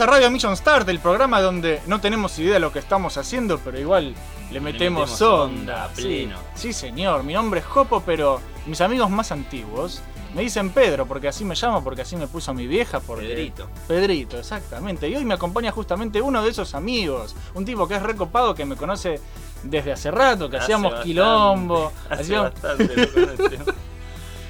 Bienvenidos a Radio Mission Start, el programa donde no tenemos idea de lo que estamos haciendo, pero igual le metemos, metemos onda. onda, Sí, pleno. Sí, señor, mi nombre es Jopo, pero mis amigos más antiguos me dicen Pedro, porque así me llamo, porque así me puso mi vieja, porque... Pedrito. Pedrito, exactamente. Y hoy me acompaña justamente uno de esos amigos, un tipo que es recopado, que me conoce desde hace rato, que Hace hacíamos bastante, quilombo. Hace hacíamos- bastante lo conocemos.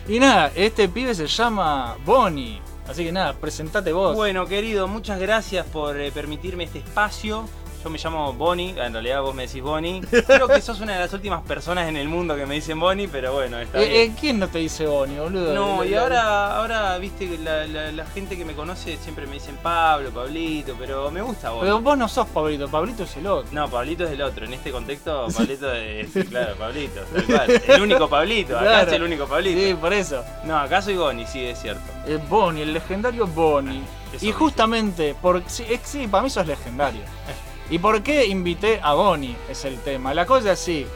Y nada, este pibe se llama Bonnie. Así que nada, presentate vos. Bueno, querido, muchas gracias por eh, permitirme este espacio. Yo me llamo Bonnie, en realidad vos me decís Bonnie. Creo que sos una de las últimas personas en el mundo que me dicen Bonnie, pero bueno, está Eh, bien. eh, ¿Quién no te dice Bonnie, boludo? No, y ahora, ahora viste, que la, la- la gente que me conoce siempre me dicen Pablo, Pablito, pero me gusta Bonnie. Pero vos no sos Pablito, Pablito es el otro. No, Pablito es el otro. En este contexto, Pablito es, claro, Pablito. tal cual. El único Pablito. Acá Claro. es el único Pablito. Sí, por eso. No, acá soy Bonnie, sí, es cierto. Eh, Bonnie, el legendario Bonnie. Eso Y justamente, por, sí, es- sí, para mí sos legendario. ¿Y por qué invité a Bonnie? Es el tema. La cosa es así.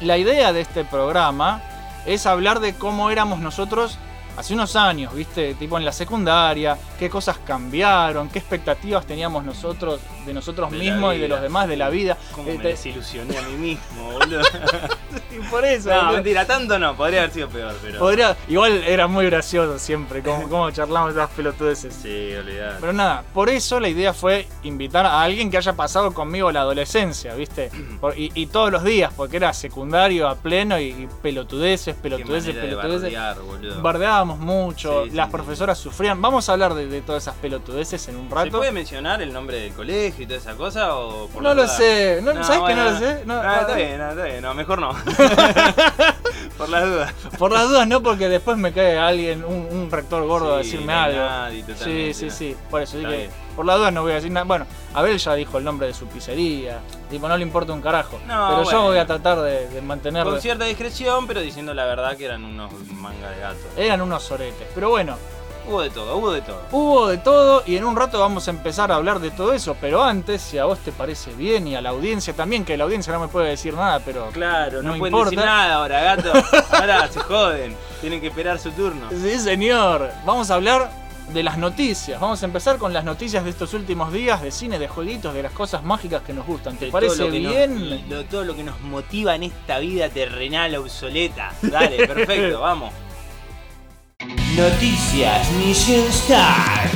La idea de este programa es hablar de cómo éramos nosotros hace unos años, ¿viste? Tipo en la secundaria, qué cosas cambiaron, qué expectativas teníamos nosotros de nosotros De mismos y de los demás de la vida. Cómo Eh, me te- desilusioné a mí mismo, boludo. por eso. no, boludo. mentira, tanto no, podría haber sido peor, pero. Podría, igual era muy gracioso siempre, como, como charlamos esas pelotudeces. Sí, olvidar. Pero nada, por eso la idea fue invitar a alguien que haya pasado conmigo la adolescencia, ¿viste? Por- y, y todos los días, porque era secundario a pleno y, y pelotudeces, pelotudeces, pelotudeces. boludo. Mucho, Sí, las sí. profesoras sufrían. Vamos a hablar de, de todas esas pelotudeces en un ¿Se rato. puede mencionar el nombre del colegio y toda esa cosa? O por No lo duda? sé, no, ¿sabes que no lo sé? No, está bien, está bien, no, mejor no. por las dudas. Por las dudas no, porque después me cae alguien, un, un rector gordo a decirme no algo. nadie, Sí, sí, no. sí, por eso dije, bien. Por la duda no voy a decir nada. Bueno, Abel ya dijo el nombre de su pizzería, tipo, no le importa un carajo. No, pero yo voy a tratar de, de mantenerlo. Con cierta discreción, pero diciendo la verdad que eran unos manga de gato. Eran unos soretes. Pero bueno, Hubo de todo, hubo de todo. hubo de todo y en un rato vamos a empezar a hablar de todo eso. Pero antes, si a vos te parece bien y a la audiencia también, que la audiencia no me puede decir nada, pero... Claro, no, No pueden importa. decir nada ahora, gato. Ahora se joden. Tienen que esperar su turno. Sí, señor. Vamos a hablar de las noticias. Vamos a empezar con las noticias de estos últimos días, de cine, de jueguitos, de las cosas mágicas que nos gustan. ¿Te De parece todo lo que bien? Nos, lo- todo lo que nos motiva en esta vida terrenal obsoleta. Dale, perfecto, vamos. Noticias Mission Start.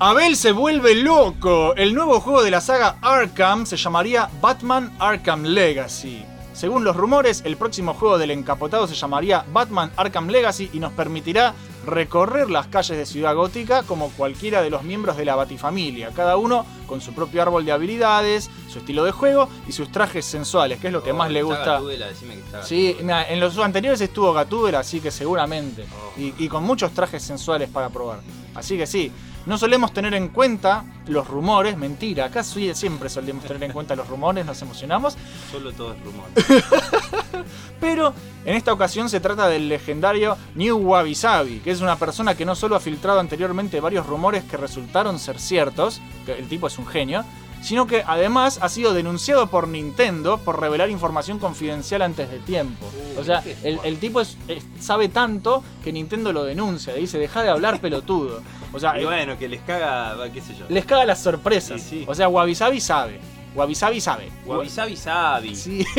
Abel se vuelve loco. El nuevo juego de la saga Arkham se llamaría Batman Arkham Legacy. Según los rumores, el próximo juego del encapotado se llamaría Batman Arkham Legacy y nos permitirá recorrer las calles de Ciudad Gótica como cualquiera de los miembros de la Batifamilia, cada uno con su propio árbol de habilidades, su estilo de juego y sus trajes sensuales, que es lo que más le gusta. Sí, mira, en los anteriores estuvo Gatúbela, así que seguramente. Oh. Y, y con muchos trajes sensuales para probar. Así que sí, no solemos tener en cuenta los rumores, mentira, acá siempre solemos tener en cuenta los rumores, nos emocionamos. Solo todo es rumor. Pero en esta ocasión se trata del legendario New Wabi Sabi, que es una persona que no solo ha filtrado anteriormente varios rumores que resultaron ser ciertos, que el tipo es un genio, sino que además ha sido denunciado por Nintendo por revelar información confidencial antes de tiempo. Uh, o sea, el, el tipo es- es- sabe tanto que Nintendo lo denuncia, le dice, deja de hablar pelotudo. O sea, Y eh, bueno, que les caga, qué sé yo. les caga las sorpresas. Sí, sí. O sea, Wabi Sabi sabe. Wabi Sabi sabe. Wabi sabi sabi. Sí.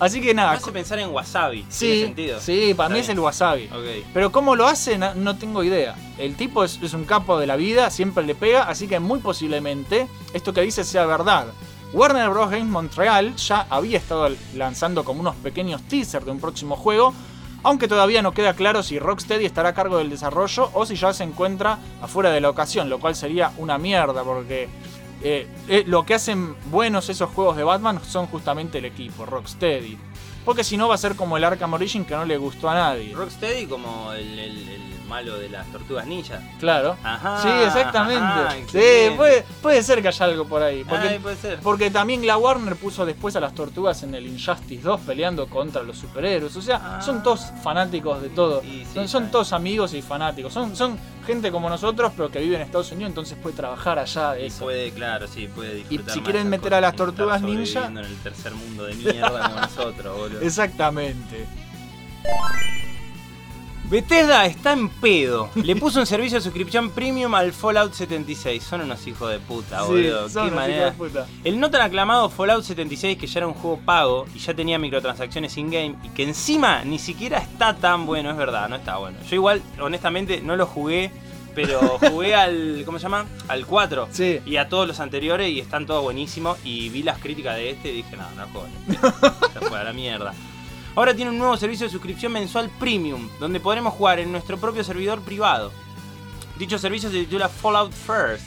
Así que Me nada. hace pensar en wasabi. ¿Tiene Sí, sentido? sí, para mí es el wasabi. bien. Ok. Pero cómo lo hace, no, no tengo idea. El tipo es, es un capo de la vida, siempre le pega, así que muy posiblemente esto que dice sea verdad. Warner Bros. Games Montreal ya había estado lanzando como unos pequeños teasers de un próximo juego, aunque todavía no queda claro si Rocksteady estará a cargo del desarrollo o si ya se encuentra afuera de la ocasión, lo cual sería una mierda porque eh, eh, lo que hacen buenos esos juegos de Batman son justamente el equipo, Rocksteady. Porque si no va a ser como el Arkham Origin que no le gustó a nadie. Rocksteady como el, malo de las tortugas ninja. Claro. Ajá. sí, exactamente. ajá, sí, puede, puede ser que haya algo por ahí. Porque, Ay, puede ser. porque también la Warner puso después a las tortugas en el Injustice 2 peleando contra los superhéroes. O sea, Ah. son todos fanáticos de todo. Y sí, son son todos amigos y fanáticos. Son, son gente como nosotros, pero que vive en Estados Unidos, entonces puede trabajar allá. Y Eso. puede, claro, sí, puede disfrutar. si más quieren meter a las tortugas ninja- en el tercer mundo de mierda como nosotros, boludo. Exactamente. Bethesda está en pedo. Le puso un servicio de suscripción premium al Fallout 76. Son unos hijos de puta, Sí, boludo. son Qué unos hijos manera. de puta. El no tan aclamado Fallout 76, que ya era un juego pago y ya tenía microtransacciones in-game, y que encima ni siquiera está tan bueno, es verdad, no está bueno. Yo igual, honestamente, no lo jugué, pero jugué al, ¿cómo se llama? Al 4. Sí. Y a todos los anteriores y están todos buenísimos. Y vi las críticas de este y dije, no, no juego. Se fue a la mierda. Ahora tiene un nuevo servicio de suscripción mensual premium, donde podremos jugar en nuestro propio servidor privado. Dicho servicio se titula Fallout First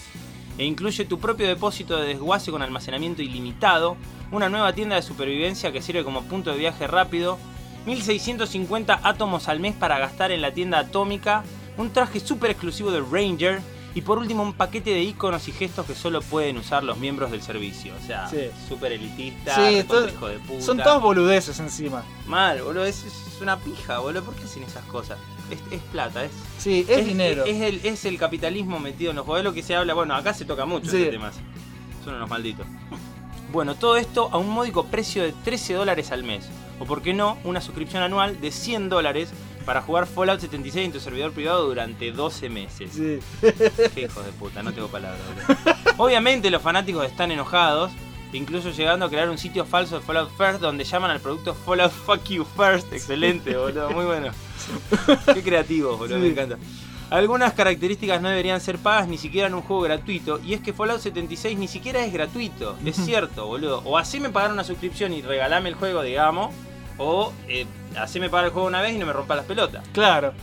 e incluye tu propio depósito de desguace con almacenamiento ilimitado, una nueva tienda de supervivencia que sirve como punto de viaje rápido, 1650 átomos al mes para gastar en la tienda atómica, un traje súper exclusivo de Ranger y por último un paquete de iconos y gestos que solo pueden usar los miembros del servicio. O sea, Sí. súper elitista, Sí, recontra todo- hijo de puta. Son todos boludeces encima. Mal, boludo, es, es una pija, boludo. ¿Por qué hacen esas cosas? Es, es plata, es, Sí, es, dinero. Es, el, es el capitalismo metido en los juegos, es lo que se habla. Bueno, acá se toca mucho Sí. ese tema. Son unos malditos. Bueno, todo esto a un módico precio de 13 dólares al mes. O por qué no, una suscripción anual de 100 dólares para jugar Fallout 76 en tu servidor privado durante 12 meses. Sí. Qué hijos de puta, no tengo palabras. boludo. Obviamente los fanáticos están enojados, incluso llegando a crear un sitio falso de Fallout First donde llaman al producto Fallout Fuck You First. Excelente, boludo, muy bueno. Qué creativo, boludo, me encanta. Algunas características no deberían ser pagas ni siquiera en un juego gratuito. Y es que Fallout 76 ni siquiera es gratuito. Es cierto, boludo. O haceme pagar una suscripción y regalame el juego, digamos. O eh, haceme pagar el juego una vez y no me rompa las pelotas. Claro.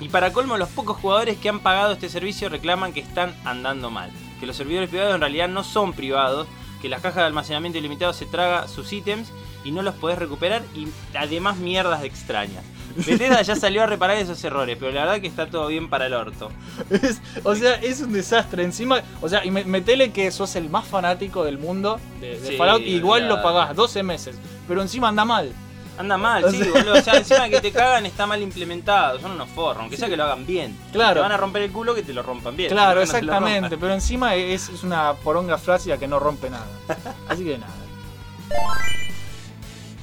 Y para colmo, los pocos jugadores que han pagado este servicio reclaman que están andando mal. Que los servidores privados en realidad no son privados, que la caja de almacenamiento ilimitado se traga sus ítems y no los podés recuperar y además mierdas extrañas. Bethesda ya salió a reparar esos errores, pero la verdad que está todo bien para el orto. Es- o sea, es un desastre. Encima, o sea, y me- metele que sos el más fanático del mundo de, de Sí, Fallout. y igual lo pagás 12 meses. Pero encima anda mal. Anda mal, O sí, sea- boludo. O sea, encima que te cagan está mal implementado. Son unos forros, aunque sea que lo hagan bien. Claro. Te van a romper el culo que te lo rompan bien. Claro, no, exactamente. Pero encima es, es una poronga flácida que no rompe nada. Así que nada.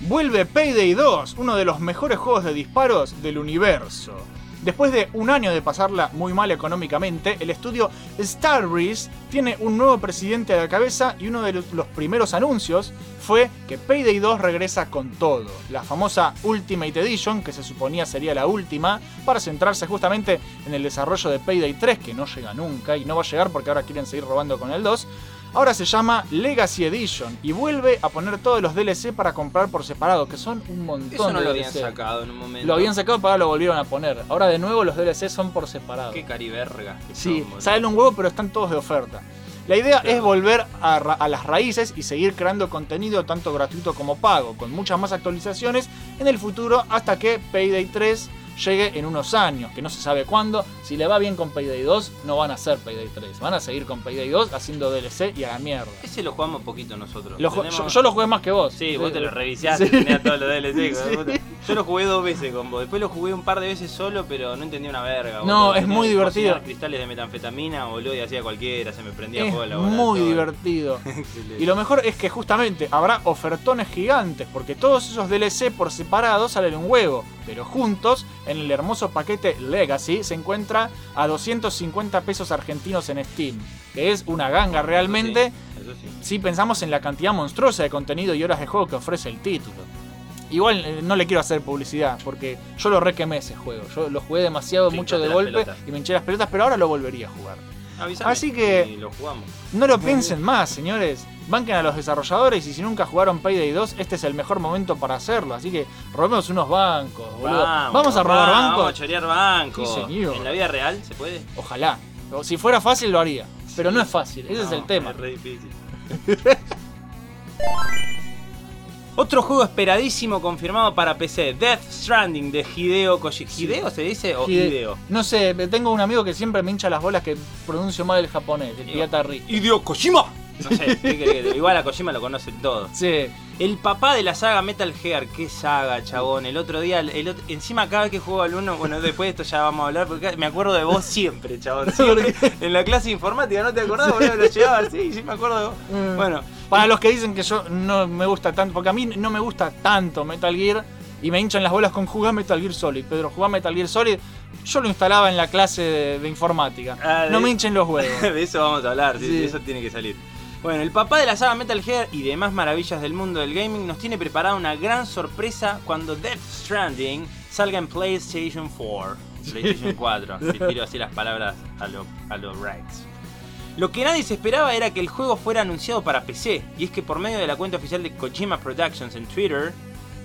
Vuelve Payday 2, uno de los mejores juegos de disparos del universo. Después de un año de pasarla muy mal económicamente, el estudio Starbreeze tiene un nuevo presidente a la cabeza y uno de los primeros anuncios fue que Payday 2 regresa con todo. La famosa Ultimate Edition, que se suponía sería la última, para centrarse justamente en el desarrollo de Payday 3, que no llega nunca y no va a llegar porque ahora quieren seguir robando con el 2. Ahora se llama Legacy Edition y vuelve a poner todos los DLC para comprar por separado, que son un montón Eso no de lo habían DLC. sacado en un momento. Lo habían sacado, pero ahora lo volvieron a poner. Ahora de nuevo los DLC son por separado. Qué caribergas que Sí, son, salen un huevo, pero están todos de oferta. La idea Claro. es volver a, a las raíces y seguir creando contenido tanto gratuito como pago, con muchas más actualizaciones en el futuro hasta que Payday 3 llegue en unos años, que no se sabe cuándo. Si le va bien con Payday 2, no van a hacer Payday 3, van a seguir con Payday 2 haciendo DLC y a la mierda. Ese lo jugamos poquito nosotros. Lo ju- Tenemos- yo, yo lo jugué más que vos. Sí, vos te lo revisaste, Sí. tenías todos los DLC. Sí. Yo lo jugué dos veces con vos. Después lo jugué un par de veces solo, pero no entendía una verga. No, es muy divertido. cristales de metanfetamina, boludo, y hacía cualquiera, se me prendía Es fuego el muy divertido. Y lo mejor es que justamente habrá ofertones gigantes, porque todos esos DLC por separado salen un huevo, pero juntos, en el hermoso paquete Legacy, se encuentra a 250 pesos argentinos en Steam, que es una ganga realmente sí. si pensamos en la cantidad monstruosa de contenido y horas de juego que ofrece el título. Igual eh, no le quiero hacer publicidad, porque yo lo requemé ese juego, yo lo jugué demasiado mucho de golpe pelotas. y me hinché las pelotas, pero ahora lo volvería a jugar. Así que- y lo jugamos. No lo piensen más, señores. Banquen a los desarrolladores y si nunca jugaron Payday 2, este es el mejor momento para hacerlo. Así que robemos unos bancos, boludo. Vamos, a robar bancos. Vamos a chorear bancos. Sí, señor. ¿En la vida real se puede? Ojalá. O si fuera fácil lo haría. Pero no es fácil, ese es el tema. Es re difícil. Otro juego esperadísimo confirmado para PC, Death Stranding de Hideo Kojima. ¿Hideo se dice o Hide- Hideo? No sé, tengo un amigo que siempre me hincha las bolas que pronuncio mal el japonés, el pirata. Hideo Kojima. No sé, ¿qué querés que te- igual a Kojima lo conocen todos. Sí. El papá de la saga Metal Gear, qué saga, chabón. El otro día, el otro- encima cada vez que juego al uno, bueno, después de esto ya vamos a hablar, porque me acuerdo de vos siempre, chabón. Siempre. En la clase de informática, ¿no te acordás? boludo? Lo llevaba, sí, sí me acuerdo de vos. Mm. Bueno, Para los que dicen que yo no me gusta tanto, porque a mí no me gusta tanto Metal Gear y me hinchan las bolas con jugar Metal Gear Solid. Pedro, jugar Metal Gear Solid, yo lo instalaba en la clase de, de informática. Ah, no me hinchen los huevos. de eso vamos a hablar, sí, Sí. eso tiene que salir. Bueno, el papá de la saga Metal Gear y demás maravillas del mundo del gaming nos tiene preparada una gran sorpresa cuando Death Stranding salga en PlayStation 4, PlayStation 4, si tiro así las palabras a los a lo Rex. Lo que nadie se esperaba era que el juego fuera anunciado para PC, y es que por medio de la cuenta oficial de Kojima Productions en Twitter,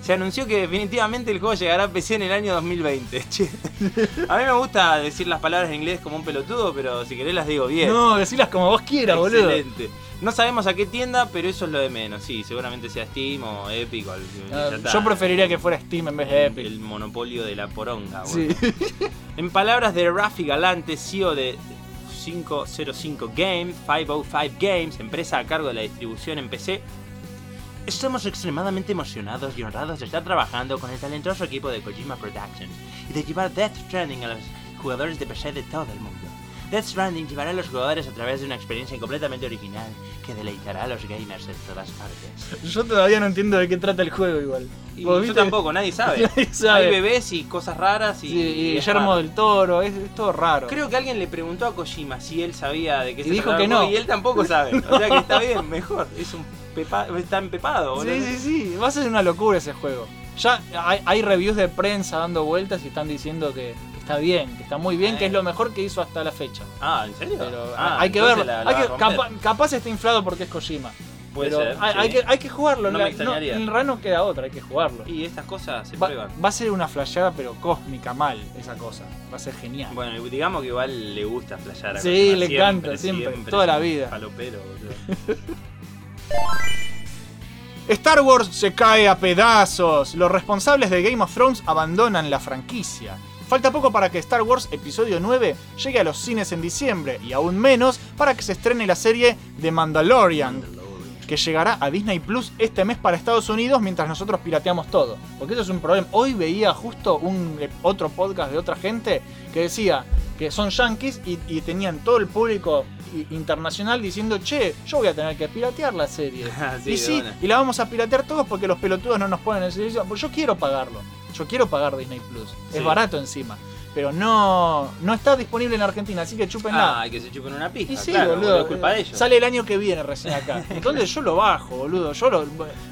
se anunció que definitivamente el juego llegará a PC en el año 2020. Che. A mí me gusta decir las palabras en inglés como un pelotudo, pero si querés las digo bien. No, decirlas como vos quieras, boludo. Excelente. No sabemos a qué tienda, pero eso es lo de menos. Sí, seguramente sea Steam o Epic o el- Ah, está. yo preferiría que fuera Steam en vez de Epic. El monopolio de la poronga. Sí. En palabras de Rafi Galante, CEO de 505 Games, 505 Games, empresa a cargo de la distribución en PC, estamos extremadamente emocionados y honrados de estar trabajando con el talentoso equipo de Kojima Productions y de llevar Death Stranding a los jugadores de PC de todo el mundo. Death Stranding llevará a los jugadores a través de una experiencia completamente original que deleitará a los gamers en todas partes. Yo todavía no entiendo de qué trata el juego igual. Y yo viste- tampoco, nadie sabe. Nadie sabe. Hay bebés y cosas raras y, Sí, y Guillermo del Toro, es, es todo raro. Creo que alguien le preguntó a Kojima si él sabía de qué Y se dijo que no. Y él tampoco sabe. O sea que está bien, mejor. Es un pepa está empepado, boludo. Sí, sí, sí, va a ser una locura ese juego. Ya hay, hay reviews de prensa dando vueltas y están diciendo que está bien, que está muy bien, que es lo mejor que hizo hasta la fecha. Ah, ¿en serio? Pero Ah, hay que verlo. la- la hay que- romper. capa- capaz está inflado porque es Kojima. Puede pero ser, hay, sí. hay que, hay que jugarlo. No la- me extrañaría. en realidad no queda otra, hay que jugarlo. Y estas cosas se Va, prueban. va a ser una flasheada pero cósmica mal esa cosa. Va a ser genial. Bueno, digamos que igual le gusta flashear a Sí, le encanta, siempre, toda la vida. Palopero. Star Wars se cae a pedazos. Los responsables de Game of Thrones abandonan la franquicia. Falta poco para que Star Wars Episodio 9 llegue a los cines en diciembre y aún menos para que se estrene la serie The Mandalorian, que llegará a Disney Plus este mes para Estados Unidos mientras nosotros pirateamos todo. Porque eso es un problema. Hoy veía justo un eh, otro podcast de otra gente que decía que son yankees y, y tenían todo el público internacional diciendo, che, yo voy a tener que piratear la serie. Sí, y sí, y la vamos a piratear todos porque los pelotudos no nos ponen el servicio. Pues yo quiero pagarlo. Yo quiero pagar Disney Plus. Sí. Es barato encima. Pero no, no está disponible en Argentina, así que chúpenla. Ah, que se chupen una. Y sí, claro, boludo. es culpa de ellos. Sale el año que viene recién acá. Entonces yo lo bajo, boludo. Yo lo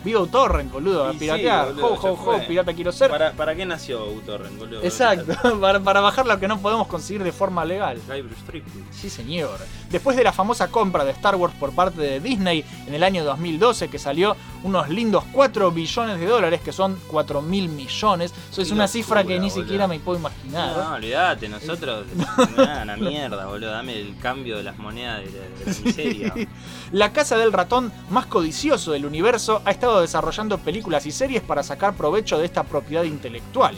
vivo torrent, boludo, a Y sí, piratear. boludo, ho, ho, ho, pirata quiero ser. ¿Para, ¿Para qué nació uTorrent, boludo? Exacto, para, para bajar lo que no podemos conseguir de forma legal. Sí, señor. Después de la famosa compra de Star Wars por parte de Disney en el año 2012, que salió unos lindos 4 billones de dólares, que son 4 mil millones, eso es una cifra que ni boludo. siquiera me puedo imaginar. No, olvídate, nosotros. Nada, una mierda, boludo. Dame el cambio de las monedas de la, de la miseria. La casa del ratón más codicioso del universo ha estado desarrollando películas y series para sacar provecho de esta propiedad intelectual.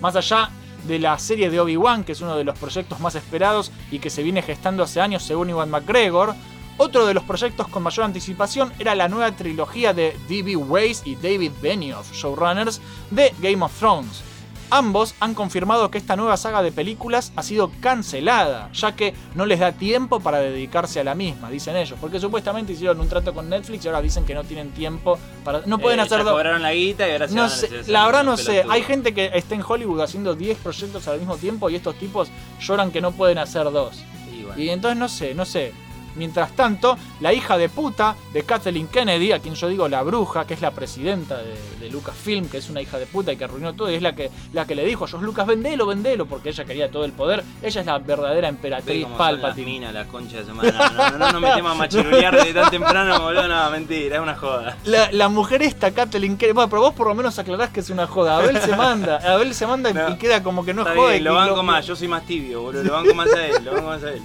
Más allá de la serie de Obi-Wan, que es uno de los proyectos más esperados y que se viene gestando hace años según Iwan McGregor, otro de los proyectos con mayor anticipación era la nueva trilogía de D.B. Weiss y David Benioff, showrunners de Game of Thrones. Ambos han confirmado que esta nueva saga de películas ha sido cancelada, ya que no les da tiempo para dedicarse a la misma, dicen ellos, porque supuestamente hicieron un trato con Netflix y ahora dicen que no tienen tiempo para... No pueden Eh, hacer dos... cobraron la guita y ahora se van a sé, la verdad no sé, hay gente que está en Hollywood haciendo 10 proyectos al mismo tiempo y estos tipos lloran que no pueden hacer dos. Y bueno. Y entonces no sé, no sé. Mientras tanto, la hija de puta de Kathleen Kennedy, a quien yo digo la bruja, que es la presidenta de, de Lucasfilm, que es una hija de puta y que arruinó todo, y es la que, la que le dijo a George Lucas, vendelo, vendelo, porque ella quería todo el poder. Ella es la verdadera Ve emperatriz las Palpatine. minas, la concha de semana. No, no, no nos metemos a machirulear de tan temprano, boludo. No, mentira, es una joda. La, la mujer esta, Kathleen Kennedy, bueno, pero vos por lo menos aclarás que es una joda. Abel se manda, Abel se manda y, No. y queda como que no jode. bien, lo banco más, yo soy más tibio, boludo. Lo banco más a él, lo banco más a él.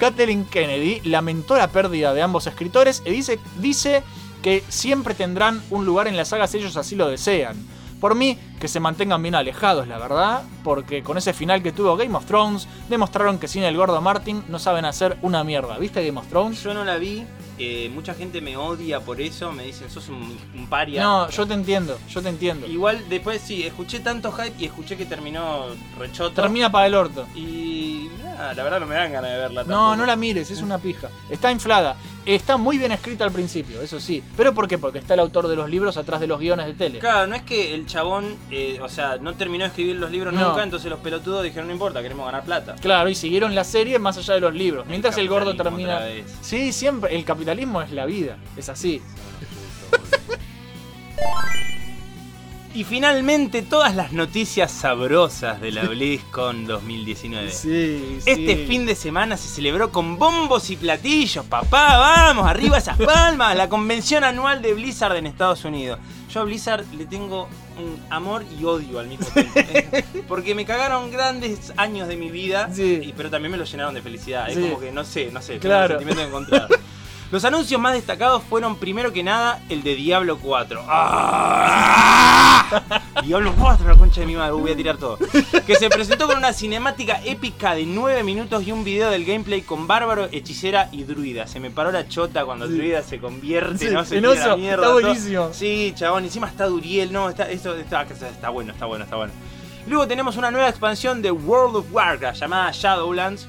Kathleen Kennedy lamentó la pérdida de ambos escritores y dice, dice que siempre tendrán un lugar en la saga si ellos así lo desean. Por mí, que se mantengan bien alejados, la verdad, porque con ese final que tuvo Game of Thrones, demostraron que sin el gordo Martin no saben hacer una mierda. ¿Viste Game of Thrones? Yo no la vi, eh, mucha gente me odia por eso, me dicen, sos un, un paria. No, yo te entiendo, yo te entiendo. Igual después sí, escuché tanto hype y escuché que terminó rechoto. Termina para el orto. Y nada, la verdad no me dan ganas de verla. No, tampoco. no la mires, es una pija. Está inflada. Está muy bien escrita al principio, eso sí. ¿Pero por qué? Porque está el autor de los libros atrás de los guiones de tele. Claro, no es que el chabón, eh, o sea, no terminó de escribir los libros No. nunca, entonces los pelotudos dijeron, no importa, queremos ganar plata. Claro, y siguieron la serie más allá de los libros. Mientras el gordo capitalismo termina. Sí, siempre. El capitalismo es la vida. Es así. Y finalmente todas las noticias sabrosas de la BlizzCon 2019. Sí, Este fin de semana se celebró con bombos y platillos, papá, vamos, arriba esas palmas, la convención anual de Blizzard en Estados Unidos. Yo a Blizzard le tengo un amor y odio al mismo tiempo. ¿eh? Porque me cagaron grandes años de mi vida, Sí. y- pero también me lo llenaron de felicidad. Es como que no sé, no sé, Claro. sentimientos encontrados. Los anuncios más destacados fueron primero que nada el de Diablo 4. ¡Ah! Diablo 4, la concha de mi madre, voy a tirar todo. Que se presentó con una cinemática épica de 9 minutos y un video del gameplay con bárbaro, hechicera y druida. Se me paró la chota cuando Sí. druida se convierte, Sí, no se mierda. está todo. buenísimo. Sí, chabón, encima está Duriel, no, está, esto está, está bueno, está bueno, está bueno. Luego tenemos una nueva expansión de World of Warcraft llamada Shadowlands,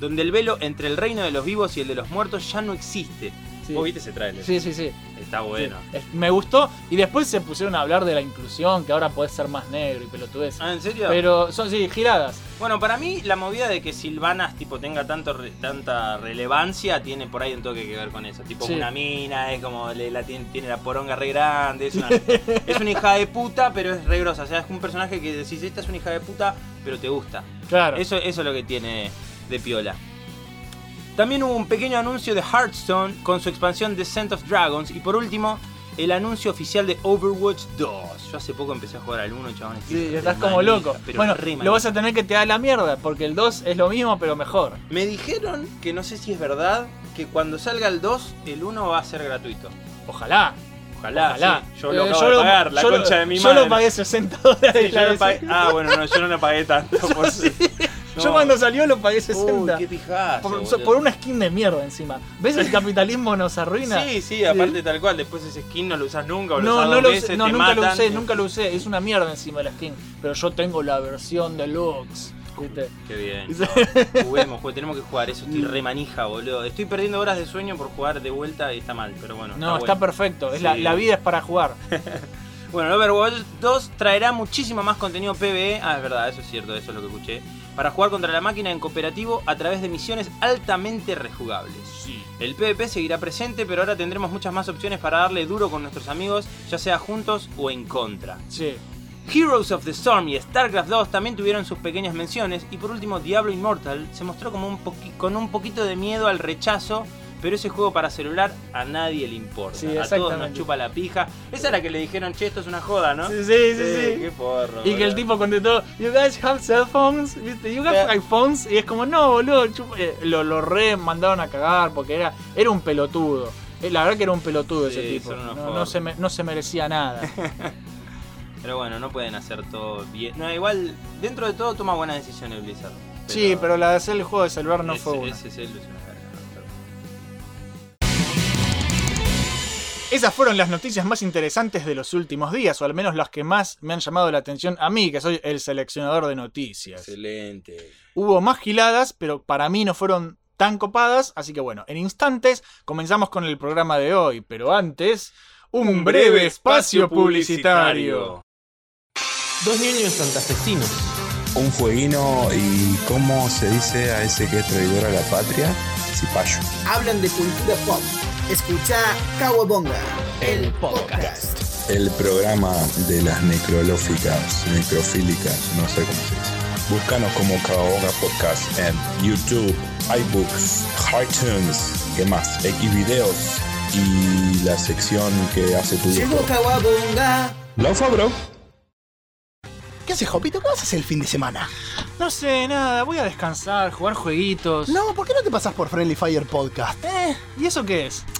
donde el velo entre el reino de los vivos y el de los muertos ya no existe. Sí. ¿Vos viste ese trailer? Sí, sí, sí. Está bueno. Sí. Me gustó. Y después se pusieron a hablar de la inclusión, que ahora podés ser más negro y pelotudez. Ah, ¿en serio? Pero son, sí, giradas. Bueno, para mí la movida de que Silvanas tipo tenga tanto re- tanta relevancia tiene por ahí un toque que ver con eso. Tipo Sí. una mina, es como le- la tiene, tiene la poronga re grande, es una, es una hija de puta, pero es re grosa. O sea, es un personaje que decís, esta es una hija de puta, pero te gusta. Claro. Eso, eso es lo que tiene de piola. También hubo un pequeño anuncio de Hearthstone con su expansión Descent of Dragons. Y por último, el anuncio oficial de Overwatch 2. Yo hace poco empecé a jugar al 1, chavón. estoy Sí, estás como loco. pero Bueno, lo vas a tener que te da la mierda, porque el 2 es lo mismo, pero mejor. Me dijeron que no sé si es verdad que cuando salga el 2, el 1 va a ser gratuito. Ojalá. Ojalá, Ojalá. sí. Yo lo Eh, acabo de pagar, la yo lo- concha de mi Yo madre. lo pagué 60 dólares. Sí, yo pagué-. Ah, bueno, no, yo no lo pagué tanto. Por... Yo cuando salió lo pagué 60. Uy, qué pijazo, por, una skin de mierda encima. ¿Ves el capitalismo nos arruina? Sí, sí, aparte tal cual. Después ese skin no lo usas nunca o lo No, usas no lo usé, no, nunca lo matan. usé, nunca lo usé. Es una mierda encima la skin. Pero yo tengo la versión deluxe. ¿viste? Qué bien. No. Juguemos, juguemos, tenemos que jugar. Eso estoy re manija, boludo. Estoy perdiendo horas de sueño por jugar de vuelta y está mal, pero bueno. No, está bueno. perfecto. Es la, Sí. la vida es para jugar. Bueno, el Overwatch 2 traerá muchísimo más contenido PvE. Ah, es verdad, eso es cierto, eso es lo que escuché. Para jugar contra la máquina en cooperativo a través de misiones altamente rejugables. El PvP seguirá presente, pero ahora tendremos muchas más opciones para darle duro con nuestros amigos, ya sea juntos o en contra. Sí. Heroes of the Storm y StarCraft 2 también tuvieron sus pequeñas menciones. Y por último, Diablo Immortal se mostró como un con un poquito de miedo al rechazo. Pero ese juego para celular a nadie le importa. Sí, a todos nos chupa la pija. Esa era que le dijeron, che, esto es una joda, ¿no? Sí, sí, sí, sí. Qué porro. Y que el tipo contestó, you guys have cell phones, ¿viste? You have Eh. iPhones. Y es como, no, boludo, eh, lo, lo re mandaron a cagar porque era, era un pelotudo. Eh, La verdad que era un pelotudo ese tipo. No, se me- no se merecía nada. Pero bueno, no pueden hacer todo bien. No, igual, dentro de todo toma buenas decisiones Blizzard. sí, pero la de hacer el juego de celular no ese, fue una. ese es el Esas fueron las noticias más interesantes de los últimos días, o al menos las que más me han llamado la atención a mí, que soy el seleccionador de noticias. Excelente. Hubo más giladas, pero para mí no fueron tan copadas, así que bueno, en instantes comenzamos con el programa de hoy, pero antes, un breve espacio publicitario. Dos niños santafesinos. Un fueguino y cómo se dice a ese que es traidor a la patria, cipayo. hablan de cultura pop. Escucha Kawabonga, el podcast. El programa de las necrolóficas, necrofílicas, no sé cómo se dice. Búscanos como Caoga Podcast en YouTube, iBooks, iTunes, ¿qué más? Xvideos y la sección que hace tu Llegó. Kawabonga. Laufa, bro. ¿Qué haces, Jopito? ¿Qué vas a hacer el fin de semana? No sé, nada, voy a descansar, jugar jueguitos. No, ¿por qué no te pasas por Friendly Fire Podcast? Eh, ¿y eso qué es?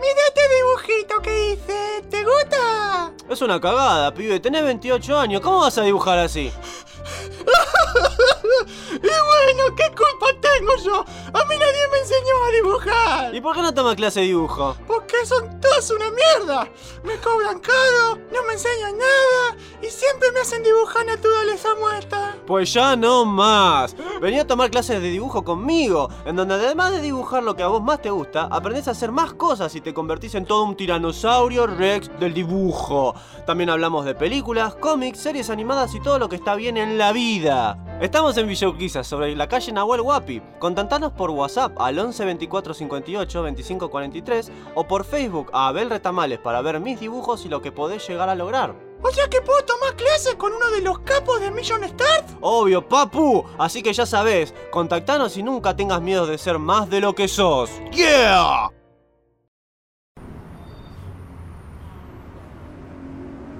Mira este dibujito que hice, ¿te gusta? Es una cagada, pibe. Tenés 28 años. ¿Cómo vas a dibujar así? y bueno, ¿qué culpa tengo yo? A mí nadie me enseñó a dibujar. ¿Y por qué no tomas clase de dibujo? Porque son todos una mierda. Me cobran caro, no me enseñan nada y siempre me hacen dibujar naturaleza muerta. Pues ya no más. Vení a tomar clases de dibujo conmigo, en donde además de dibujar lo que a vos más te gusta, aprendés a hacer más cosas y te convertís en todo un tiranosaurio rex del dibujo. También hablamos de películas, cómics, series animadas y todo lo que está bien en la vida. Estamos en Villa Urquiza, sobre la calle Nahuel Huapi. Contactanos por WhatsApp al 11 24 58 25 43 o por Facebook a Abel Retamales para ver mis dibujos y lo que podés llegar a lograr. O sea que puedo tomar clases con uno de los capos de Million Start. Obvio, papu. Así que ya sabés, contactanos y nunca tengas miedo de ser más de lo que sos. ¡Yeah!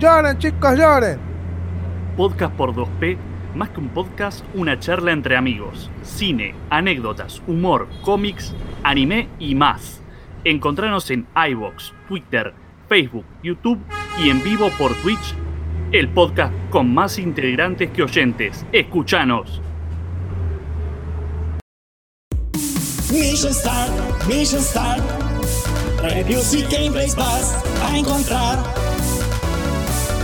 Lloren, chicos, lloren. Podcast por 2P, más que un podcast, una charla entre amigos. Cine, anécdotas, humor, cómics, anime y más. Encontranos en iBox, Twitter, Facebook, YouTube y en vivo por Twitch. El podcast con más integrantes que oyentes. Escuchanos. Mission Start, Mission Start. Reviews y gameplays vas a encontrar.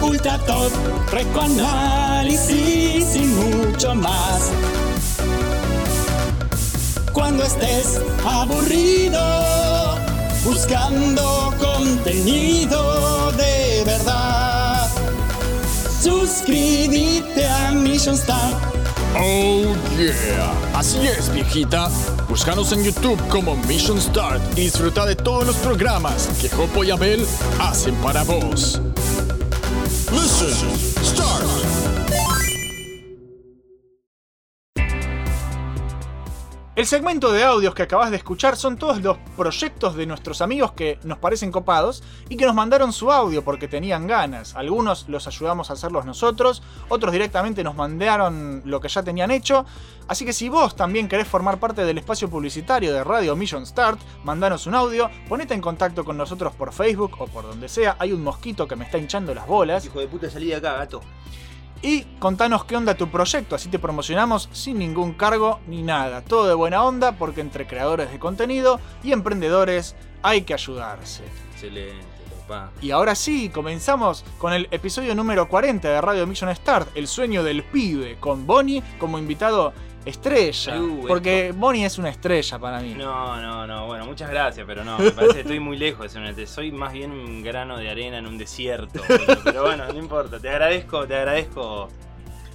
Ultra Top, análisis y mucho más. Cuando estés aburrido, buscando contenido de verdad, suscríbete a Mission Start. Oh yeah, así es viejita. Búscanos en YouTube como Mission Start y disfruta de todos los programas que Jopo y Abel hacen para vos. Mission Start. El segmento de audios que acabas de escuchar son todos los proyectos de nuestros amigos que nos parecen copados y que nos mandaron su audio porque tenían ganas. Algunos los ayudamos a hacerlos nosotros, otros directamente nos mandaron lo que ya tenían hecho. Así que si vos también querés formar parte del espacio publicitario de Radio Mission Start, mandanos un audio, ponete en contacto con nosotros por Facebook o por donde sea. Hay un mosquito que me está hinchando las bolas. Hijo de puta, salí de acá, gato. Y contanos qué onda tu proyecto, así te promocionamos sin ningún cargo ni nada. Todo de buena onda porque entre creadores de contenido y emprendedores hay que ayudarse. Excelente, papá. Y ahora sí, comenzamos con el episodio número 40 de Radio Mission Start, El sueño del pibe, con Bonnie como invitado estrella. Uh, porque Bonnie es una estrella para mí. No, no, no, bueno, muchas gracias, pero no, me parece que estoy muy lejos. Soy más bien un grano de arena en un desierto. Pero bueno, no importa, te agradezco, te agradezco.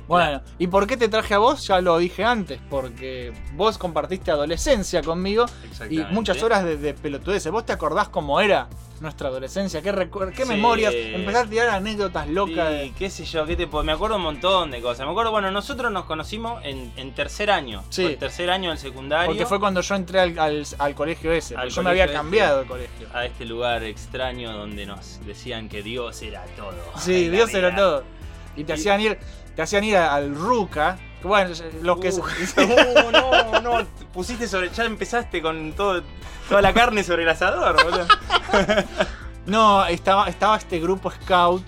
Bueno, ¿y por qué te traje a vos? Ya lo dije antes, porque vos compartiste adolescencia conmigo y muchas horas de, de pelotudeces. ¿Vos te acordás cómo era nuestra adolescencia? ¿Qué, qué Sí. memorias? Empezar a tirar anécdotas locas. Sí, de- qué sé yo, qué te puedo- me acuerdo un montón de cosas. Me acuerdo, bueno, nosotros nos conocimos en, en tercer año. Sí. El tercer año del secundario. Porque fue cuando yo entré al, al- al colegio ese. Al yo me había este. cambiado de colegio. a este lugar extraño donde nos decían que Dios era todo. Sí, En Dios era todo. Y te hacían ir, te hacían ir al Ruca. Bueno, los que. Uh, no, no, no, pusiste sobre, ya empezaste con todo, toda la carne sobre el asador, boludo. no, estaba, estaba este grupo scout.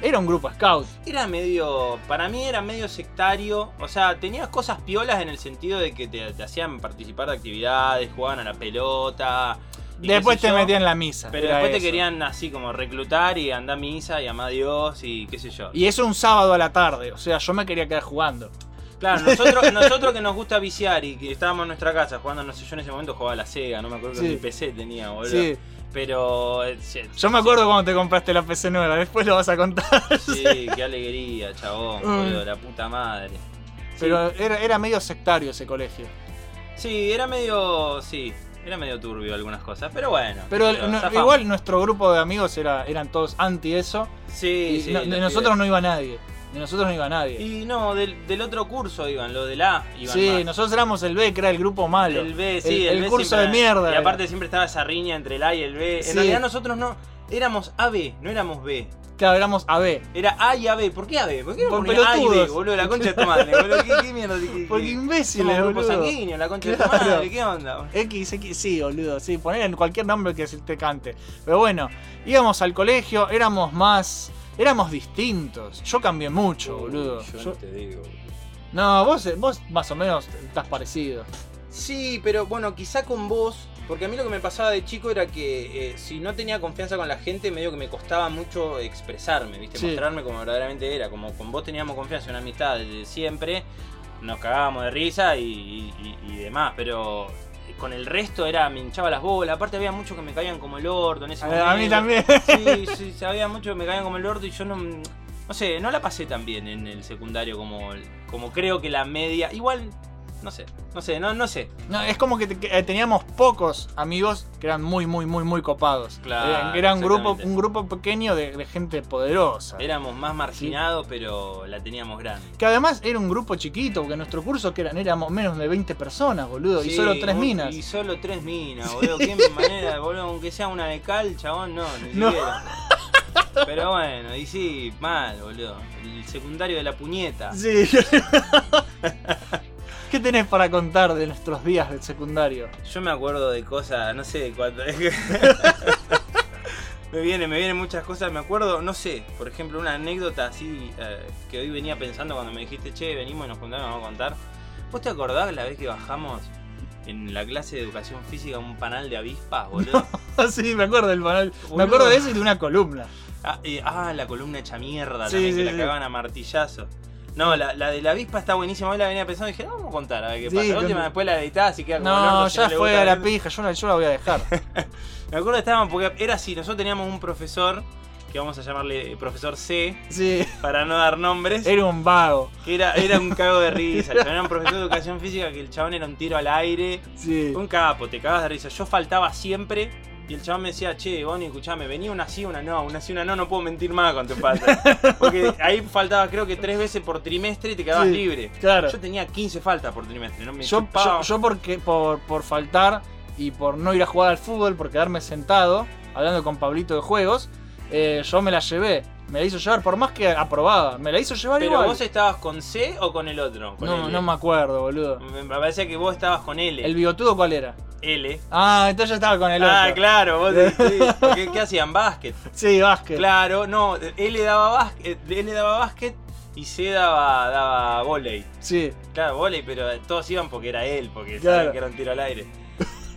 Era un grupo scout. Era medio, para mí era medio sectario, o sea, tenías cosas piolas en el sentido de que te, te hacían participar de actividades, jugaban a la pelota, Después te metían la misa. Pero después te querían así como reclutar y andar a misa y amar a Dios y qué sé yo. Y eso un sábado a la tarde. O sea, yo me quería quedar jugando. Claro, nosotros, nosotros que nos gusta viciar y que estábamos en nuestra casa jugando, no sé, yo en ese momento jugaba a la Sega, no me acuerdo Sí. que mi PC tenía, boludo. Sí. Pero. eh, Yo me acuerdo cuando te compraste la PC nueva. Después lo vas a contar. Sí, qué alegría, chabón, Mm. boludo, la puta madre. Pero era, era medio sectario ese colegio. Sí, era medio. Sí, era medio turbio algunas cosas, pero bueno. Pero no- igual nuestro grupo de amigos era, eran todos anti eso. Sí, y sí. no- de nosotros no iba nadie. De nosotros no iba nadie. Y no, del, del otro curso iban, lo del A iban sí, más. nosotros éramos el B, que era el grupo malo. El B, sí, el, el, B curso de mierda. Y aparte siempre estaba esa riña entre el A y el B. En Sí. realidad nosotros no. Éramos AB, no éramos B. Claro, éramos AB. Era A y AB. ¿Por qué AB? ¿Por qué no Por ponía A y B, pelotudos. boludo? La concha de tu madre, boludo. ¿Qué, qué mierda? ¿Qué- qué- Porque imbéciles, grupo boludo. sanguíneo, la concha de Claro. tu madre. ¿Qué onda? X, X, sí, boludo. Sí, poner en cualquier nombre que se te cante. Pero bueno, íbamos al colegio, éramos más. Éramos distintos. Yo cambié mucho, boludo. Yo Yo- no te digo. No, vos, vos más o menos estás parecido. Sí, pero bueno, quizá con vos, porque a mí lo que me pasaba de chico era que eh, si no tenía confianza con la gente, medio que me costaba mucho expresarme, ¿viste? Sí. Mostrarme como verdaderamente era. Como con vos teníamos confianza, una amistad desde siempre, nos cagábamos de risa y, y- y demás, pero con el resto era, me hinchaba las bolas. Aparte había muchos que me caían como el orto en ese A- momento. a mí también. Sí, sí, sí, había muchos que me caían como el orto y yo no... No sé, no la pasé tan bien en el secundario como, como creo que la media. Igual, no sé, no sé, no, no sé. No, es como que, te- eh, teníamos pocos amigos que eran muy, muy, muy, muy copados. Claro, Era, un grupo, un grupo pequeño de, de gente poderosa. Éramos más marginados, pero la teníamos grande. Que además era un grupo chiquito, porque nuestro curso que eran, éramos menos de 20 personas, boludo, y solo tres minas. Y solo tres minas, boludo. Qué manera, boludo, aunque sea una de cal, chabón, no, ni No. siquiera. Pero bueno, y sí, mal, boludo. El secundario de la puñeta. Sí. ¿Qué tenés para contar de nuestros días del secundario? Yo me acuerdo de cosas, no sé de cuánto. me viene, me vienen muchas cosas. Me acuerdo, no sé, por ejemplo, una anécdota así eh, que hoy venía pensando cuando me dijiste, che, venimos y nos juntamos, vamos a contar. ¿Vos te acordás la vez que bajamos en la clase de educación física un panal de avispas, boludo? sí, me acuerdo del panel. Me acuerdo de eso y de una columna. Ah, eh, ah, la columna hecha mierda Sí, también, sí, que la sí. cagaban a martillazo. No, la, la de la avispa está buenísima. Hoy la venía pensando y dije, no, vamos a contar a ver qué Sí, pasa. La última después la editás así queda como No, si ya le fue a la pija, yo la, yo la voy a dejar. Me acuerdo que estábamos, porque era así, nosotros teníamos un profesor, que vamos a llamarle profesor C, Sí. para no dar nombres, Era un vago. que era, era un cago de risa. El era un profesor de educación física que el chabón era un tiro al aire. Sí. Un capo, te cagabas de risa. Yo faltaba siempre y el chabón me decía, che, Bonnie, escuchame, venía una sí, una no, una sí, una no, no puedo mentir más con tu falta. Porque ahí faltaba creo que tres veces por trimestre y te quedabas Sí, libre. claro. Yo tenía 15 faltas por trimestre, no me Yo, yo, yo porque, por, por faltar y por no ir a jugar al fútbol, por quedarme sentado, hablando con Pablito de juegos, eh, yo me la llevé. Me la hizo llevar, por más que aprobaba, me la hizo llevar Pero igual. vos estabas con C o con el otro? Con No, L. no me acuerdo, boludo. Me parecía que vos estabas con L. ¿El bigotudo cuál era? L. Ah, entonces yo estaba con el otro. Ah, claro, vos sí, porque, ¿qué hacían? Básquet. Sí, básquet. Claro, no, L daba básquet, L daba básquet y C daba, daba volei. Sí. Claro, volei, pero todos iban porque era él, porque Claro. sabían que era un tiro al aire.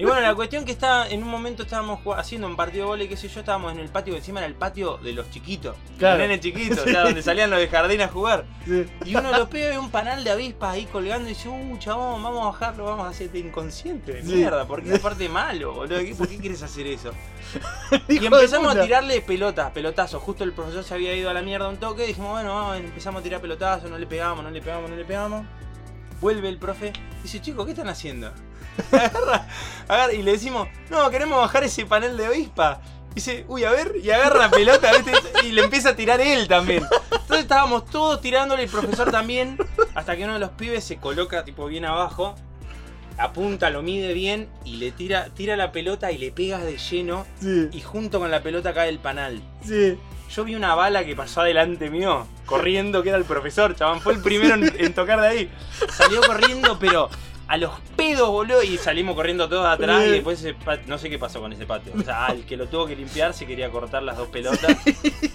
Y bueno, la cuestión que está, en un momento estábamos haciendo un partido de volei, qué sé yo, estábamos en el patio, encima era el patio de los chiquitos. Claro. Los nenes chiquitos, o sea, donde salían los de jardín a jugar. Sí. Y uno de los pibes ve un panal de avispas ahí colgando y dice, uh, chabón, vamos a bajarlo, vamos a hacerte inconsciente de Sí. mierda, porque es aparte malo, boludo. ¿qué- ¿Por qué quieres hacer eso? y empezamos a tirarle pelotas, pelotazos. Justo el profesor se había ido a la mierda un toque. Dijimos, bueno, vamos, empezamos a tirar pelotazos, no le pegamos, no le pegamos, no le pegamos. Vuelve el profe, dice, chicos, ¿qué están haciendo? Agarra, agarra, y le decimos, no, queremos bajar ese panel de avispa. Dice, uy, a ver, y agarra la pelota, ¿viste? Y le empieza a tirar él también. Entonces estábamos todos tirándole, el profesor también, hasta que uno de los pibes se coloca tipo bien abajo, apunta, lo mide bien y le tira, tira la pelota y le pega de lleno. Sí. Y junto con la pelota cae el panal. Sí. Yo vi una bala que pasó adelante mío, corriendo, que era el profesor, chabón. Fue el primero en, en tocar de ahí. Salió corriendo, pero a los pedos, boludo. Y salimos corriendo todos atrás. Y Sí. después ese no sé qué pasó con ese patio. O sea, al que lo tuvo que limpiar se quería cortar las dos pelotas.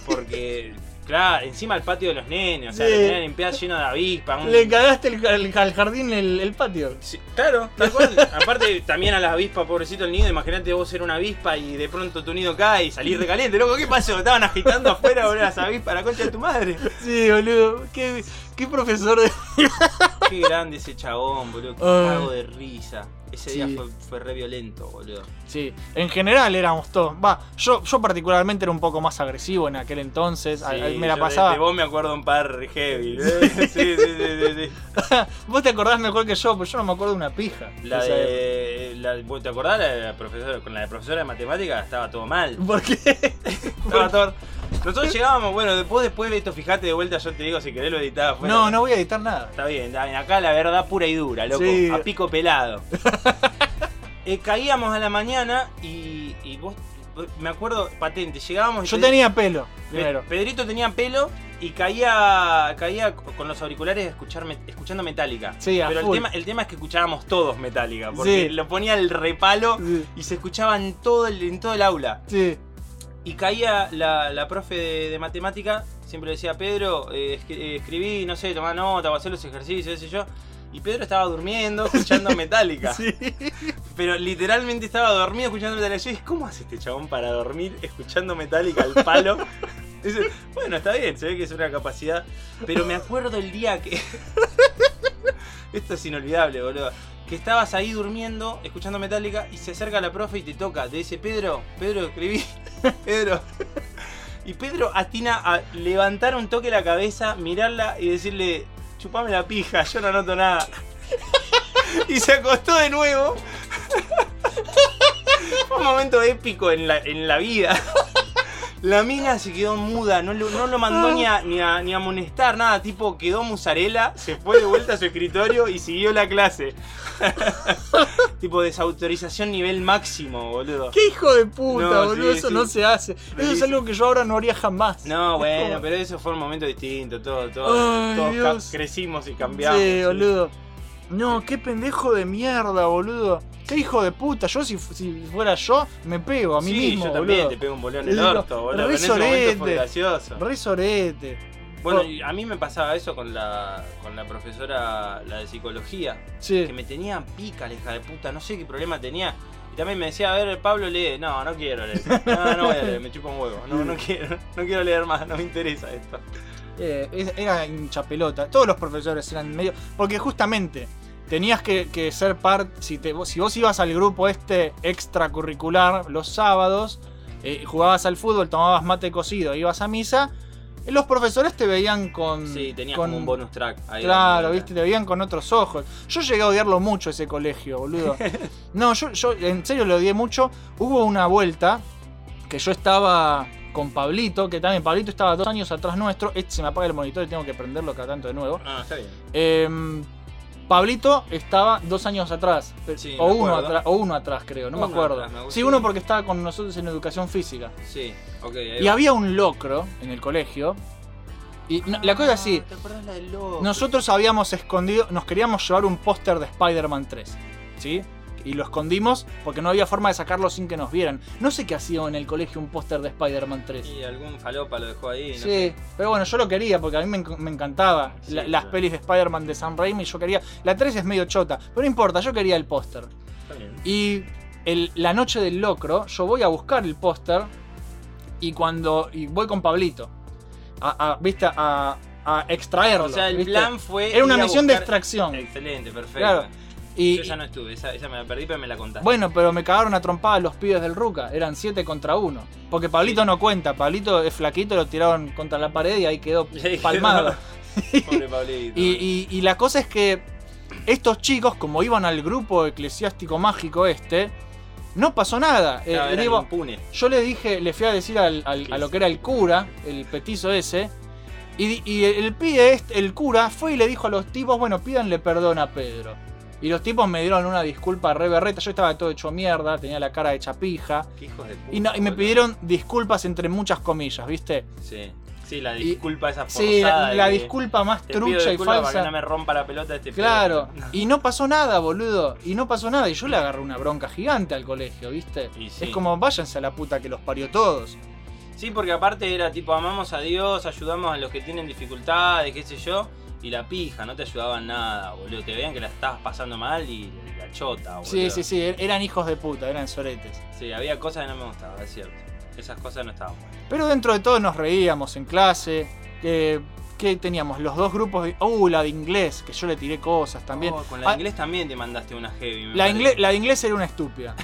Porque Claro, encima el patio de los nenes, o sea, le tenían limpiado lleno de avispas. un- Le cagaste el, el- al jardín el, el patio. Sí, claro, tal cual. Aparte, también a las avispas, pobrecito el nido. Imagínate vos ser una avispa y de pronto tu nido cae y salir recaliente. Loco, ¿qué pasó? Estaban agitando afuera, boludo, las avispas, la concha de tu madre. Sí, boludo. Qué, qué profesor de. Qué grande ese chabón, boludo. Qué Ay. cago de risa. Ese día fue, fue re violento, boludo. Sí, en general éramos todos. Va, yo, yo particularmente era un poco más agresivo en aquel entonces. Sí, a- me la de- pasaba. De, vos me acuerdo un par heavy. Sí, sí, sí, sí, sí. Vos te acordás mejor que yo, pero yo no me acuerdo de una pija. La de. la- ¿vos ¿Te acordás la de la profesora? Con la de profesora de matemáticas estaba todo mal. ¿Por qué? Estaba todo. Nosotros llegábamos, bueno, después, después de esto, fijate de vuelta, yo te digo, si querés lo editaba afuera. No, no voy a editar nada. Está bien, está bien. acá la verdad pura y dura, loco. Sí. A pico pelado. Eh, caíamos a la mañana y, y vos, me acuerdo, patente, llegábamos y Yo tenía pelo, Pe- primero. Pedrito tenía pelo y caía caía con los auriculares escuchando Metallica. Sí, a Pero el full. tema, el tema es que escuchábamos todos Metallica, porque Sí. lo ponía el repalo Sí. y se escuchaba en todo el, en todo el aula. Sí. Y caía la, la profe de, de matemática, siempre decía, Pedro, eh, eh, escribí, no sé, tomá nota, o hacer los ejercicios, qué sé yo. Y Pedro estaba durmiendo, escuchando Metallica. Sí. Pero literalmente estaba dormido escuchando Metallica. Yo dije, ¿cómo hace este chabón para dormir escuchando Metallica al palo? Dice, bueno, está bien, se ve que es una capacidad. Pero me acuerdo el día que. Esto es inolvidable, boludo. Que estabas ahí durmiendo, escuchando Metallica, y se acerca la profe y te toca. Te dice, Pedro, Pedro, escribí. Pedro. Y Pedro atina a levantar un toque la cabeza, mirarla y decirle, chupame la pija, yo no noto nada. Y se acostó de nuevo. Fue un momento épico en la, en la vida. La mina se quedó muda, no lo, no lo mandó ni a, ni, a, ni a amonestar, nada. Tipo, quedó musarela, se fue de vuelta a su escritorio y siguió la clase. tipo, desautorización nivel máximo, boludo. ¡Qué hijo de puta, No, boludo! sí, eso sí. no se hace. Eso es algo que yo ahora no haría jamás. No, bueno, pero eso fue un momento distinto. Todo, todo, Ay, todos crecimos y cambiamos. Sí, sí. boludo. No, qué pendejo de mierda, boludo. Qué hijo de puta. Yo, si, fu- si fuera yo, me pego a mí Sí, mismo, yo boludo. también te pego un bolón en el Digo, orto, boludo. re pero En ese momento fue sorete. gracioso. Re sorete. Bueno, Oh. a mí me pasaba eso con la, con la profesora, la de psicología. Sí. Que me tenía pica la hija de puta, no sé qué problema tenía. Y también me decía, a ver, Pablo lee. No, no quiero leer. No, no voy a leer, me chupa un huevo. No, no quiero, no quiero leer más, no me interesa esto. Eh, era hincha pelota. Todos los profesores eran medio. Porque justamente tenías que, que ser parte. Si, te- si vos ibas al grupo este extracurricular los sábados, eh, jugabas al fútbol, tomabas mate cocido, ibas a misa, eh, los profesores te veían con. Sí, tenías con- como un bonus track ahí. Claro, viste, te veían con otros ojos. Yo llegué a odiarlo mucho ese colegio, boludo. No, yo, yo en serio lo odié mucho. Hubo una vuelta que yo estaba con Pablito, que también Pablito estaba dos años atrás nuestro. Este se me apaga el monitor y tengo que prenderlo cada tanto de nuevo. Ah, está bien. Em, Pablito estaba dos años atrás. Sí, o, uno atrás o uno atrás, creo, no me acuerdo. atrás, me gusta. sí, uno porque estaba con nosotros en educación física. Sí, ok. Y había un locro en el colegio. Y no- la cosa es así. ¿Te acordás la del loco? Nosotros habíamos escondido, nos queríamos llevar un póster de Spider-Man 3, ¿sí? Y lo escondimos porque no había forma de sacarlo sin que nos vieran. No sé qué hacía en el colegio un póster de Spider-Man 3. Y algún falopa lo dejó ahí. no Sí, sé. pero bueno, yo lo quería porque a mí me, me encantaba Sí, la- las pelis de Spider-Man de Sam Raimi. Yo quería. La 3 es medio chota, pero no importa, yo quería el póster. Y el- la noche del locro, yo voy a buscar el póster y cuando. Y voy con Pablito. A, a- ¿Viste? A, a extraerlo. O sea, el ¿viste? plan fue. Era una misión de extracción. Excelente, perfecto. Claro. Y, Yo ya no estuve, esa, esa me la perdí, pero me la contaste. Bueno, pero me cagaron a trompada los pibes del Ruca. Eran 7 contra 1. Porque Pablito no cuenta. Pablito es flaquito, lo tiraron contra la pared y ahí quedó palmado. Pobre Pablito. Y, y- y la cosa es que estos chicos, como iban al grupo eclesiástico mágico este, no pasó nada. Eh, Claro, digo, yo le dije, le fui a decir al- al- a lo que era el cura, el petizo ese, y, y el pibe, este, el cura, fue y le dijo a los tipos, bueno, pídanle perdón a Pedro. Y los tipos me dieron una disculpa re berreta, yo estaba todo hecho mierda, tenía la cara hecha pija. Qué hijos de puta. Y, no- y me boludo. pidieron disculpas entre muchas comillas, ¿viste? Sí. Sí, la Y- disculpa esa forzada. Sí, la, disculpa más trucha y falsa. Para que no me rompa la pelota este pedo. Claro, y no pasó nada, boludo. Y no pasó nada. Y yo le agarré una bronca gigante al colegio, ¿viste? Y sí. Es como váyanse a la puta que los parió todos. Sí, porque aparte era tipo, amamos a Dios, ayudamos a los que tienen dificultades, qué sé yo. Y la pija, no te ayudaban nada, boludo. Te veían que la estabas pasando mal y la chota, boludo. Sí, sí, sí, er- eran hijos de puta, eran soretes. Sí, había cosas que no me gustaban, es cierto. Esas cosas no estaban buenas. Pero dentro de todo nos reíamos en clase. Que teníamos los dos grupos de. Uh, la de inglés, que yo le tiré cosas también. Oh, con la Ah, inglés también te mandaste una heavy. me La, inglés, la de inglés era una estúpida.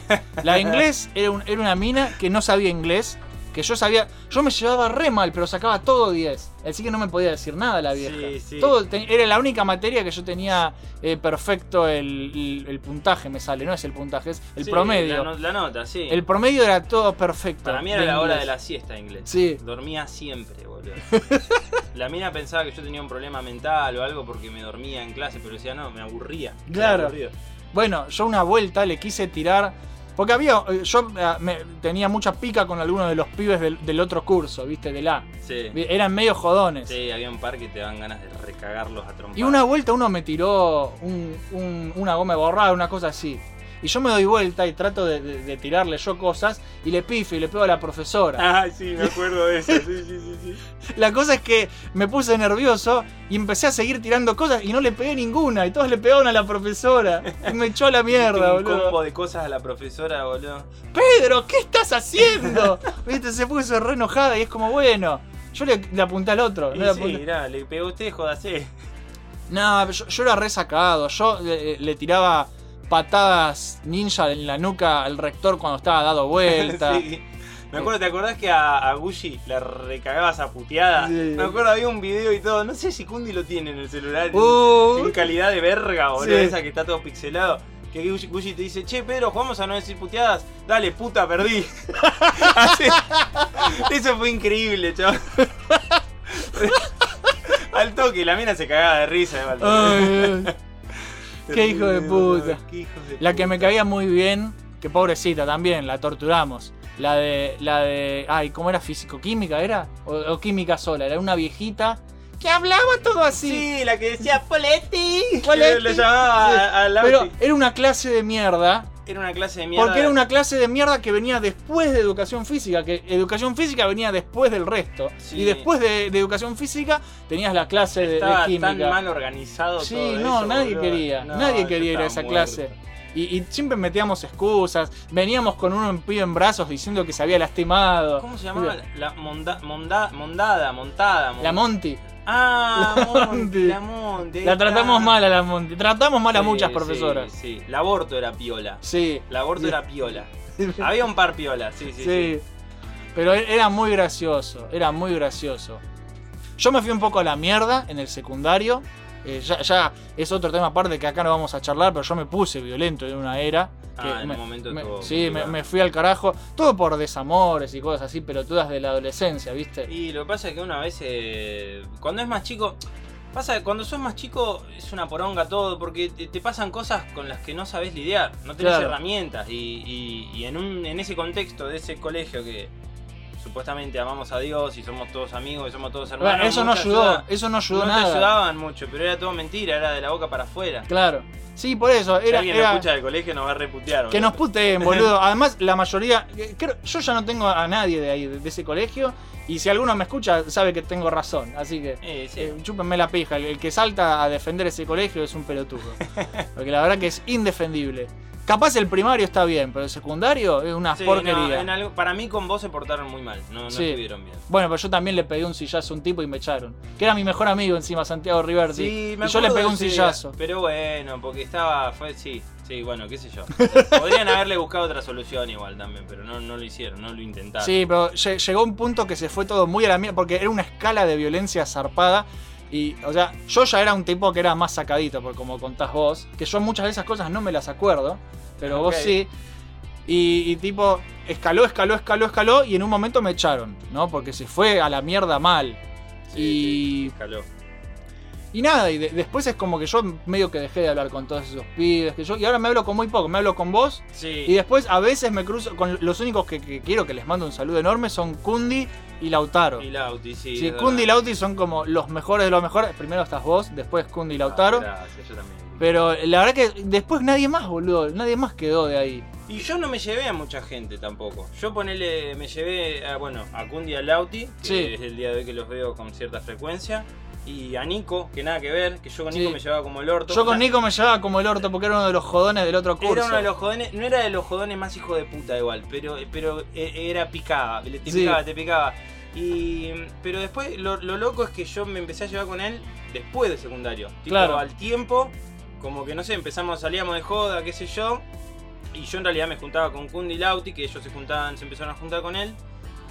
La de inglés era, un- era una mina que no sabía inglés. Que yo sabía. Yo me llevaba re mal, pero sacaba todo 10. Así que no me podía decir nada la vieja. Sí, sí. Todo te- era la única materia que yo tenía eh, perfecto el, el- el puntaje, me sale. No es el puntaje, es el Sí, promedio. La, no- la nota, sí. El promedio era todo perfecto. Para mí era la hora de la siesta inglés. Sí. Dormía siempre, boludo. la mina pensaba que yo tenía un problema mental o algo porque me dormía en clase, pero decía, no, me aburría. Claro. Bueno, yo una vuelta le quise tirar. Porque había. eh, Yo eh, me- tenía mucha pica con algunos de los pibes del, del otro curso, ¿viste? Del A. Sí. Eran medio jodones. Sí, había un par que te dan ganas de recagarlos a trompar. Y una vuelta uno me tiró un- un- una goma borrada, una cosa así. Y yo me doy vuelta y trato de, de- de tirarle yo cosas y le pifo y le pego a la profesora. Ah, sí, me acuerdo de eso. Sí, sí, sí, sí. La cosa es que me puse nervioso y empecé a seguir tirando cosas y no le pegué ninguna. Y todos le pegaron a la profesora. Y me echó a la mierda, un boludo. combo de cosas a la profesora, boludo. Pedro, ¿qué estás haciendo? Viste, se puso re enojada y es como, bueno. Yo le, le apunté al otro. Y no le sí, apunté- mirá, le pegó a usted, jodase. No, yo, yo era resacado. Yo le, le tiraba patadas ninja en la nuca al rector cuando estaba dado vuelta. Sí. Me acuerdo, ¿te acordás que a, a Gucci la recagabas a puteada? Sí. Me acuerdo, había un video y todo. No sé si Kundi lo tiene en el celular. en- Uh. en calidad de verga, boludo. Sí. Esa que está todo pixelado. Que Gucci, Gucci te dice, che, Pedro, jugamos a no decir puteadas. Dale, puta, perdí. Así- Eso fue increíble, chaval. Al toque, la mina se cagaba de risa. Qué hijo de puta. La que me caía muy bien, que pobrecita también, la torturamos. La de. La de. Ay, ¿cómo era? ¿Físico-química era? O, o química sola. Era una viejita que hablaba todo así. Sí, la que decía Poletti. Poletti. Le llamaba a- Pero era una clase de mierda. Era una clase de mierda. Porque era una clase de mierda que venía después de educación física, que educación física venía después del resto. Sí. Y después de, de educación física tenías la clase de, de Estaba química. tan mal organizado Sí, todo no, eso, nadie boludo. quería. No, nadie quería ir a esa muerto. clase. Y, y siempre metíamos excusas. Veníamos con uno en pibe en brazos diciendo que se había lastimado. ¿Cómo se llamaba? La monda, monda- mondada, montada. mon- La Monty. Ah, La Monty. La Monty. La tratamos está. mal a la Monty. Tratamos mal a Sí, muchas sí, profesoras. Sí, El aborto era piola. Sí. El aborto Sí. era piola. Había un par piola, sí, sí, Sí. sí. Pero era muy gracioso, era muy gracioso. Yo me fui un poco a la mierda en el secundario. Eh, ya, ya es otro tema aparte que acá no vamos a charlar, pero yo me puse violento en una era. que Ah, en me- un momento me- Sí, me, fui al carajo. Todo por desamores y cosas así, pero todas de la adolescencia, ¿viste? Y lo que pasa es que una vez, eh, cuando es más chico, pasa que cuando sos más chico es una poronga todo, porque te, te pasan cosas con las que no sabes lidiar, no tenés Claro. herramientas. Y, y- y en, un, en ese contexto de ese colegio que supuestamente amamos a Dios y somos todos amigos y somos todos hermanos. Bueno, eso no ayudó, ayuda- eso no ayudó no nada. te ayudaban mucho, pero era todo mentira, era de la boca para afuera. Claro. Sí, por eso. si alguien era- lo escucha del colegio nos va a reputear. Que boludo. nos puteen, boludo. Además, la mayoría. creo- yo ya no tengo a nadie de ahí, de, ese colegio. Y si alguno me escucha, sabe que tengo razón. Así que. Sí. eh, chúpenme la pija. El, el que salta a defender ese colegio es un pelotudo. Porque la verdad que es indefendible. Capaz el primario está bien, pero el secundario es una Sí, porquería. no, en algo- para mí con vos se portaron muy mal, no, no Sí. estuvieron bien. Bueno, pero yo también le pegué un sillazo a un tipo y me echaron. Que era mi mejor amigo encima, Santiago Riverti. Sí, me y yo le pegué un día, sillazo. Pero bueno, porque estaba. Fue, sí, sí, bueno, qué sé yo. Podrían haberle buscado otra solución igual también, pero no, no lo hicieron, no lo intentaron. Sí, pero lle- llegó un punto que se fue todo muy a la mierda, porque era una escala de violencia zarpada. Y, o sea, yo ya era un tipo que era más sacadito, porque como contás vos, que yo muchas de esas cosas no me las acuerdo, pero vos sí. Y, y tipo, escaló, escaló, escaló, escaló, y en un momento me echaron, ¿no? Porque se fue a la mierda mal. Sí, y, sí, escaló. y nada, y de- después es como que yo medio que dejé de hablar con todos esos pibes, que yo, y ahora me hablo con muy poco, me hablo con vos, Sí. y después a veces me cruzo con los únicos que, que quiero que les mando un saludo enorme son Kundi y Lautaro. Y Lauti, sí. Sí, es Kundi y. Lauti son como los mejores de los mejores. Primero estás vos, después Kundi y Lautaro. Ah, Gracias, yo también. Pero la verdad que después nadie más, boludo. Nadie más quedó de ahí. Y yo no me llevé a mucha gente tampoco. Yo ponele, me llevé a, bueno, a Kundi y a Lauti, que Sí. es el día de hoy que los veo con cierta frecuencia. Y a Nico, que nada que ver, que yo con Nico Sí. me llevaba como el orto. Yo con Nico me llevaba como el orto porque era uno de los jodones del otro curso. Era uno de los jodones, no era de los jodones más hijo de puta igual, pero, pero eh, era picaba, te Sí. picaba, te picaba. Y, pero después lo, lo loco es que yo me empecé a llevar con él después de secundario. Tipo, Claro. al tiempo, como que no sé, empezamos, salíamos de joda, qué sé yo. Y yo en realidad me juntaba con Kundi y Lauti, que ellos se juntaban, se empezaron a juntar con él.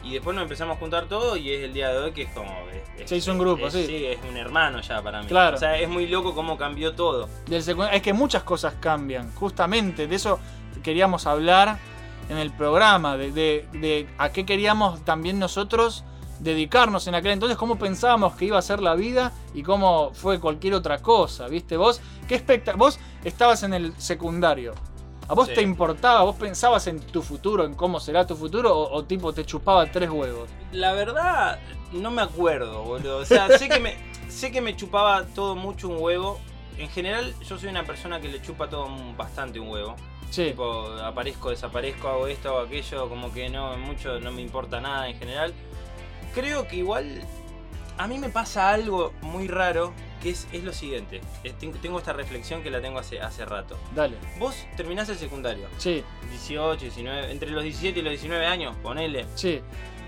Y después nos empezamos a juntar todo y es el día de hoy que es como... es- Se hizo un grupo, es- sí. es un hermano ya para mí. Claro. O sea, es muy loco cómo cambió todo. Del es que muchas cosas cambian. Justamente de eso queríamos hablar en el programa. De, de- de a qué queríamos también nosotros dedicarnos en aquel entonces. Cómo pensábamos que iba a ser la vida y cómo fue cualquier otra cosa. ¿Viste? Vos, qué expecta vos estabas en el secundario. ¿A vos Sí. te importaba? ¿Vos pensabas en tu futuro, en cómo será tu futuro? ¿O, o tipo te chupaba tres huevos? La verdad, no me acuerdo, boludo. O sea, sé que me, sé que me chupaba todo mucho un huevo. En general, yo soy una persona que le chupa todo bastante un huevo. Sí. Tipo, aparezco, desaparezco, hago esto, hago aquello, como que no, mucho no me importa nada en general. Creo que igual a mí me pasa algo muy raro, que es, es lo siguiente. Eh, ten- Tengo esta reflexión que la tengo hace, hace rato. Dale. Vos terminás el secundario. Sí, 18, 19, entre los 17 y los 19 años, ponele. sí.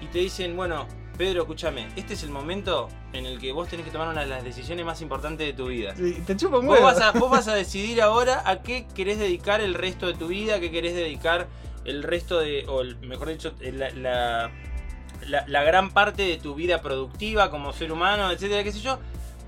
Y te dicen, bueno, Pedro, escúchame, este es el momento en el que vos tenés que tomar una de las decisiones más importantes de tu vida. Sí, Te chupa un Vos huevo. vas, a, vos vas a decidir ahora a qué querés dedicar el resto de tu vida, a qué querés dedicar el resto de, o el- mejor dicho, la, la, la- la gran parte de tu vida productiva como ser humano, etcétera, qué sé yo.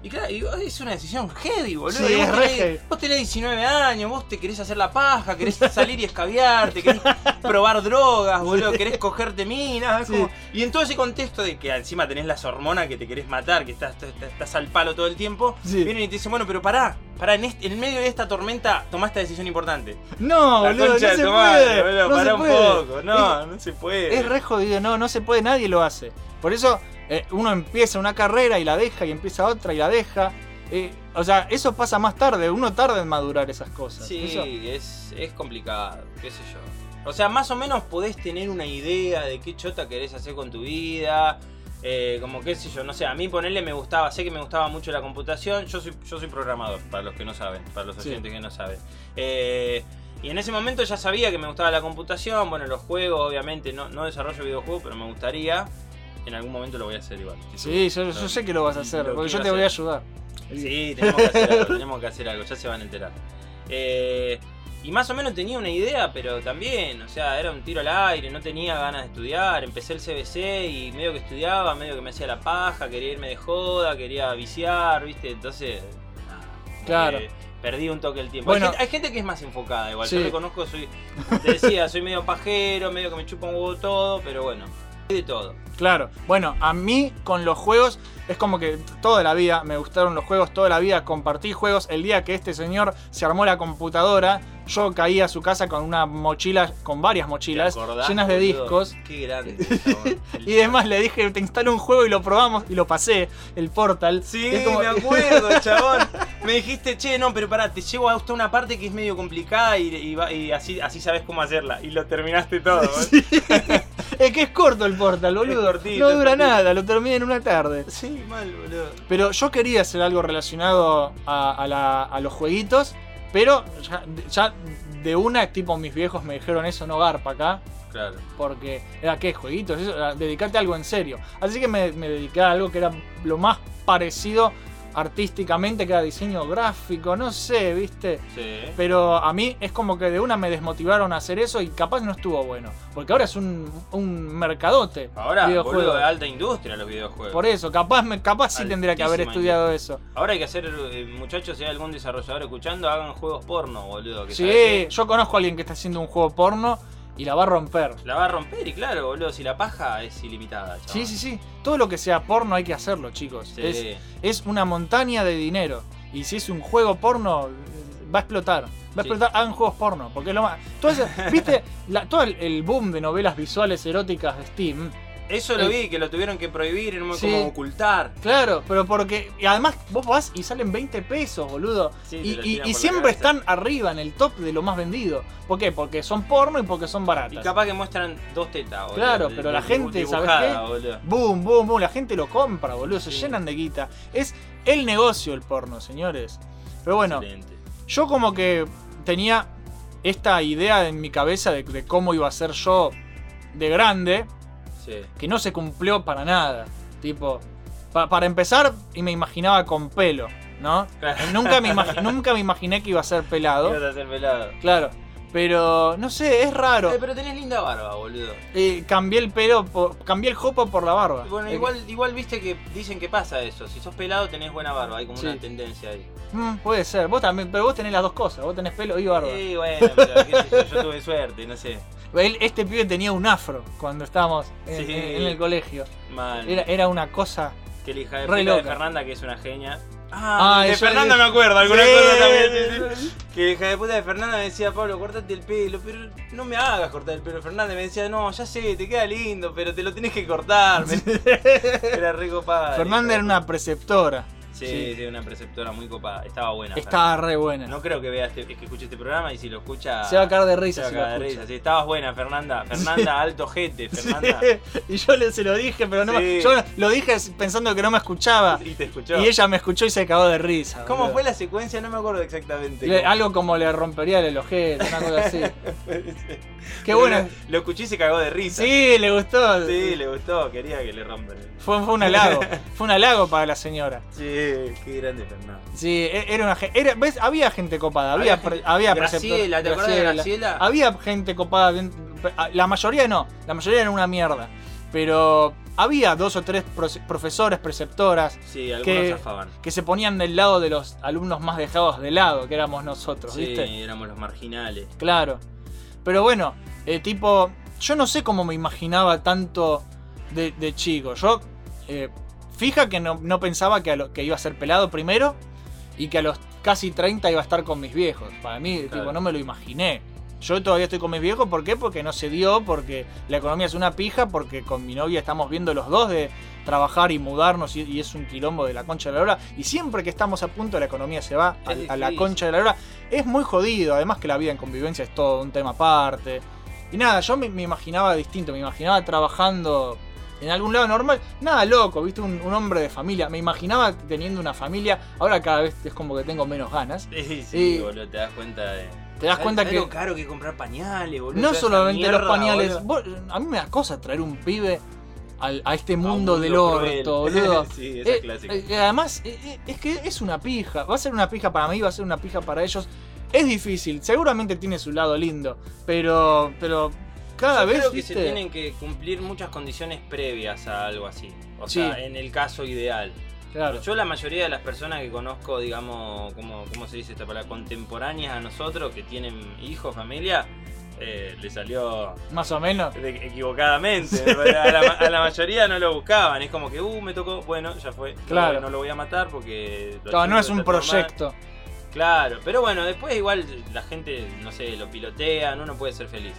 Y claro, y es una decisión heavy, boludo. Sí, Y vos, es tenés, heavy. vos tenés 19 años, vos te querés hacer la paja, querés salir y escabiarte, querés probar drogas, boludo, querés cogerte minas. es Sí. como- Y en todo ese contexto de que encima tenés las hormonas que te querés matar, que estás, estás, estás al palo todo el tiempo, Sí. vienen y te dicen, bueno, pero pará, pará, en, este- en medio de esta tormenta tomá esta decisión importante. No, La boludo, concha no de se puede. boludo, no pará se un poco. No, no se puede. Es re jodido, no, no se puede, nadie lo hace. Por eso eh, uno empieza una carrera y la deja y empieza otra y la deja. Eh, o sea, eso pasa más tarde, uno tarda en madurar esas cosas. Sí, Eso- es, es complicado, qué sé yo. O sea, más o menos podés tener una idea de qué chota querés hacer con tu vida. eh, como qué sé yo, no sé, a mí ponerle me gustaba, sé que me gustaba mucho la computación. Yo soy, yo soy programador, para los que no saben, para los Sí. oyentes que no saben. Eh, y en ese momento ya sabía que me gustaba la computación. Bueno, los juegos, obviamente, no, no desarrollo videojuegos, pero me gustaría. En algún momento lo voy a hacer igual. Sí, yo, sé que lo vas a hacer, lo porque yo te voy a ayudar. Sí, tenemos que hacer algo, tenemos que hacer algo, ya se van a enterar. Eh, y más o menos tenía una idea, pero también, o sea, era un tiro al aire, no tenía ganas de estudiar. Empecé el CBC y medio que estudiaba, medio que me hacía la paja, quería irme de joda, quería viciar, ¿viste? Entonces, Claro. perdí un toque el tiempo. Bueno. hay, gente, hay gente que es más enfocada, igual. Sí. Yo reconozco, soy, te decía, soy medio pajero, medio que me chupa un huevo todo, pero bueno, de todo. Claro, bueno, a mí con los juegos es como que toda la vida me gustaron los juegos, toda la vida compartí juegos. El día que este señor se armó la computadora, yo caí a su casa con una mochila, con varias mochilas ¿Te acordás, llenas de boludo? discos. Qué grande. Y además le dije, te instalo un juego y lo probamos y lo pasé, el Portal. Sí, Es como- me acuerdo, chabón. Me dijiste, che, no, pero pará, te llevo hasta una parte que es medio complicada y, y va- y así, así sabes cómo hacerla. Y lo terminaste todo. ¿eh? es que es corto el Portal, boludo. cortito, no dura nada, lo terminé en una tarde. Sí, mal, boludo. Pero yo quería hacer algo relacionado a, a la- a los jueguitos, pero ya, ya de una, tipo, mis viejos me dijeron eso no garpa acá. Claro. Porque era qué, jueguitos, eso, era dedicarte a algo en serio. Así que me, me dediqué a algo que era lo más parecido artísticamente, que era diseño gráfico, no sé, viste. Sí. Pero a mí es como que de una me desmotivaron a hacer eso y capaz no estuvo bueno. Porque ahora es un, un mercadote. Ahora, videojuegos. boludo, de alta industria los videojuegos. Por eso, capaz, me, capaz sí tendría que haber estudiado eso. Ahora hay que hacer, eh, muchachos, si hay algún desarrollador escuchando, hagan juegos porno, boludo. Que Sí, yo conozco a alguien que está haciendo un juego porno y la va a romper. La va a romper y claro, boludo, si la paja es ilimitada. Sí, sí, sí. Todo lo que sea porno hay que hacerlo, chicos. Sí. Es, es una montaña de dinero. Y si es un juego porno, va a explotar. Va a Sí. explotar. Hagan juegos porno. Porque es lo más. ¿Viste? La- todo el, el boom de novelas visuales eróticas de Steam. Eso lo Eh, vi, que lo tuvieron que prohibir y no me Sí. como ocultar. Claro, pero porque. Y además, vos vas y salen 20 pesos, boludo. Sí, y y- y siempre están arriba en el top de lo más vendido. ¿Por qué? Porque son porno y porque son Y baratas. capaz que muestran dos tetas, boludo. Claro, pero la gente, ¿sabes qué? boludo. Boom, boom, boom. La gente lo compra, boludo. Se Sí. llenan de guita. Es el negocio el porno, señores. Pero bueno, Excelente. yo como que tenía esta idea en mi cabeza de, de cómo iba a ser yo de grande, Sí. que no se cumplió para nada. Tipo, pa- para empezar, y me imaginaba con pelo, ¿no? Claro. Nunca me, nunca me imaginé que iba a ser pelado. Ibas a ser pelado. Claro. Pero, no sé, es raro. Eh, pero tenés linda barba, boludo. Eh, cambié el pelo, por- cambié el jopo por la barba. Bueno, Eh, igual, igual viste que dicen que pasa eso. Si sos pelado tenés buena barba, hay como Sí. una tendencia ahí. mm, puede ser. Vos también, pero vos tenés las dos cosas. Vos tenés pelo y barba. Sí, bueno, pero qué sé yo, yo tuve suerte, no sé. Él- este pibe tenía un afro cuando estábamos en, Sí. en el colegio. Mal. Era, era una cosa. Que la hija de, de. Fernanda, que es una genia. Ah, Ah, de Fernanda me acuerdo, alguna Sí. cosa también. sí, sí. Que hija de puta de Fernanda me decía, Pablo, cortate el pelo, pero no me hagas cortar el pelo. Fernanda me decía, no, ya sé, te queda lindo, pero te lo tenés que cortar. Era re copada. Fernanda era una preceptora. Sí, Sí. sí, una preceptora muy copada. Estaba buena. Estaba re buena. No creo que vea este, que escuche este programa y si lo escucha. Se va a caer de risa Se va a si caer de risa. Sí, estabas buena, Fernanda. Fernanda, alto jete, Fernanda. y yo le, se lo dije, pero no me- yo lo dije pensando que no me escuchaba. Y te escuchó. Y ella me escuchó y se cagó de risa. ¿Cómo fue la secuencia? No me acuerdo exactamente. Le- algo como le rompería el ojete, una cosa así. Qué Pero bueno. Lo, escuché y se cagó de risa. Sí, le gustó. Sí, le gustó, quería que le rompan. Fue, fue un halago. fue un halago para la señora. Sí, qué grande Fernando. Sí, e- era una era, ¿ves? Había gente copada, había Había gente- había Graciela, ¿te acuerdas de Graciela? Había gente copada, la mayoría no, la mayoría era una mierda, pero había dos o tres profesores, preceptoras Sí, algunos que, que se ponían del lado de los alumnos más dejados de lado, que éramos nosotros, Sí, ¿viste? éramos los marginales. Claro. Pero bueno, eh, tipo, yo no sé cómo me imaginaba tanto de, de chico. Yo, eh, fija que no, no pensaba que, a lo- que iba a ser pelado primero y que a los casi 30 iba a estar con mis viejos. Para mí, Claro. tipo, no me lo imaginé. Yo todavía estoy con mis viejos, ¿por qué? Porque no se dio, porque la economía es una pija, porque con mi novia estamos viendo los dos de trabajar y mudarnos y, y es un quilombo de la concha de la lora. Y siempre que estamos a punto, la economía se va a, la concha de la lora. Es muy jodido, además que la vida en convivencia es todo un tema aparte. Y nada, yo me, me imaginaba distinto, me imaginaba trabajando en algún lado normal. Nada loco, viste, un, un hombre de familia. Me imaginaba teniendo una familia. Ahora cada vez es como que tengo menos ganas. Sí, sí, Y- boludo, te das cuenta de. Te das ¿Sabes- cuenta que- lo caro que es comprar pañales, boludo. No solamente los mierda, pañales. boludo. vos- a mí me da cosa traer un pibe al- a este un mundo, mundo del orto, boludo. Sí, esa Eh, es clásica. eh, además, eh, eh, es que es una pija. Va a ser una pija para mí, va a ser una pija para ellos. Es difícil, seguramente tiene su lado lindo. Pero, pero cada Yo vez. creo que se tienen que cumplir muchas condiciones previas a algo así. O Sí. sea, en el caso ideal. Claro. Yo la mayoría de las personas que conozco, digamos, como, ¿cómo se dice esta palabra? Contemporáneas a nosotros, que tienen hijos, familia, eh, le salió Más o menos. equivocadamente. a, la, ma- a la mayoría no lo buscaban. Es como que, uh, me tocó, bueno, ya fue. No- Claro. No, lo voy a matar porque... no chico es un proyecto. Claro, pero bueno, después igual la gente, no sé, lo pilotean, uno puede ser feliz.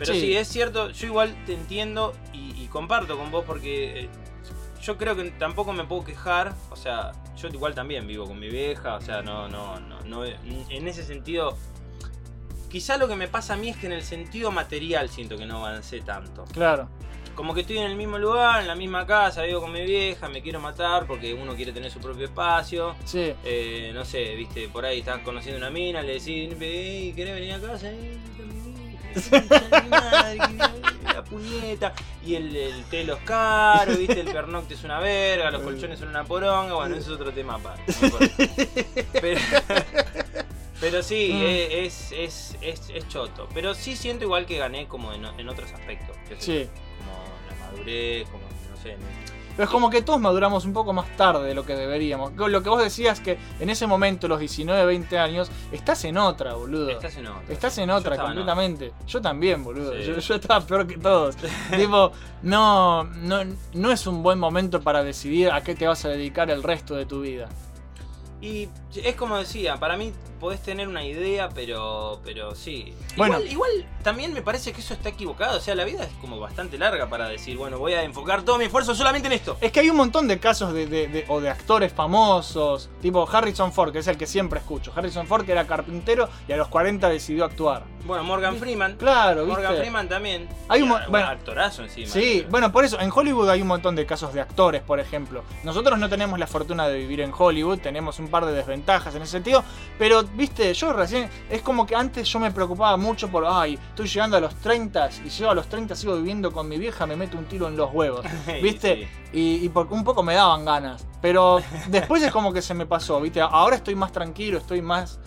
Pero Sí. sí, es cierto, yo igual te entiendo y, y comparto con vos porque eh, yo creo que tampoco me puedo quejar, o sea, yo igual también vivo con mi vieja, o sea, no, no, no, no en ese sentido, quizá lo que me pasa a mí es que en el sentido material siento que no avancé tanto. Claro. Como que estoy en el mismo lugar, en la misma casa, vivo con mi vieja, me quiero matar porque uno quiere tener su propio espacio. Sí. Eh, no sé, viste, por ahí estás conociendo una mina, le decís, "Ey, ¿querés venir a casa? Eh, la puñeta. Y el, el telo es caro, viste, el pernocte es una verga, los colchones son una poronga, bueno, eso es otro tema importa. Pero, pero sí, Mm. eh, es, es, es, es choto. Pero sí siento igual que gané como en, en otros aspectos. Sí. Como la madurez, como, no sé. Pero es como que todos maduramos un poco más tarde de lo que deberíamos. Lo que vos decías que en ese momento, los 19, 20 años, estás en otra, boludo. Estás en otra. Estás en Yo otra en completamente. Yo también, boludo. Sí. Yo, yo estaba peor que todos. tipo, no, no, no es un buen momento para decidir a qué te vas a dedicar el resto de tu vida. Y es como decía, para mí podés tener una idea, pero, pero sí. Bueno. Igual, igual también me parece que eso está equivocado. O sea, la vida es como bastante larga para decir, bueno, voy a enfocar todo mi esfuerzo solamente en esto. Es que hay un montón de casos de, de- de- o de actores famosos, tipo Harrison Ford, que es el que siempre escucho. Harrison Ford que era carpintero y a los 40 decidió actuar. Bueno, Morgan Freeman. Claro, Morgan ¿viste? Freeman también. Hay un bueno, actorazo encima. Sí, bueno, por eso, en Hollywood hay un montón de casos de actores, por ejemplo. Nosotros no tenemos la fortuna de vivir en Hollywood, tenemos un par de desventajas en ese sentido, pero, viste, yo recién, es como que antes yo me preocupaba mucho por, ay, estoy llegando a los 30 y yo a los 30 sigo viviendo con mi vieja, me meto un tiro en los huevos, viste, y, y por- un poco me daban ganas, pero después es como que se me pasó, viste, ahora estoy más tranquilo, estoy más...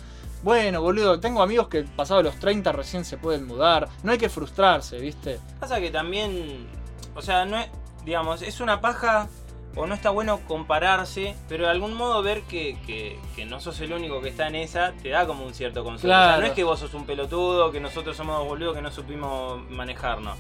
Bueno, boludo, tengo amigos que pasados los 30 recién se pueden mudar. No hay que frustrarse, ¿viste? Pasa que también, o sea, no es, digamos, es una paja o no está bueno compararse, pero de algún modo ver que, que- que no sos el único que está en esa te da como un cierto consuelo. O sea, no es que vos sos un pelotudo, que nosotros somos boludos que no supimos manejarnos.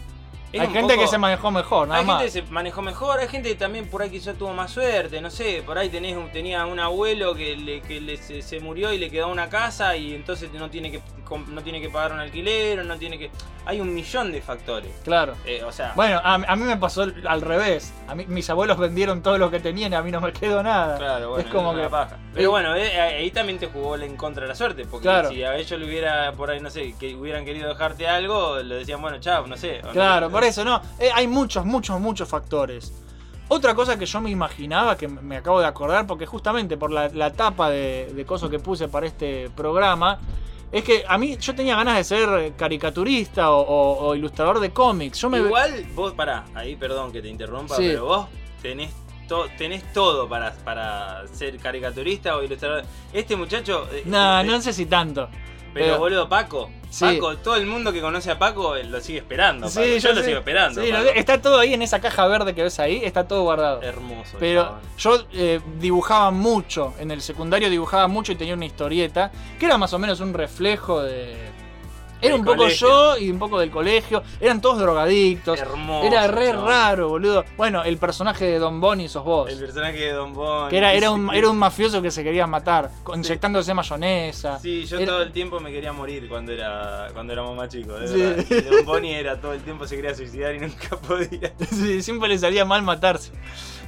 Hay gente poco- que se manejó mejor, nada hay más. gente que se manejó mejor, hay gente que también por ahí quizá tuvo más suerte, no sé, por ahí tenés un- tenía un abuelo que, le, que le- se, se murió y le quedó una casa y entonces no tiene que no tiene que pagar un alquiler, no tiene que hay un millón de factores. Claro. Eh, o sea, Bueno, a, a mí me pasó al revés. A mí, mis abuelos vendieron todo lo que tenían y a mí no me quedó nada. Claro, bueno, es como es que. paja. Pero bueno, eh, ahí también te jugó en contra de la suerte, porque Claro. si a ellos le hubiera, por ahí, no sé, que hubieran querido dejarte algo, le decían, bueno, chao, no sé. o no- Claro, por eso no. Eh, hay muchos, muchos, muchos factores. Otra cosa que yo me imaginaba, que me acabo de acordar, porque justamente por la, la tapa de, de coso que puse para este programa, es que a mí yo tenía ganas de ser caricaturista o, o- o ilustrador de cómics. Yo me Igual, vos, pará, ahí perdón que te interrumpa, Sí. pero vos tenés, to- tenés todo para, para ser caricaturista o ilustrador. Este muchacho. eh, No, eh, no sé si tanto. Pero, pero- boludo, Paco. Sí. Paco, todo el mundo que conoce a Paco lo sigue esperando. Sí, yo, yo lo sigo esperando. Sí, lo- Paco. está todo ahí en esa caja verde que ves ahí, está todo guardado. Hermoso. Pero chabón. yo eh, dibujaba mucho, en el secundario dibujaba mucho y tenía una historieta que era más o menos un reflejo de... Era un poco colegio. yo y un poco del colegio. Eran todos drogadictos. Hermoso, Era re raro, boludo. Bueno, el personaje de Don Bonnie sos vos. El personaje de Don Bon. Que era, era, un, Sí. era un mafioso que se quería matar, inyectándose mayonesa. Sí, yo Era- todo el tiempo me quería morir cuando era cuando éramos más chicos. de Sí. Don Bonnie era todo el tiempo se quería suicidar y nunca podía. Sí, siempre le salía mal matarse.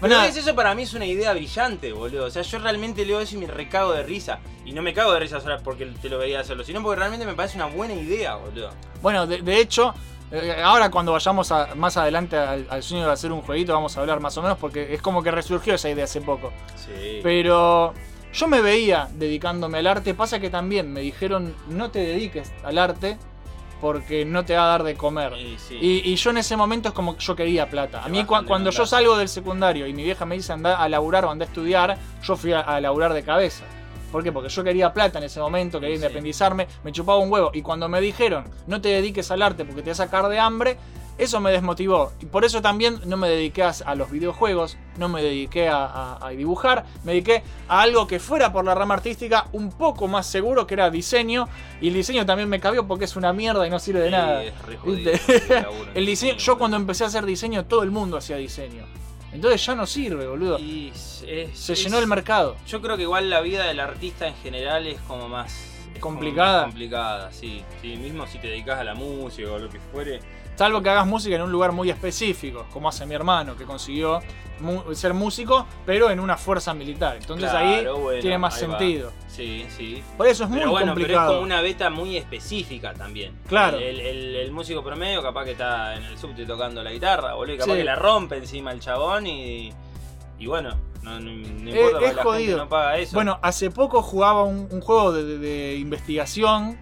Pero Bueno, es eso para mí es una idea brillante, boludo. O sea, yo realmente leo eso y me recago de risa. Y no me cago de risa solo porque te lo veía hacerlo, sino porque realmente me parece una buena idea, boludo. Bueno, de, de hecho, eh, ahora cuando vayamos a- más adelante al, al sueño de hacer un jueguito, vamos a hablar más o menos, porque es como que resurgió esa idea hace poco. Sí. Pero yo me veía dedicándome al arte, pasa que también me dijeron, no te dediques al arte porque no te va a dar de comer. Y sí. Y, y yo en ese momento es como que yo quería plata. A mí cuando yo salgo del secundario y mi vieja me dice anda a laburar o anda a estudiar, yo fui a, a laburar de cabeza. ¿Por qué? Porque yo quería plata en ese momento, quería Sí. independizarme, me chupaba un huevo. Y cuando me dijeron, no te dediques al arte porque te va a sacar de hambre, eso me desmotivó. Y por eso también no me dediqué a, los videojuegos, no me dediqué a, a- a dibujar, me dediqué a algo que fuera por la rama artística un poco más seguro, que era diseño. Y el diseño también me cabió porque es una mierda y no sirve de Sí, nada. El diseño, yo cuando empecé a hacer diseño, todo el mundo hacía diseño. Entonces ya no sirve, boludo. Y es- Se es- llenó el mercado. Yo creo que igual la vida del artista en general es como más. Complicada. más complicada, sí. Sí, mismo si te dedicas a la música o lo que fuere. Salvo que hagas música en un lugar muy específico, como hace mi hermano, que consiguió ser músico, pero en una fuerza militar. Entonces ahí bueno, tiene más ahí va. sentido. Sí, sí. Por eso es muy pero bueno, complicado. pero es como una beta muy específica también. Claro. El, el- el músico promedio capaz que está en el subte tocando la guitarra, boludo, y capaz Sí. que la rompe encima el chabón y. Y bueno, no, no- no Eh, importa, es la jodido. gente no paga eso. Bueno, hace poco jugaba un, un juego de, de- de investigación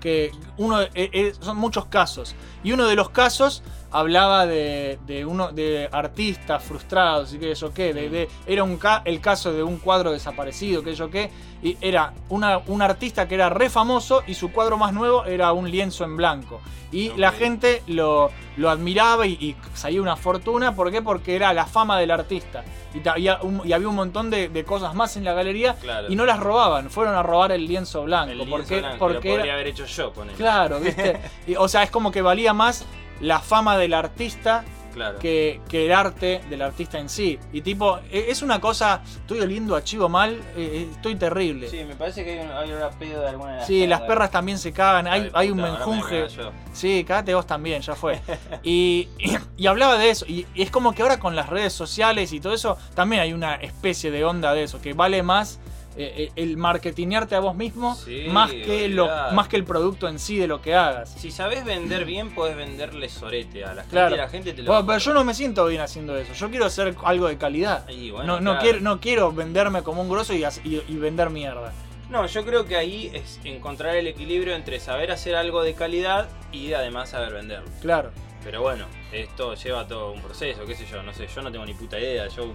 que uno eh, eh, son muchos casos. Y uno de los casos hablaba de, de uno de artistas frustrados y que eso qué de, de- era un ca- el caso de un cuadro desaparecido que yo qué y era una, un artista que era re famoso y su cuadro más nuevo era un lienzo en blanco y la gente lo, lo admiraba y, y salía una fortuna ¿por qué? porque era la fama del artista y, y, un- y había un montón de, de cosas más en la galería Claro. y no las robaban, fueron a robar el lienzo blanco. el lienzo porque blanco, porque lo era- podría haber hecho yo, ponele. Claro, ¿viste? Y, o sea, es como que valía más la fama del artista Claro. que, que el arte del artista en sí. Y tipo, e- es una cosa, estoy oliendo a chivo mal, eh, eh, estoy terrible. Sí, me parece que hay un, hay un pedo de alguna de las Sí, las perras también se cagan, hay, Ay, hay un me menjunje. Sí, cagate vos también, ya fue. Y, y- y hablaba de eso, y, y es como que ahora con las redes sociales y todo eso, también hay una especie de onda de eso, que vale más eh, eh, el marketinearte a vos mismo Sí, más, que lo, más que el producto en sí de lo que hagas. Si sabes vender bien, puedes venderle sorete a la gente Claro. la gente te lo Bueno, pero yo no me siento bien haciendo eso. Yo quiero hacer algo de calidad. Bueno, no, no, claro. quiero, no quiero venderme como un grosso y, hac- y- y vender mierda. No, yo creo que ahí es encontrar el equilibrio entre saber hacer algo de calidad y además saber venderlo. Claro. Pero bueno, esto lleva todo un proceso, qué sé yo, no sé, yo no tengo ni puta idea, yo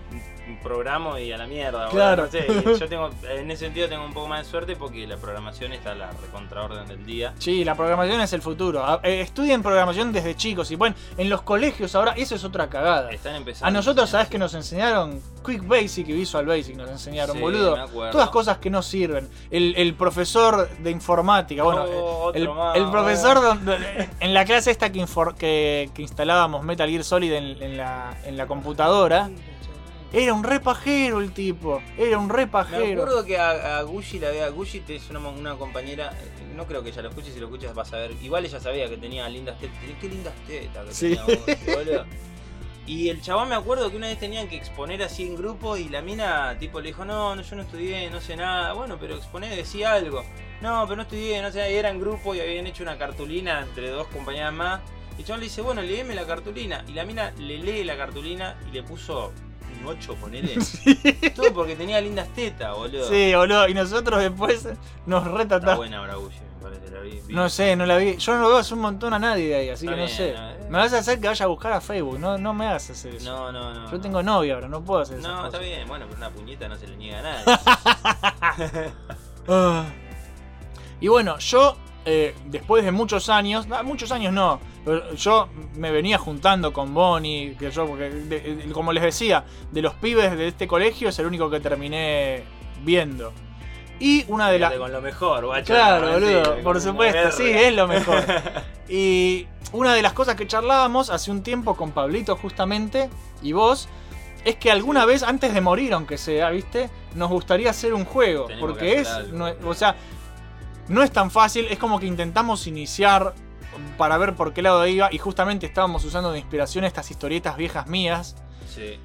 programo y a la mierda. Claro. no sé, y yo tengo, en ese sentido tengo un poco más de suerte porque la programación está a la recontraorden del día. Sí, la programación es el futuro. A- eh, Estudien programación desde chicos. Y bueno, en los colegios ahora, eso es otra cagada. Están empezando. A nosotros, ¿sabes que nos enseñaron? Quick Basic y Visual Basic nos enseñaron, Sí, boludo. Todas cosas que no sirven. El, el profesor de informática, bueno, Oh, el, otro más, el profesor oh. donde- en la clase esta que, que, que instalábamos Metal Gear Solid en, en la, en la computadora, era un repajero el tipo. Era un Me repajero. acuerdo que a, a Gucci la vea, Gucci es una, una compañera, eh, no creo que ella lo escuche, si lo escuchas vas a ver, igual ella sabía que tenía lindas tetas, qué lindas tetas que Sí. tenía Gucci, boludo. Y el chabón me acuerdo que una vez tenían que exponer así en grupo y la mina tipo le dijo, no, no, yo no estudié, no sé nada, bueno, pero exponé, decía algo. No, pero no estudié, no sé, y era en grupo y habían hecho una cartulina entre dos compañeras más. Y el chabón le dice, bueno, léeme la cartulina. Y la mina le lee la cartulina y le puso un 8, ponele. Todo porque tenía lindas tetas, boludo. Sí, boludo. Y nosotros después nos Está retratamos. buena Gucci, me parece, la vi. vi. No sé, no la vi. Yo no lo veo hace un montón a nadie de ahí, así Está que no bien, sé. no, eh. Me vas a hacer que vaya a buscar a Facebook, no, no me hagas hacer eso. No, no, no. Yo no. tengo novia ahora, no puedo hacer eso. No, está bien, bueno, pero una puñeta no se le niega a nadie. Ah. Y bueno, yo, eh, después de muchos años, no, muchos años no, yo me venía juntando con Bonnie, que yo, porque, de- de- como les decía, de los pibes de este colegio es el único que terminé viendo. Y una de las... Con lo mejor, guacho. Claro, boludo, sí, por supuesto, sí, es lo mejor. Y una de las cosas que charlábamos hace un tiempo con Pablito justamente y vos es que alguna vez antes de morir, aunque sea, ¿viste? Nos gustaría hacer un juego, Tenemos porque no es- o sea, no es tan fácil, es como que intentamos iniciar para ver por qué lado iba y justamente estábamos usando de inspiración estas historietas viejas mías Sí.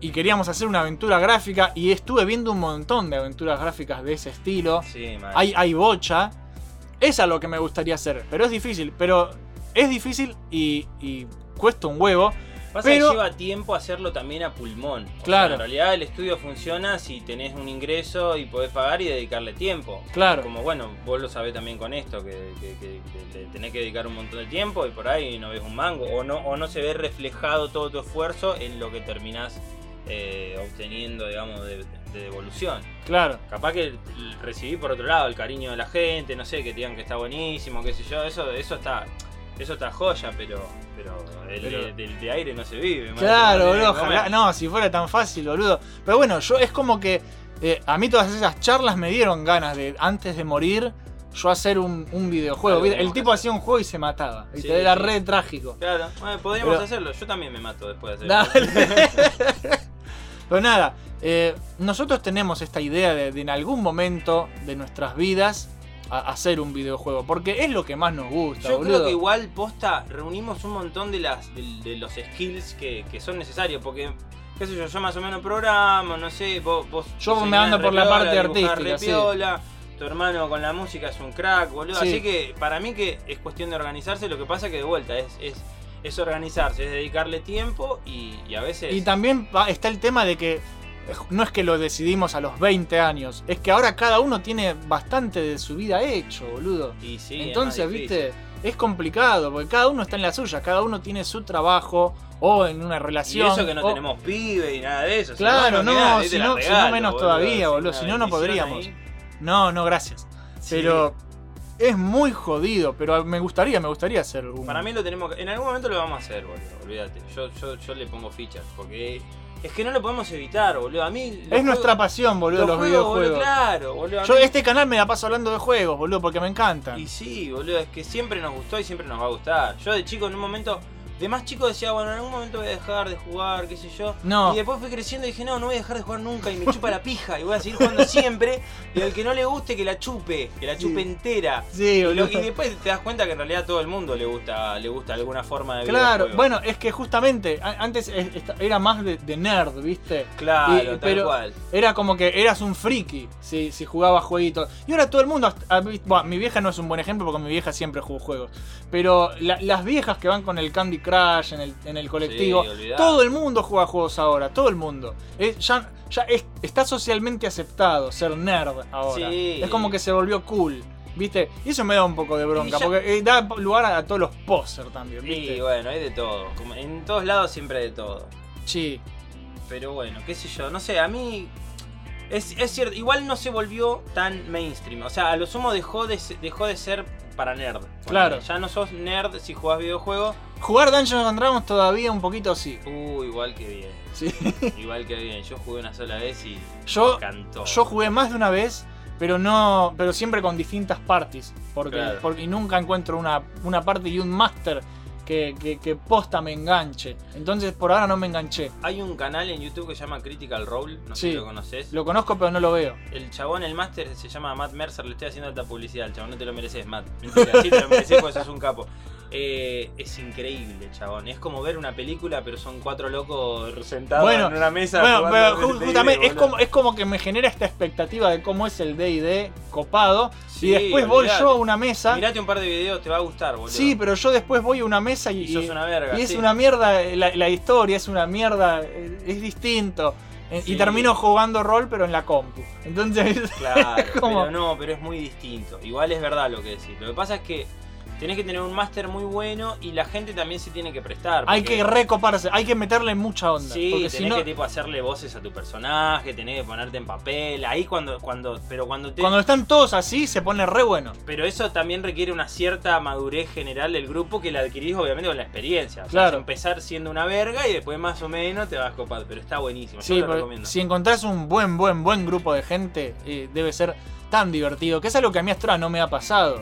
y queríamos hacer una aventura gráfica y estuve viendo un montón de aventuras gráficas de ese estilo. Sí, mal. Hay, hay bocha. Es a lo que me gustaría hacer, pero es difícil. Pero es difícil y, y cuesta un huevo. Pasa pero que lleva tiempo hacerlo también a pulmón. O sea, Claro. en realidad el estudio funciona si tenés un ingreso y podés pagar y dedicarle tiempo. Claro. Como bueno, vos lo sabés también con esto, que, que- que- que le tenés que dedicar un montón de tiempo y por ahí no ves un mango. O no, o no se ve reflejado todo tu esfuerzo en lo que terminás eh, obteniendo, digamos, de, de devolución. Claro. Capaz que recibí por otro lado el cariño de la gente, no sé, que te digan que está buenísimo, qué sé yo, eso, eso está. Eso está joya, pero, pero, el Pero- de, del de aire no se vive. Claro, boludo. Ojalá. No, si fuera tan fácil, boludo. Pero bueno, yo es como que. eh, a mí todas esas charlas me dieron ganas de, antes de morir, yo hacer un, un videojuego. El tipo hacía un juego y se mataba. Sí, ¿viste? Era sí. re trágico. Claro, bueno, podríamos Pero- hacerlo. Yo también me mato después de hacerlo. Pero nada, eh, nosotros tenemos esta idea de, de en algún momento de nuestras vidas a- hacer un videojuego. Porque es lo que más nos gusta, Yo boludo. creo que igual, posta, reunimos un montón de, las, de, de los skills que, que son necesarios. Porque, qué sé yo, yo más o menos programo, no sé, vos. vos Yo me ando por la parte artística, sí. Tu hermano con la música es un crack, boludo. Sí. Así que para mí que es cuestión de organizarse. Lo que pasa que de vuelta es, es, es organizarse, es dedicarle tiempo y, y a veces. Y también está el tema de que no es que lo decidimos a los 20 años, es que ahora cada uno tiene bastante de su vida hecho, boludo. Y sí, es Entonces, viste, es complicado, porque cada uno está en la suya, cada uno tiene su trabajo o en una Y relación. eso que no o- tenemos pibe y nada de eso. Claro, no, si no, si no regalo, menos boludo, todavía, boludo, si no, no podríamos. ahí. No, no, gracias. Sí. Pero es muy jodido, pero me gustaría, me gustaría hacer un... Para mí lo tenemos que. En algún momento lo vamos a hacer, boludo. Olvídate. Yo, yo, yo le pongo fichas. Porque es que no lo podemos evitar, boludo. A mí. es nuestra pasión, boludo, los, juegos, videojuegos. boludo, claro, boludo. Yo mí- este canal me la paso hablando de juegos, boludo, porque me encantan. Y sí, boludo. Es que siempre nos gustó y siempre nos va a gustar. Yo de chico en un momento de más chico decía, bueno, en algún momento voy a dejar de jugar, qué sé yo. No. Y después fui creciendo y dije, no, no voy a dejar de jugar nunca y me chupa la pija y voy a seguir jugando siempre. Y al que no le guste, que la chupe, que la chupe entera. Sí, y, lo- y después te das cuenta que en realidad a todo el mundo le gusta, le gusta alguna forma de Claro, bueno, es que justamente antes era más de, de nerd, ¿viste? Claro, Y- tal pero cual. Era como que eras un friki si, si jugabas jueguitos. Y ahora todo el mundo. visto- bueno, mi vieja no es un buen ejemplo porque mi vieja siempre jugó juegos. Pero la- las viejas que van con el Candy Crush en el, en el colectivo. Sí, todo el mundo juega juegos ahora, todo el mundo. Es- ya ya es- está socialmente aceptado ser nerd ahora. Sí. Es como que se volvió cool. ¿Viste? Y eso me da un poco de bronca, ya- porque eh, da lugar a, a todos los posers también, ¿viste? Y bueno, hay de todo. Como en todos lados siempre hay de todo. Sí. Pero bueno, qué sé yo, no sé, a mí. Es, es cierto, igual no se volvió tan mainstream. O sea, a lo sumo dejó de, dejó de ser para nerd. Claro. Ya no sos nerd si jugás videojuegos. Jugar Dungeons and Dragons todavía un poquito sí. Uh, igual que bien. Sí. Igual que bien. Yo jugué una sola vez y Yo, me encantó. yo jugué más de una vez, pero no. Pero siempre con distintas parties. Porque, Claro. porque nunca encuentro una, una parte y un máster que, que, que posta me enganche. Entonces por ahora no me enganché. Hay un canal en YouTube que se llama Critical Role, no sé Sí. si lo conoces. Lo conozco pero no lo veo. El chabón, el máster, se llama Matt Mercer, le estoy haciendo alta publicidad. El chabón no te lo mereces, Matt. Mentira, sí te lo mereces porque sos un capo. Eh, es increíble, chabón. Es como ver una película, pero son cuatro locos sentados Bueno, en una mesa. bueno, pero justamente es como, es como que me genera esta expectativa de cómo es el DD copado. Sí, y después voy yo a una mesa. Mirate un par de videos, te va a gustar, boludo. Sí, pero yo después voy a una mesa y, Y sos una verga, y es sí. una mierda, la, la historia es una mierda, eh, es distinto. Eh, Sí. Y termino jugando rol, pero en la compu. Entonces, Claro, como- pero no, pero es muy distinto. Igual es verdad lo que decís. Lo que pasa es que tenés que tener un máster muy bueno y la gente también se tiene que prestar. hay que recoparse, hay que meterle mucha onda. Sí, porque tenés si no, que tipo hacerle voces a tu personaje, tenés que ponerte en papel. Ahí cuando, cuando, pero cuando te. cuando están todos así, se pone re bueno. Pero eso también requiere una cierta madurez general del grupo que la adquirís obviamente con la experiencia. O sea, Claro. empezar siendo una verga y después más o menos te vas copando. Pero está buenísimo. Yo Sí, te lo recomiendo. si encontrás un buen, buen, buen grupo de gente, eh, debe ser tan divertido. Que es algo que a mí hasta ahora no me ha pasado.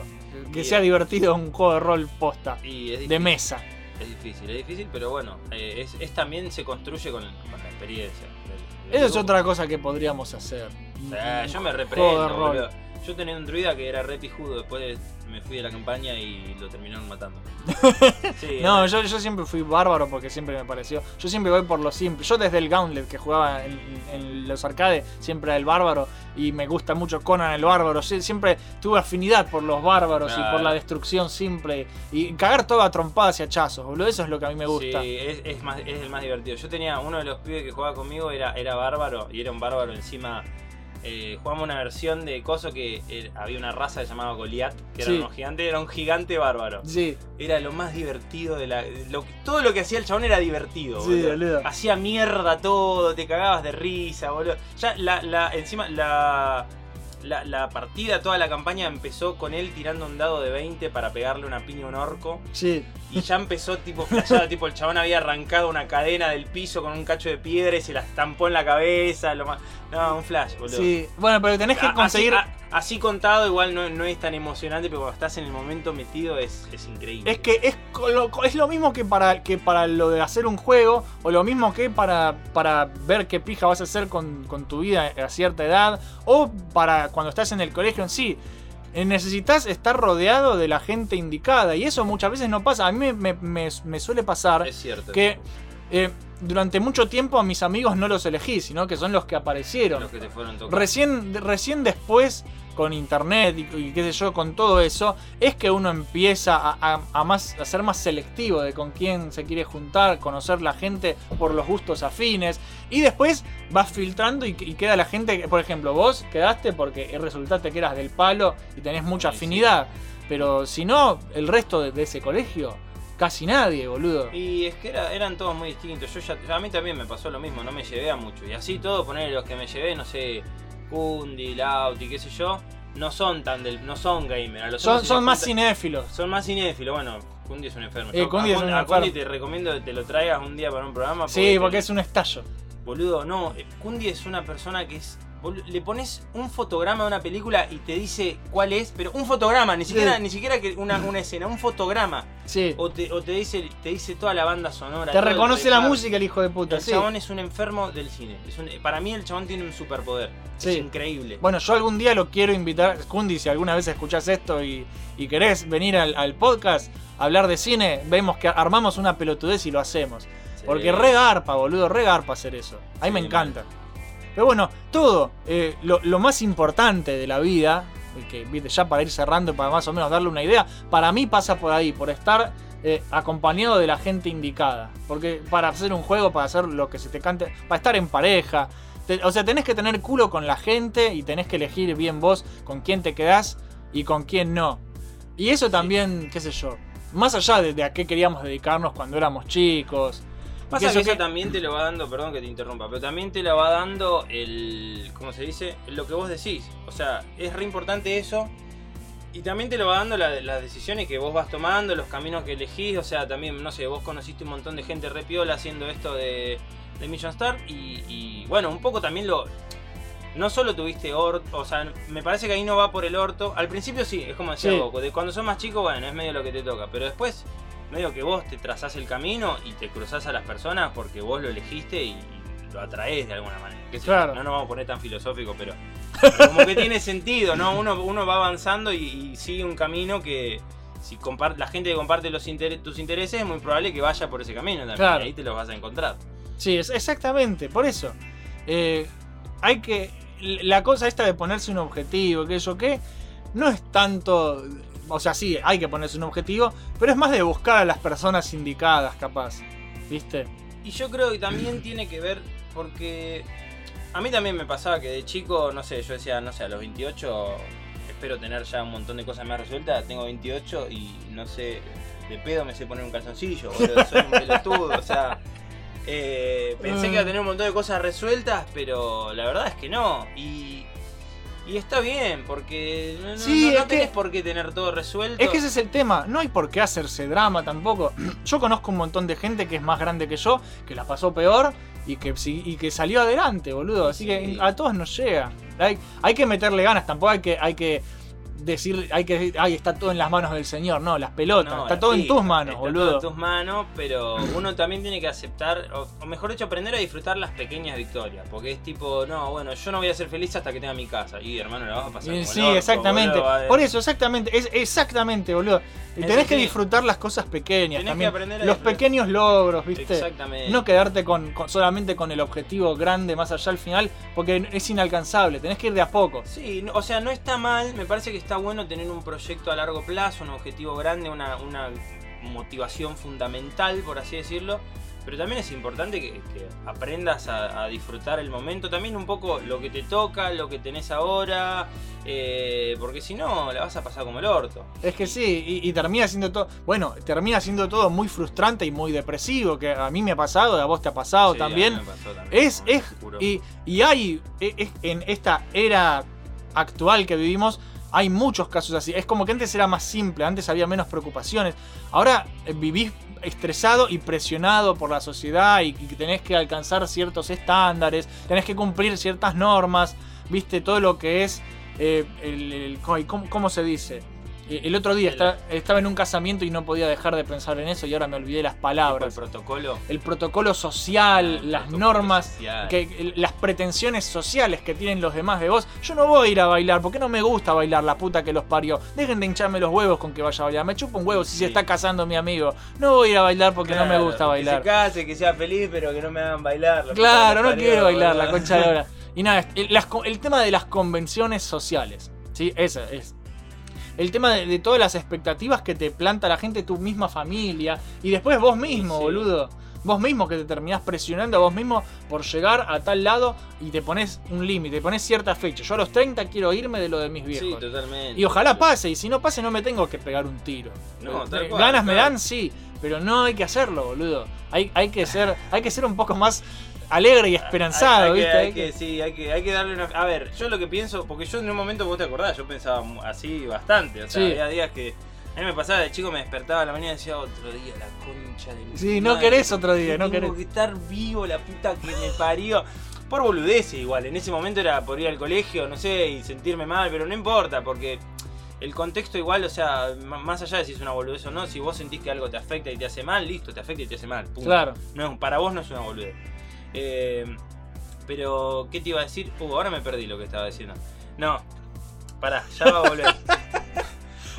Que sea divertido un juego de rol posta. Y De mesa. Es difícil, es difícil, pero bueno, eh, es, es también se construye con, con la experiencia. del- del Eso es otra cosa que podríamos hacer. Yo me Juego de reprendo. Yo tenía un druida que era re pijudo, después me fui de la campaña y lo terminaron matando. Sí, No, yo, yo siempre fui bárbaro porque siempre me pareció. Yo siempre voy por lo simple. Yo desde el Gauntlet que jugaba en, en los arcades, siempre era el bárbaro. Y me gusta mucho Conan el bárbaro. Sie- Siempre tuve afinidad por los bárbaros y por la destrucción simple. Y cagar todo a trompadas y hachazos, boludo. Eso es lo que a mí me gusta. Sí, es, es más, es el más divertido. Yo tenía uno de los pibes que jugaba conmigo, era, era bárbaro, y era un bárbaro encima. Eh, jugamos una versión de Coso que eh, había una raza llamaba Goliath, que era Sí. un gigante, era un gigante bárbaro. Sí. Era lo más divertido de la. lo- todo lo que hacía el chabón era divertido, Sí, boludo. Hacía mierda todo, te cagabas de risa, boludo. Ya la, la, encima la. La, la partida, toda la campaña empezó con él tirando un dado de 20 para pegarle una piña a un orco. Sí. Y ya empezó tipo flasheada, tipo el chabón había arrancado una cadena del piso con un cacho de piedra y se la estampó en la cabeza. Lo más... No, un flash, boludo. Sí. Bueno, pero tenés que A- conseguir. Así, a- así contado igual no, no es tan emocionante, pero cuando estás en el momento metido es, es increíble. Es que es lo, es lo mismo que para, que para lo de hacer un juego, o lo mismo que para, para ver qué pija vas a hacer con, con tu vida a cierta edad, o para cuando estás en el colegio en sí. Eh, Necesitas estar rodeado de la gente indicada, y eso muchas veces no pasa. A mí me, me- me- me suele pasar Es cierto. que eh, durante mucho tiempo a mis amigos no los elegí, sino que son los que aparecieron. Los que te fueron tocando. Recién, recién después, con internet y, y qué sé yo, con todo eso, es que uno empieza a, a- a más, a ser más selectivo de con quién se quiere juntar, conocer la gente por los gustos afines. Y después vas filtrando y, y queda la gente, que- por ejemplo, vos quedaste porque resultaste que eras del palo y tenés mucha Sí, sí. afinidad. Pero si no, el resto de, de ese colegio, casi nadie, boludo. Y es que era- eran todos muy distintos. Yo ya, a mí también me pasó lo mismo, no me llevé a mucho. Y así todo, poner los que me llevé, no sé, Kundi, Lauti, qué sé yo, no son tan del, no son gamer. A lo sumo Son, son más cinéfilos. Son más cinéfilos, bueno, Kundi es un enfermo. Eh, Yo Kundi a es un Kun- a enfermo. Kundi te recomiendo que te lo traigas un día para un programa. Sí, te- porque es un estallo. Boludo, no, eh, Kundi es una persona que es. Le pones un fotograma de una película y te dice cuál es, pero un fotograma, ni siquiera, Sí. ni siquiera que una, una escena, un fotograma. Sí. O te, o te dice, te dice toda la banda sonora. Te reconoce la música el hijo de puta, El sí. chabón es un enfermo del cine. Es un- para mí el chabón tiene un superpoder. Sí. Es increíble. Bueno, yo algún día lo quiero invitar. Kundi, si alguna vez escuchás esto y, y querés venir al, al podcast a hablar de cine, vemos que armamos una pelotudez y lo hacemos. Porque re garpa, boludo, re garpa hacer eso. A mí me encanta. Pero bueno, todo, eh, lo, lo más importante de la vida, y que ya para ir cerrando, para más o menos darle una idea, para mí pasa por ahí, por estar eh, acompañado de la gente indicada. Porque para hacer un juego, para hacer lo que se te cante, para estar en pareja, te- o sea, tenés que tener culo con la gente y tenés que elegir bien vos con quién te quedás y con quién no. Y eso también, qué sé yo, más allá de, de a qué queríamos dedicarnos cuando éramos chicos. Pasa que eso también te lo va dando, perdón que te interrumpa, pero también te lo va dando el, ¿cómo se dice? Lo que vos decís. O sea, es re importante eso. Y también te lo va dando la- las decisiones que vos vas tomando, los caminos que elegís. O sea, también, no sé, vos conociste un montón de gente re piola haciendo esto de, de Mission Star. Y, y, bueno, un poco también lo... No solo tuviste orto, o sea, me parece que ahí no va por el orto. Al principio sí, es como decía Sí. Goku, de cuando sos más chico, bueno, es medio lo que te toca. Pero después medio que vos te trazás el camino y te cruzás a las personas porque vos lo elegiste y, y lo atraés de alguna manera. Claro. No nos vamos a poner tan filosófico, pero, pero como que tiene sentido, ¿no? Uno, uno va avanzando y, y sigue un camino que si la gente que comparte los inter- tus intereses es muy probable que vaya por ese camino también. Claro. y ahí te los vas a encontrar. Sí, es exactamente, por eso. Eh, hay que. La cosa esta de ponerse un objetivo, que eso qué, no es tanto. O sea, sí, hay que ponerse un objetivo, pero es más de buscar a las personas indicadas, capaz. ¿Viste? Y yo creo que también tiene que ver porque a mí también me pasaba que de chico, no sé, yo decía, no sé, a los 28 espero tener ya un montón de cosas más resueltas. Tengo 28 y no sé, de pedo me sé poner un calzoncillo, boludo, soy un pelotudo, o sea. eh, pensé que iba a tener un montón de cosas resueltas, pero la verdad es que no. Y, y está bien, porque no, no- Sí, no, no es que- tenés por qué tener todo resuelto. Es que ese es el tema, no hay por qué hacerse drama tampoco. Yo conozco un montón de gente que es más grande que yo, que la pasó peor y que, y que salió adelante, boludo. Así que a todos nos llega. Hay, hay que meterle ganas, tampoco hay que, hay que decir, hay que decir, ay, está todo en las manos del Señor. No, las pelotas, No, está todo en tus manos, está boludo. todo en tus manos, pero uno también tiene que aceptar, o, o mejor dicho, aprender a disfrutar las pequeñas victorias. Porque es tipo, no, bueno, yo no voy a ser feliz hasta que tenga mi casa. Y hermano, la vas a pasar. Y como Sí, el orto, exactamente. boludo, Por eso, exactamente. Es exactamente, boludo. Y Es tenés que disfrutar las cosas pequeñas Tenés que también. aprender a Los disfrutar. pequeños logros, ¿viste? Exactamente. No quedarte con, con- solamente con el objetivo grande más allá al final, porque es inalcanzable. Tenés que ir de a poco. Sí, o sea, no está mal, me parece que está bueno tener un proyecto a largo plazo, un objetivo grande, una, una motivación fundamental, por así decirlo. Pero también es importante que, que aprendas a, a disfrutar el momento, también un poco lo que te toca, lo que tenés ahora, eh, porque si no, la vas a pasar como el orto. Es que sí, y, y termina siendo todo. Bueno, termina siendo todo muy frustrante y muy depresivo. Que a mí me ha pasado, a vos te ha pasado Sí, a mí también. me pasó también, Es, es. Y, y hay. e- es- en esta era actual que vivimos. Hay muchos casos así. Es como que antes era más simple, antes había menos preocupaciones. Ahora eh, vivís estresado y presionado por la sociedad y, tenés que alcanzar ciertos estándares, tenés que cumplir ciertas normas, viste todo lo que es eh, el, el- ¿cómo, cómo se dice? Eh, El otro día esta- estaba en un casamiento y no podía dejar de pensar en eso y ahora me olvidé las El palabras. protocolo. El protocolo social, las normas, social. que, que- las pretensiones sociales que tienen los demás de vos. Yo no voy a ir a bailar porque no me gusta bailar, la puta que los parió. Dejen de hincharme los huevos con que vaya a bailar. Me chupa un huevo si se está casando mi amigo. No voy a ir a bailar porque no me gusta bailar. Que se case, que sea feliz, pero que no me hagan bailar. Claro, no parió, quiero bailar la concha de hora. Y nada, el, las el tema de las convenciones sociales. ¿Sí? Ese es. El tema de, de todas las expectativas que te planta la gente, tu misma familia. Y después vos mismo, boludo. Vos mismo que te terminás presionando a vos mismo por llegar a tal lado y te pones un límite, te pones cierta fecha. Yo a los 30 quiero irme de lo de mis viejos. Sí, totalmente. Y ojalá pase, y si no pase no me tengo que pegar un tiro. No, Eh, tal cual, Ganas me dan, sí, pero no hay que hacerlo, boludo. Hay, hay, que, ser, hay que ser un poco más alegre y esperanzado, Hay- ¿viste? hay que- sí, hay que, hay que darle una. A ver, yo lo que pienso, porque yo en un momento, vos te acordás, yo pensaba así bastante. O sea, Sí. había días que. A mí me pasaba de chico, me despertaba a la mañana y decía otro día, la concha de mi Sí, no querés otro día, no Tengo querés. que estar vivo, la puta que me parió. por boludeces igual. En ese momento era por ir al colegio, no sé, y sentirme mal, pero no importa, porque el contexto igual, o sea, más allá de si es una boludez o no, si vos sentís que algo te afecta y te hace mal, listo, te afecta y te hace mal. punto. Claro. No para vos no es una boludez. Eh, pero, ¿qué te iba a decir? Uh, ahora me perdí lo que estaba diciendo. No, pará, ya va a volver.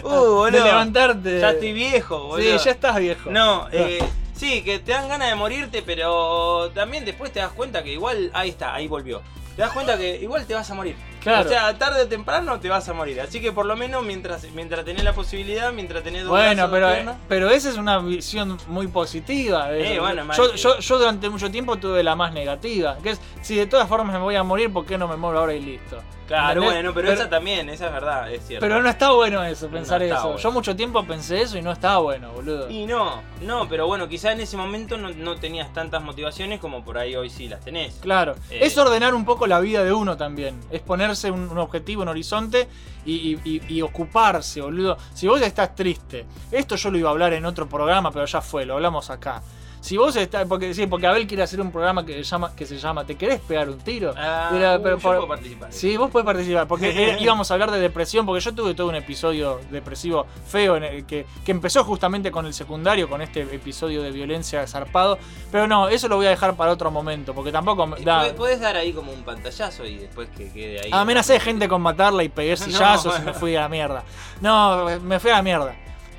Uh, boludo. De levantarte. Ya estoy viejo, boludo. Sí, ya estás viejo. No, eh, sí, que te dan ganas de morirte, pero también después te das cuenta que igual, ahí está, ahí volvió. Te das cuenta que igual te vas a morir. Claro. O sea, tarde o temprano te vas a morir. Así que por lo menos mientras, mientras tenés la posibilidad, mientras tenés dos Bueno, brazos, pero, dos piernas, pero esa es una visión muy positiva. Eh, bueno, yo, yo, yo durante mucho tiempo tuve la más negativa, que es, si de todas formas me voy a morir, ¿por qué no me muero ahora y listo? Claro, ¿Entendés? bueno, pero, esa también, esa es verdad, es cierto. Pero no está bueno eso, pensar eso. bueno. Yo mucho tiempo pensé eso y no estaba bueno, boludo. Y no, no, pero bueno, quizá en ese momento no, no tenías tantas motivaciones como por ahí hoy sí las tenés. Claro, Eh, es ordenar un poco la vida de uno también. Es ponerse un, objetivo, un horizonte y- y ocuparse, boludo. Si vos estás triste, esto yo lo iba a hablar en otro programa, pero ya fue, lo hablamos acá. Si vos estás, porque sí, porque Abel quiere hacer un programa que se llama, que se llama ¿Te querés pegar un tiro? Ah, Era- pero yo por- puedo participar. Sí, vos podés participar, porque era- íbamos a hablar de depresión, porque yo tuve todo un episodio depresivo feo en el que, que empezó justamente con el secundario, con este episodio de violencia zarpado. Pero no, eso lo voy a dejar para otro momento, porque tampoco da. Podés- dar ahí como un pantallazo y después que quede ahí. Amenacé gente con matarla y pegué No, sillazos y bueno. me fui a la mierda. No, me fui a la mierda.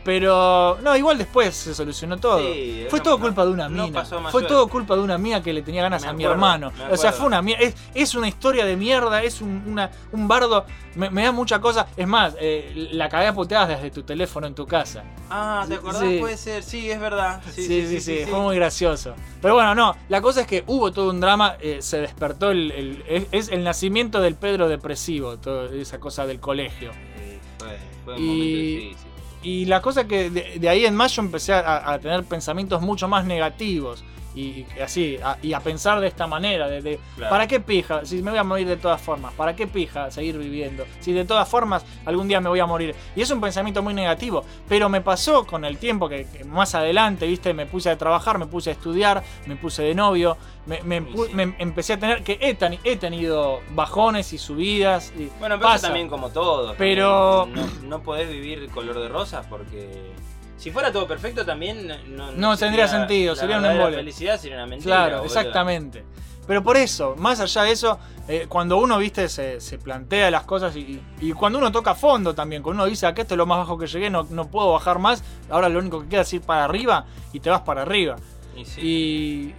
Pero, no, igual después se solucionó todo. Sí, fue no- todo no- culpa de una no mina. a fue todo culpa de una mía que le tenía ganas a mi hermano. O sea, fue una mierda. Es, es una historia de mierda, es un, una- un bardo. Me, me da mucha cosa. Es más, eh, la cagué a puteadas desde tu teléfono en tu casa. Ah, ¿te acordás? Sí. Puede ser, sí, es verdad. Sí, Sí, sí, sí, fue muy gracioso. Pero bueno, no, la cosa es que hubo todo un drama, eh, se despertó el, el- es, es el nacimiento del Pedro depresivo, toda esa cosa del colegio. Sí, fue, fue un Y- momento difícil. Y la cosa que de, de ahí en más yo empecé a, a tener pensamientos mucho más negativos. Y, y así, a- y a pensar de esta manera, de, de, Claro. ¿para qué pija? Si me voy a morir de todas formas, ¿para qué pija seguir viviendo? Si de todas formas algún día me voy a morir. Y es un pensamiento muy negativo, pero me pasó con el tiempo que, que más adelante, viste, me puse a trabajar, me puse a estudiar, me puse de novio, me, me pu- me empecé a tener, que he, teni- he tenido bajones y subidas. Y Bueno, pero pasa. también como todo. Pero- No, no podés vivir color de rosas porque. Si fuera todo perfecto también no, No tendría sentido, la sería un embole. felicidad sería una mentira. Claro, boludo. exactamente. Pero por eso, más allá de eso, eh, cuando uno, viste, se, se plantea las cosas y, y cuando uno toca fondo también, cuando uno dice, acá esto es lo más bajo que llegué, no, no puedo bajar más, ahora lo único que queda es ir para arriba y te vas para arriba. Y sí,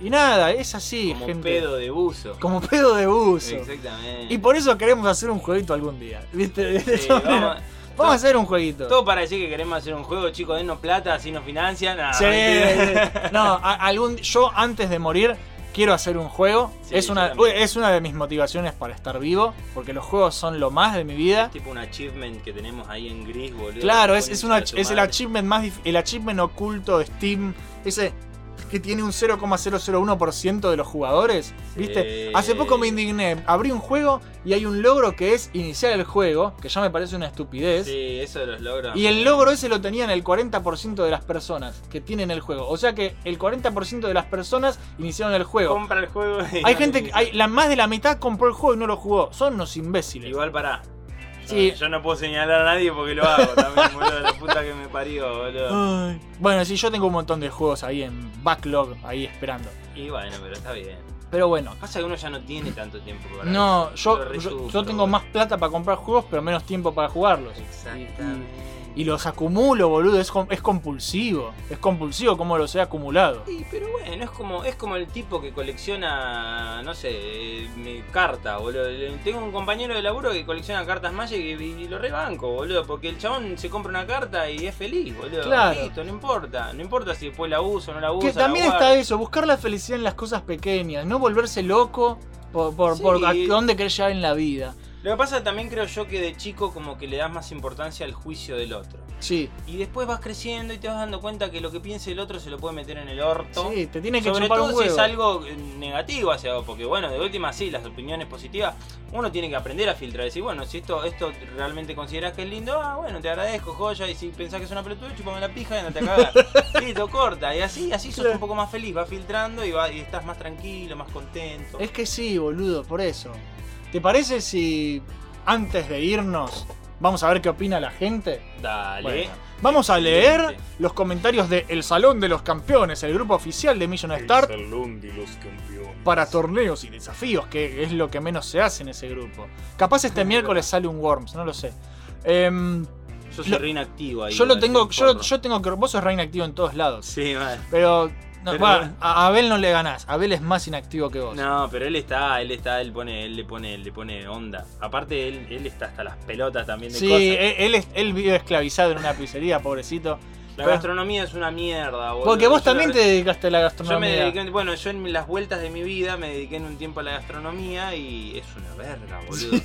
Y, y nada, es así, como gente. pedo de buzo. Como pedo de buzo. Exactamente. Y por eso queremos hacer un jueguito algún día. ¿Viste? Sí, vamos, Vamos a hacer un jueguito. todo para decir que queremos hacer un juego, chicos, denos plata, así nos financian. Nah, Sí, no, a- algún, yo antes de morir quiero hacer un juego. Sí, es, yo una, también. es una de mis motivaciones para estar vivo, porque los juegos son lo más de mi vida. tipo un achievement que tenemos ahí en gris, boludo. Claro, La es, es, una, el achievement más dif- el achievement oculto de Steam. Ese que tiene un 0,001% de los jugadores. ¿Viste? Hace poco me indigné. Abrí un juego y hay un logro que es iniciar el juego, que ya me parece una estupidez. Sí, eso de los logros. Y el logro ese lo tenían el 40% de las personas que tienen el juego. O sea que el 40% de las personas iniciaron el juego. Compra el juego. y Hay no gente te que, hay, la, más de la mitad compró el juego y no lo jugó. Son unos imbéciles. Igual para. Sí. Yo no puedo señalar a nadie porque lo hago también, boludo. La puta que me parió, boludo. Ay. Bueno, sí, yo tengo un montón de juegos ahí en backlog, ahí esperando. Y bueno, pero está bien. Pero bueno. Pasa que uno ya no tiene tanto tiempo para No, eso. yo, yo, tengo más plata para comprar juegos, pero menos tiempo para jugarlos. Exactamente. Y los acumulo, boludo, es, es compulsivo. Es compulsivo como los he acumulado. Sí, pero bueno, es como, es como el tipo que colecciona, no sé, eh, cartas, boludo. Tengo un compañero de laburo que colecciona cartas Magic y, y lo rebanco, boludo. Porque el chabón se compra una carta y es feliz, boludo. Claro. Listo, no importa. No importa si después la uso o no la uso. Que también está eso, buscar la felicidad en las cosas pequeñas, no volverse loco por, por, Sí. por a dónde querés llegar en la vida. Lo que pasa también creo yo que de chico como que le das más importancia al juicio del otro. Sí. Y después vas creciendo y te vas dando cuenta que lo que piense el otro se lo puede meter en el orto. Sí, te tiene que Sobre todo un si es algo eh, negativo hacia vos, porque bueno, de última sí, las opiniones positivas, uno tiene que aprender a filtrar, decir, bueno, si esto, esto realmente consideras que es lindo, ah, bueno, te agradezco, joya, y si pensás que es una pelotuda, chupame la pija y andate a cagar. Listo, corta, y así, así sos un poco más feliz, vas filtrando y, va, y estás más tranquilo, más contento. Es que sí, boludo, por eso. ¿Te parece si antes de irnos vamos a ver qué opina la gente? Dale. Bueno, vamos a leer los comentarios de El Salón de los Campeones, el grupo oficial de Mission Start Salón de los campeones. para torneos y desafíos, que es lo que menos se hace en ese grupo. Capaz este miércoles sale un Worms, no lo sé. Em, Yo soy lo- re inactivo ahí. yo lo tengo, yo, yo tengo que. Vos sos re inactivo en todos lados. Sí, mal. Pero. No, Pero- a Abel no le ganás. Abel es más inactivo que vos. No, pero él está, él está, él pone, él le pone, le pone onda. Aparte él, él está hasta las pelotas también de Sí, cosas. él, él es- él vive esclavizado en una pizzería, pobrecito. La Pero- gastronomía es una mierda, boludo. Porque vos Yo también la- te dedicaste a la Yo me gastronomía. dediqué, bueno, yo en las vueltas de mi vida me dediqué en un tiempo a la gastronomía y es una verga, boludo.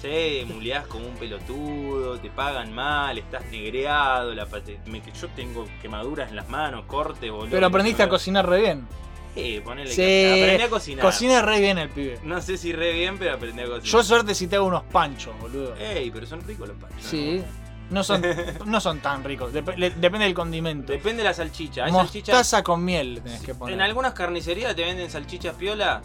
Sí, muleás como un pelotudo, te pagan mal, estás negreado, la pate- me- yo tengo quemaduras en las manos, cortes, boludo. Pero aprendiste a cocinar re bien. Sí, ponele Sí, que aprendí a cocinar. Cocina re bien el pibe. No sé si re bien, pero aprendí a cocinar. Yo suerte si te hago unos panchos, boludo. Ey, pero son ricos los panchos. Sí. No son, no son tan ricos. dep- le- depende del condimento. Depende de la salchicha. Hay Mostaza salchichas. con miel tenés que poner. En algunas carnicerías te venden salchichas piola.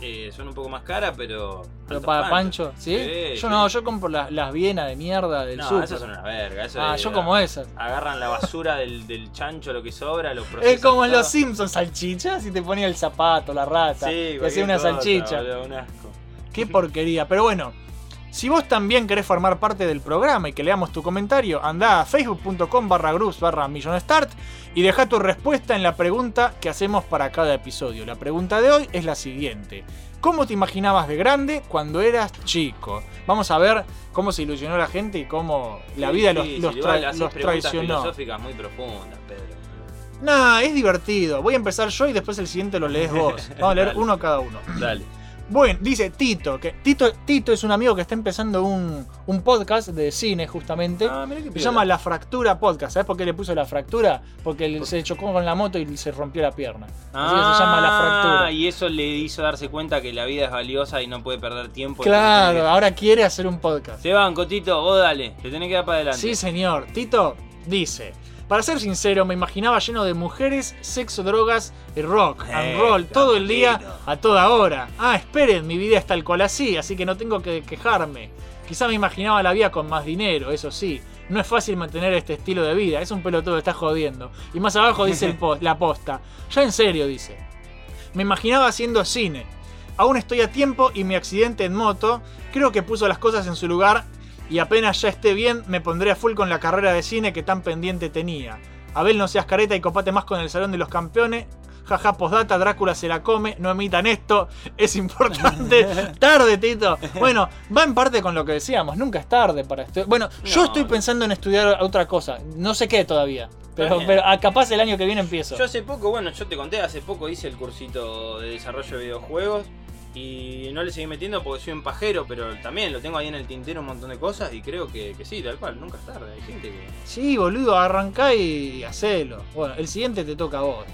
eh, son un poco más caras, pero. Pero para pancho, ¿sí? Sí, yo sí. no, yo compro las, las Viena de mierda del No, esas son una verga. Eso Ah, yo como esas. Agarran la basura del, del chancho, lo que sobra, lo procesan. Es como en los Simpsons, salchichas y te ponía el zapato, la rata. Sí, te hacía una cosa, salchicha. boludo, un asco. Qué porquería. Pero bueno, si vos también querés formar parte del programa y que leamos tu comentario, anda a facebook.com barra groups barra y deja tu respuesta en la pregunta que hacemos para cada episodio. La pregunta de hoy es la siguiente. ¿Cómo te imaginabas de grande cuando eras chico? Vamos a ver cómo se ilusionó la gente y cómo la vida sí, los, sí, los tra- preguntas traicionó. filosóficas muy profundas, Pedro. Nah, es divertido. Voy a empezar yo y después el siguiente lo lees vos. Vamos a leer uno cada uno. Dale. Bueno, dice Tito, que Tito, Tito es un amigo que está empezando un, un podcast de cine justamente. Ah, mirá qué se llama La Fractura Podcast. ¿Sabes por qué le puso la fractura? Porque se chocó con la moto y se rompió la pierna. Así que se llama La Fractura. Ah, y eso le hizo darse cuenta que la vida es valiosa y no puede perder tiempo. Claro, ahora quiere hacer un podcast. Se van, Cotito, vos dale, te tenés que dar para adelante. Sí, señor. Tito dice. Para ser sincero, me imaginaba lleno de mujeres, sexo, drogas y rock and Eh, roll todo el día a toda hora. Ah, esperen, mi vida es tal cual así, así que no tengo que quejarme. Quizá me imaginaba la vida con más dinero, eso sí. No es fácil mantener este estilo de vida, es un pelotudo, está jodiendo. Y más abajo dice el la posta. Ya en serio, dice. Me imaginaba haciendo cine. Aún estoy a tiempo y mi accidente en moto creo que puso las cosas en su lugar y apenas ya esté bien me pondré a full con la carrera de cine que tan pendiente tenía. Abel, no seas careta y copate más con el Salón de los Campeones. Jaja, postdata, Drácula se la come, no emitan esto, es importante. tarde, Tito. Bueno, va en parte con lo que decíamos, nunca es tarde para estudiar. Bueno, yo estoy pensando en estudiar otra cosa, no sé qué todavía, pero, pero ah, capaz el año que viene empiezo. Yo hace poco, bueno, yo te conté, hace poco hice el cursito de desarrollo de videojuegos y no le seguí metiendo porque soy un pajero, pero también lo tengo ahí en el tintero un montón de cosas y creo que, sí, tal cual, nunca es tarde. Hay gente que. Sí, boludo, arrancá y hacelo. Bueno, el siguiente te toca a vos.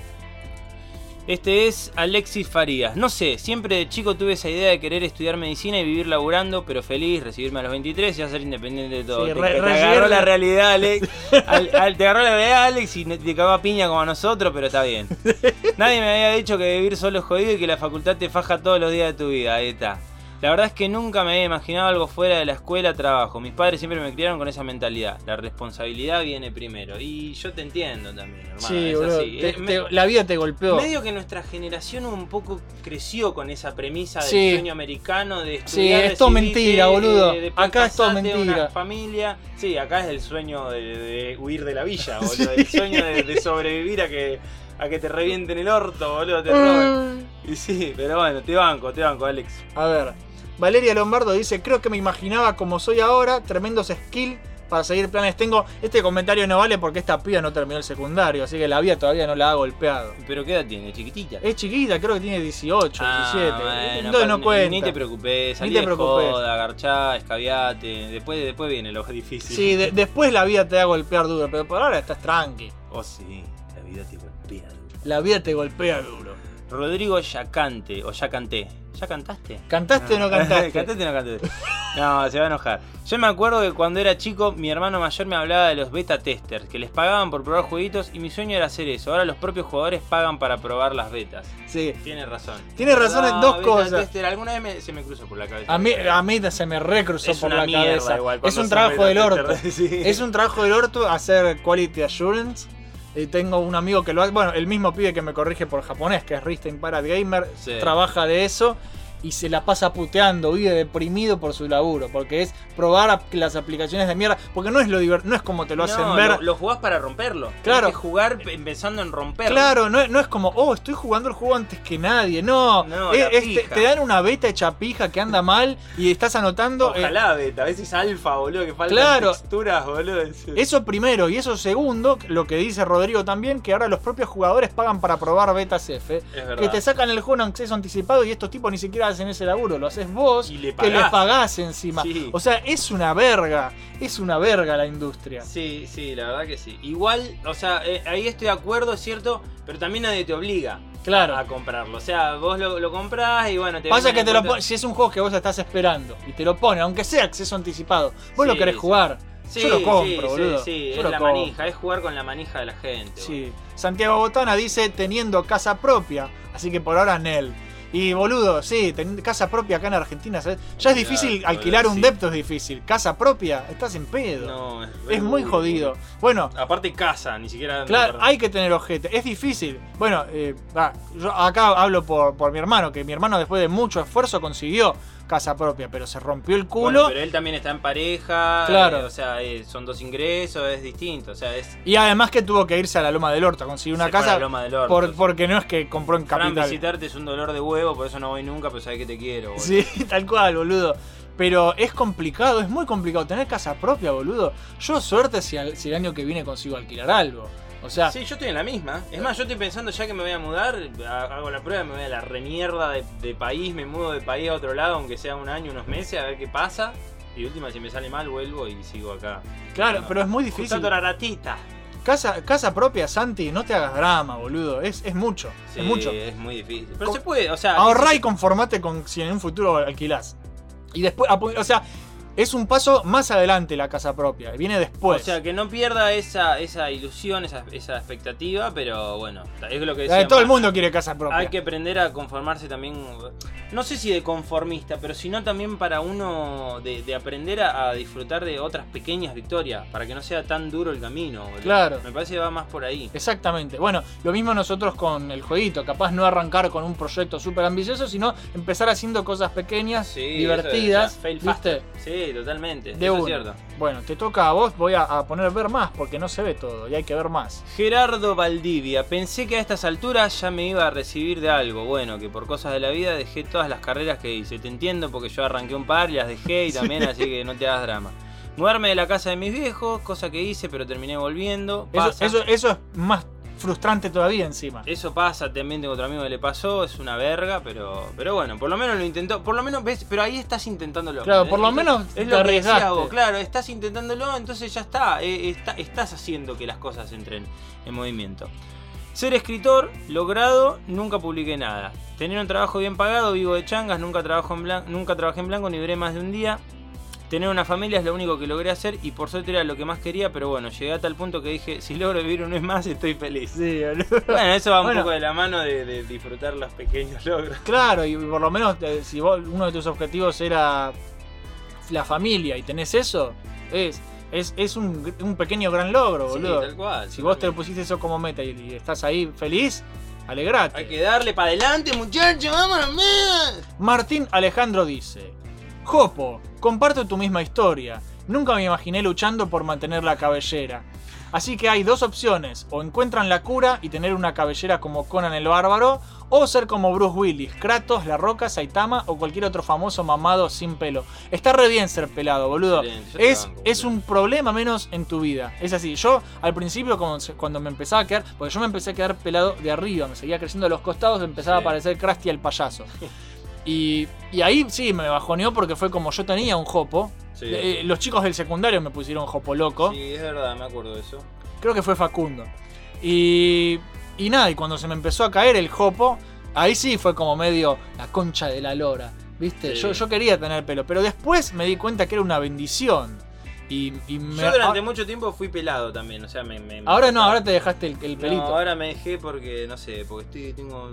Este es Alexis Farías. No sé, siempre de chico tuve esa idea de querer estudiar medicina y vivir laburando, pero feliz, recibirme a los 23 y ya ser independiente de todo. Sí, te, re- te re- agarró la realidad, Alex. Al- al- te agarró la realidad, Alex, y te cagó a piña como a nosotros, pero está bien. Nadie me había dicho que vivir solo es jodido y que la facultad te faja todos los días de tu vida. Ahí está. La verdad es que nunca me había imaginado algo fuera de la escuela, trabajo. Mis padres siempre me criaron con esa mentalidad. La responsabilidad viene primero. Y yo te entiendo también, hermano. sí, es así. te- Eh, me- te- la vida te golpeó. Medio que nuestra generación un poco creció con esa premisa del Sí. sueño americano de Sí, estudiar, es todo mentira, boludo. Acá es todo mentira. Una familia. Sí, acá es el sueño de, de huir de la villa, boludo. El sueño de sobrevivir a que, a que te revienten el orto, boludo, te roben. Y sí, pero bueno, te banco, te banco, Alex. A ver, Valeria Lombardo dice, creo que me imaginaba como soy ahora, tremendos skills para seguir planes tengo. Este comentario no vale porque esta piba no terminó el secundario, así que la vida todavía no la ha golpeado. ¿Pero qué edad tiene? ¿Chiquitita? Es chiquita, creo que tiene 18, Ah, 17. bueno, Entonces no ni- cuenta. Ni te preocupes, Ni te de preocupes. joda, garchá, escabiate. Después, después viene lo difícil. Sí, de- después la vida te va a golpear duro, pero por ahora estás tranqui. Oh, sí, la vida te golpea. La vida te golpea duro. Rodrigo Yacante, o ya canté. ¿Ya cantaste? ¿Cantaste o no cantaste? ¿Cantaste o no cantaste? No, se va a enojar. Yo me acuerdo que cuando era chico, mi hermano mayor me hablaba de los beta testers, que les pagaban por probar jueguitos y mi sueño era hacer eso. Ahora los propios jugadores pagan para probar las betas. Sí. Tiene razón. Tiene razón en dos beta cosas. tester, alguna vez me- se me cruzó por la cabeza. A mí, a mí se me recruzó Es por una la mierda cabeza. igual es un trabajo del orto. sí. Es un trabajo del orto hacer quality assurance. Y tengo un amigo que lo hace. Bueno, el mismo pibe que me corrige por japonés, que es Ristin Parad Gamer, Sí. trabaja de eso. Y se la pasa puteando, vive deprimido por su laburo. Porque es probar las aplicaciones de mierda. Porque no es lo no es como te lo hacen ver. Lo, lo jugás para romperlo. Claro. Tenés que jugar pe- pensando en romperlo. Claro, no, es- no es como, oh, estoy jugando el juego antes que nadie. No, No, Es- la es- te, pija. te dan una beta hecha pija que anda mal y estás anotando. eh, Ojalá beta, a veces alfa, boludo, que faltan Claro. texturas, boludo. Eso primero, y eso segundo, lo que dice Rodrigo también, que ahora los propios jugadores pagan para probar betas F. Que te sacan el juego en acceso anticipado y estos tipos ni siquiera hacen ese laburo, lo haces vos, Y le que le pagás. encima. Sí. O sea, es una verga, es una verga la industria. Sí, sí, la verdad que sí. Igual, o sea, eh, ahí estoy de acuerdo, es cierto, pero también nadie te obliga Claro. a, a comprarlo. O sea, vos lo, lo comprás y bueno, te Pasa que te lo si es un juego que vos estás esperando y te lo pone, aunque sea acceso anticipado, vos lo querés sí. jugar. Sí, Yo lo compro, sí, boludo. Sí, sí, Yo es lo la compro. manija, es jugar con la manija de la gente. Sí. Santiago Botana dice teniendo casa propia, así que por ahora Nel. Y boludo, sí, ten- casa propia acá en Argentina, ¿sabes? Ya es difícil alquilar un sí. depto, es difícil. Casa propia, estás en pedo. No, es, es muy uy, jodido. Bueno, Aparte casa, ni siquiera... Claro, hay que tener ojete, es difícil. Bueno, eh, yo acá hablo por, por mi hermano, que mi hermano después de mucho esfuerzo consiguió casa propia, pero se rompió el culo. Bueno, pero él también está en pareja, Claro. eh, o sea, eh, son dos ingresos, es distinto, o sea, es... Y además que tuvo que irse a la Loma del Orto a conseguir una Se casa. la Loma del Orto, por- porque no es que compró en Capital. visitarte es un dolor de huevo, por eso no voy nunca, pero sabes que te quiero. boludo. Sí, tal cual, boludo. Pero es complicado, es muy complicado tener casa propia, boludo. Yo suerte si, al- si el año que viene consigo alquilar algo. O sea, Sí, yo estoy en la misma. Es más, yo estoy pensando ya que me voy a mudar, ha- hago la prueba, me voy a la remierda de, de país, me mudo de país a otro lado, aunque sea un año, unos meses, a ver qué pasa. Y última, si me sale mal, vuelvo y sigo acá. claro, pero es muy difícil. La ratita. Casa, casa propia, Santi, no te hagas drama, boludo. Es, es mucho, Sí, es mucho. es muy difícil. Pero se puede, o sea. Ahorrá y conformate con si en un futuro alquilás. Y después, o sea, es un paso más adelante la casa propia. Viene después. O sea, que no pierda esa, esa ilusión, esa, esa expectativa, pero bueno, es lo que La de decía. todo el mundo quiere casa propia. Hay que aprender a conformarse también, no sé si de conformista, pero sino también para uno de, de aprender a, a disfrutar de otras pequeñas victorias, para que no sea tan duro el camino. boludo. Claro. Me parece que va más por ahí. Exactamente. Bueno, lo mismo nosotros con el jueguito. Capaz no arrancar con un proyecto súper ambicioso, sino empezar haciendo cosas pequeñas, Sí, divertidas. es, fail ¿viste? faster. Sí, totalmente. De eso es cierto. Bueno, te toca a vos. Voy a, a poner ver más porque no se ve todo y hay que ver más. Gerardo Valdivia, pensé que a estas alturas ya me iba a recibir de algo. Bueno, que por cosas de la vida dejé todas las carreras que hice. Te entiendo porque yo arranqué un par y las dejé y también, así que no te hagas drama. Mudarme de la casa de mis viejos, cosa que hice, pero terminé volviendo. Eso, eso es más frustrante todavía encima. Eso pasa, también tengo otro amigo que le pasó, es una verga, pero pero bueno, por lo menos lo intentó, por lo menos ves, pero ahí estás intentándolo. Claro, por lo menos es te lo que arriesgaste. vos, claro, estás intentándolo, entonces ya está, eh, está- estás haciendo que las cosas entren en movimiento. Ser escritor, logrado, nunca publiqué nada. Tener un trabajo bien pagado, vivo de changas, nunca, trabajo en blan- nunca trabajé en blanco ni duré más de un día. Tener una familia es lo único que logré hacer y por suerte era lo que más quería, pero bueno, llegué a tal punto que dije, si logro vivir un mes más estoy feliz. Sí. Bueno, eso va un Bueno. poco de la mano de, de disfrutar los pequeños logros. Claro, y por lo menos eh, si vos, uno de tus objetivos era la familia y tenés eso, es, es, es un, un pequeño gran logro, Sí, boludo. tal cual, si vos te pusiste eso como meta y, y estás ahí feliz, alegrate. Hay que darle para adelante, muchachos, vámonos, man. Martín Alejandro dice: Jopo, comparto tu misma historia. Nunca me imaginé luchando por mantener la cabellera. Así que hay dos opciones, o encuentran la cura y tener una cabellera como Conan el Bárbaro, o ser como Bruce Willis, Kratos, La Roca, Saitama o cualquier otro famoso mamado sin pelo. Está re bien ser pelado, boludo. Te Es, banco, es un problema menos en tu vida. Es así, yo al principio cuando, me empezaba a quedar, porque yo me empecé a quedar pelado de arriba, me seguía creciendo a los costados, empezaba Sí. a parecer Krusty el payaso. Y, y ahí sí me bajoneó porque fue como yo tenía un jopo. Sí. Eh, los chicos del secundario me pusieron jopo loco. Sí, es verdad, me acuerdo de eso. Creo que fue Facundo. Y, y nada, y cuando se me empezó a caer el jopo, ahí sí fue como medio la concha de la lora. ¿Viste? Sí. Yo, yo quería tener pelo, pero después me di cuenta que era una bendición. Y, y me- Yo durante mucho tiempo fui pelado también, o sea, me... me- ahora no, ahora te dejaste el, el pelito. No, ahora me dejé porque, no sé, porque estoy, tengo,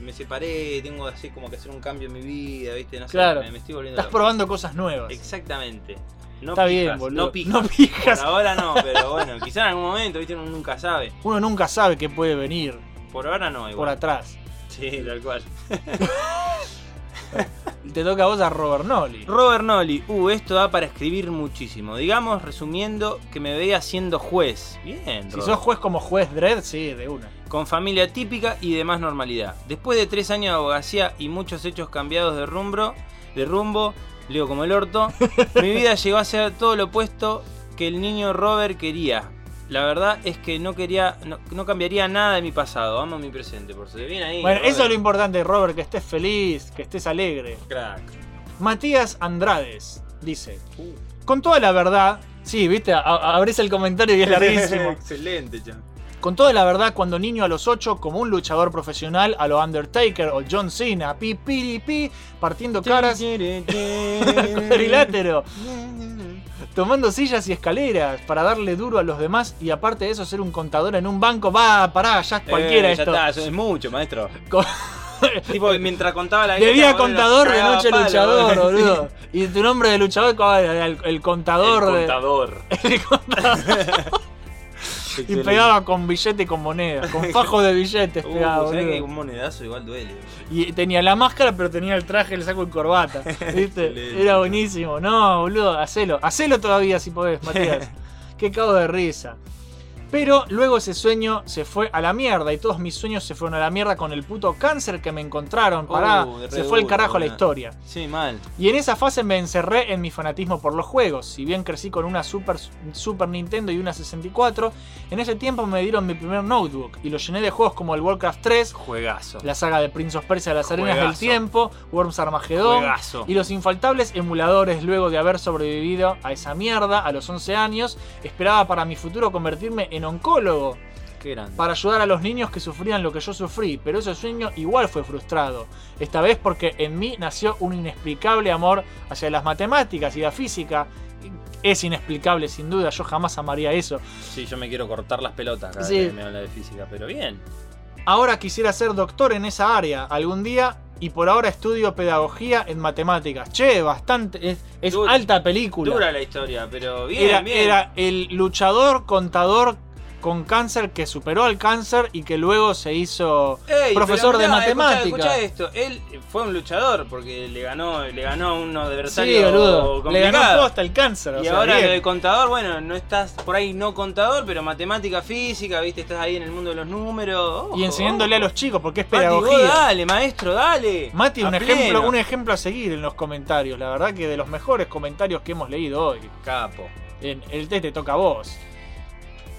me separé, tengo así como que hacer un cambio en mi vida, ¿viste? No sé, claro. me, me estoy volviendo Estás loco. probando cosas nuevas. Exactamente. No Está pijas, bien, boludo. No pijas. No pijas. Por ahora no, pero bueno, quizá en algún momento, ¿viste? Uno nunca sabe. Uno nunca sabe qué puede venir Por ahora no, por igual. atrás. Sí, tal cual. Te toca a vos a Robert Nolly. Robert Nolly, uh, esto da para escribir muchísimo. Digamos, resumiendo, que me veía siendo juez. Bien, Si Robert. sos juez como juez Dredd, sí, de una. con familia típica y demás normalidad. Después de tres años de abogacía y muchos hechos cambiados de rumbo, de rumbo, leo como el orto, mi vida llegó a ser todo lo opuesto que el niño Robert quería. La verdad es que no quería, no, no cambiaría nada de mi pasado, amo mi presente, por si bien ahí. Bueno, Robert. eso es lo importante, Robert, que estés feliz, que estés alegre. Crack. Matías Andrades dice: Con toda la verdad, sí, viste, a- abrís el comentario y es larguísimo. Excelente, chan. Con toda la verdad, cuando niño a los 8, como un luchador profesional, a lo Undertaker o John Cena, pi, pi, pi, partiendo caras, cuadrilátero, tomando sillas y escaleras para darle duro a los demás y aparte de eso ser un contador en un banco, va, pará, ya es cualquiera Eh, ya esto. está, eso es mucho, maestro. Tipo, mientras contaba la De día contador, de noche palo, luchador, sí. boludo. Y tu nombre de luchador, ¿cuál era? el, el contador. El de- contador. el contador. Y pegaba con billete y con moneda, con fajo de billetes Uh, pegaba, ¿sabés boludo. que un monedazo igual duele? Y tenía la máscara, pero tenía el traje, el saco y corbata. ¿Viste? Era buenísimo. No, boludo, hacelo. Hacelo todavía si podés, Matías. Qué cago de risa. Pero luego ese sueño se fue a la mierda y todos mis sueños se fueron a la mierda con el puto cáncer que me encontraron. Pará, Uh, re se fue el carajo la historia. Sí, mal. Y en esa fase me encerré en mi fanatismo por los juegos. Si bien crecí con una Super, Super Nintendo y una 64, en ese tiempo me dieron mi primer notebook y lo llené de juegos como el Warcraft 3, Juegazo. la saga de Prince of Persia Las Arenas del. Tiempo, Worms Armageddon Juegazo. y los infaltables emuladores luego de haber sobrevivido a esa mierda a los 11 años. Esperaba para mi futuro convertirme en oncólogo Qué grande. para ayudar a los niños que sufrían lo que yo sufrí, pero ese sueño igual fue frustrado. Esta vez porque en mí nació un inexplicable amor hacia las matemáticas y la física. Es inexplicable sin duda, yo jamás amaría eso. Sí, yo me quiero cortar las pelotas cada Sí. vez que me habla de física, pero bien. Ahora quisiera ser doctor en esa área algún día y por ahora estudio pedagogía en matemáticas. Che, bastante, es, es Dura- alta película. Dura la historia, pero bien, era, bien. era el luchador contador con cáncer que superó al cáncer y que luego se hizo Ey, profesor de matemáticas. Escuchá esto, él fue un luchador porque le ganó, le ganó a un Sí, adversario boludo. Le complicado. ganó posta el cáncer. o y sea, ahora bien. lo de contador, bueno, no estás por ahí no contador, pero matemática, física, viste, estás ahí en el mundo de los números. Y enseñándole a los chicos porque es Mati, vos pedagogía. dale, maestro, dale. Mati, un ejemplo, un ejemplo a seguir en los comentarios. La verdad que de los mejores comentarios que hemos leído hoy. Capo. En el test te toca a vos.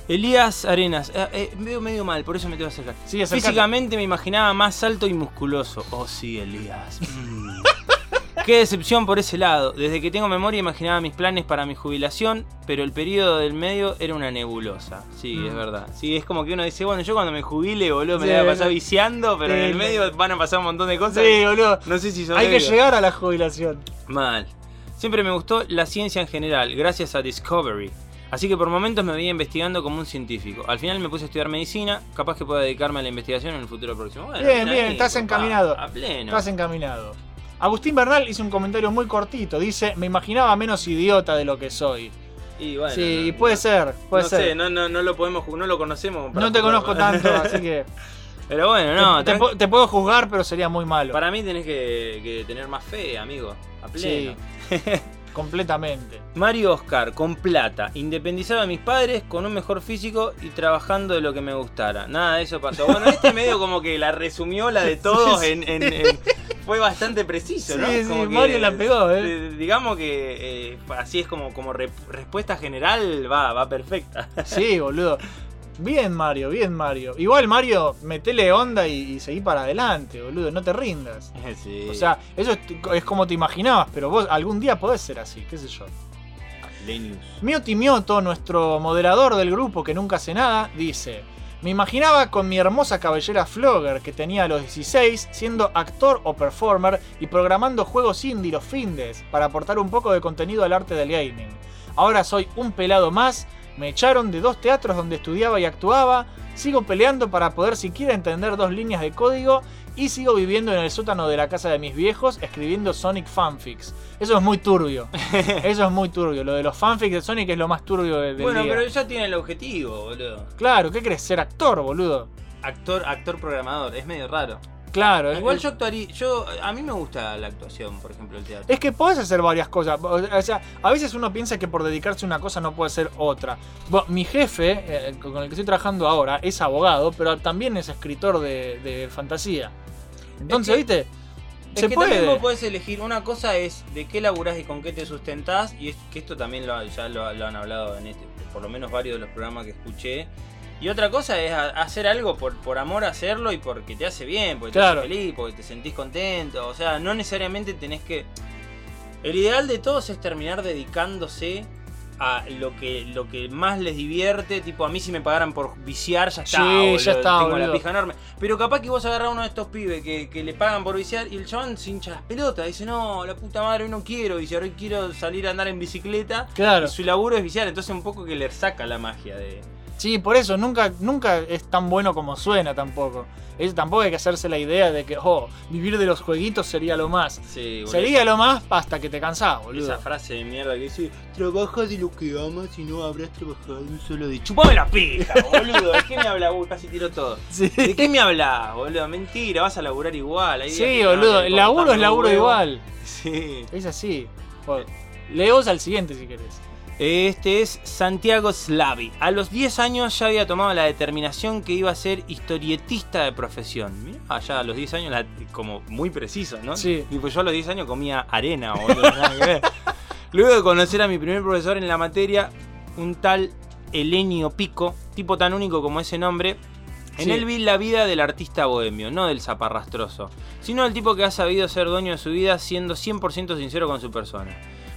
Elías Arenas, eh, eh, me veo medio mal, por eso me tengo que acercar. Sí, acercate. Físicamente me imaginaba más alto y musculoso. Oh sí, Elías. Mm. Qué decepción por ese lado. Desde que tengo memoria imaginaba mis planes para mi jubilación, pero el periodo del medio era una nebulosa. Sí, Mm. es verdad. Sí, es como que uno dice, bueno, yo cuando me jubile, boludo, me Sí, la voy a pasar viciando, pero Sí, en el medio van a pasar un montón de cosas. Sí, boludo. No sé si Hay sobrevivo. que llegar a la jubilación. Mal. Siempre me gustó la ciencia en general, gracias a Discovery. Así que por momentos me veía investigando como un científico. Al final me puse a estudiar medicina, capaz que pueda dedicarme a la investigación en el futuro próximo. Bueno, bien, bien ahí, estás papá, encaminado. A pleno. Estás encaminado. Agustín Bernal hizo un comentario muy cortito. Dice, me imaginaba menos idiota de lo que soy. Y bueno, sí, no- puede ser, puede no ser. sé, no, no, no lo podemos, no lo conocemos. no te conozco tanto, así que... Pero bueno, no. te, te te puedo juzgar, pero sería muy malo. Para mí tenés que, que tener más fe, amigo. A pleno. Sí. completamente. Mario Oscar, con plata, independizado de mis padres, con un mejor físico y trabajando de lo que me gustara. Nada de eso pasó. Bueno, este medio como que la resumió la de todos en, en- en- Fue bastante preciso, ¿no? Sí, sí, Como que, Mario la pegó, ¿eh? eh, Digamos que eh, así es como, como re- respuesta general, va, va perfecta. Sí, boludo. Bien, Mario, bien, Mario. Igual, Mario, metele onda y, y seguí para adelante, boludo. No te rindas. Sí. O sea, eso es, es como te imaginabas, pero vos algún día podés ser así, qué sé yo. Lenius. Miyoti Mioto, nuestro moderador del grupo que nunca hace nada, dice: Me imaginaba con mi hermosa cabellera flogger que tenía a los 16, siendo actor o performer y programando juegos indie los findes para aportar un poco de contenido al arte del gaming. Ahora soy un pelado más, me echaron de dos teatros donde estudiaba y actuaba, sigo peleando para poder siquiera entender dos líneas de código y sigo viviendo en el sótano de la casa de mis viejos escribiendo Sonic fanfics. Eso es muy turbio. Eso es muy turbio. Lo de los fanfics de Sonic es lo más turbio de- Bueno, día. pero ya tiene el objetivo, boludo. Claro, ¿qué crees? Ser actor, boludo. Actor, actor programador, es medio raro. Claro, es- Igual es- yo actuaría, yo a mí me gusta la actuación, por ejemplo, el teatro. Es que podés hacer varias cosas. O sea, a veces uno piensa que por dedicarse a una cosa no puede ser otra. Bueno, mi jefe, eh, con el que estoy trabajando ahora, es abogado, pero también es escritor de, de fantasía. Entonces, que- ¿viste? Es Se que también puede. vos podés elegir, una cosa es de qué laburás y con qué te sustentás, y es que esto también lo, ya lo, lo han hablado en este, por lo menos varios de los programas que escuché. Y otra cosa es hacer algo por, por amor a hacerlo y porque te hace bien, porque Claro. te hace feliz, porque te sentís contento. O sea, no necesariamente tenés que. El ideal de todos es terminar dedicándose a lo que, lo que más les divierte. Tipo, a mí si me pagaran por viciar, ya está. Sí, boludo, ya está, Tengo la boludo. pija enorme. Pero capaz que vos agarrás a uno de estos pibes que, que le pagan por viciar y el chabón se hincha las pelotas. Dice, no, la puta madre, hoy no quiero viciar, hoy quiero salir a andar en bicicleta. Claro. Y su laburo es viciar, entonces un poco que le saca la magia de. Sí, por eso nunca, nunca es tan bueno como suena tampoco. Es, tampoco hay que hacerse la idea de que, oh, vivir de los jueguitos sería lo más. Sí, boludo. Sería lo más hasta que te cansás, boludo. Esa frase de mierda que dice, trabaja de lo que amas y no habrás trabajado un solo de... ¡Chupame la pija, boludo! ¿De qué me hablas? Uy, casi tiro todo. ¿De qué me hablas, boludo? Mentira, vas a laburar igual. Hay Sí, boludo, el laburo es laburo igual. Sí. Es así. Leos al siguiente si querés. Este es Santiago Slavi. A los 10 años ya había tomado la determinación que iba a ser historietista de profesión. Mirá, ya a los 10 años, la- como muy preciso, ¿no? Sí. Tipo, yo a los 10 años comía arena, boludo, nada que ver. Luego de conocer a mi primer profesor en la materia, un tal Elenio Pico, tipo tan único como ese nombre, en Sí. él vi la vida del artista bohemio, no del zaparrastroso, sino del tipo que ha sabido ser dueño de su vida siendo 100% sincero con su persona.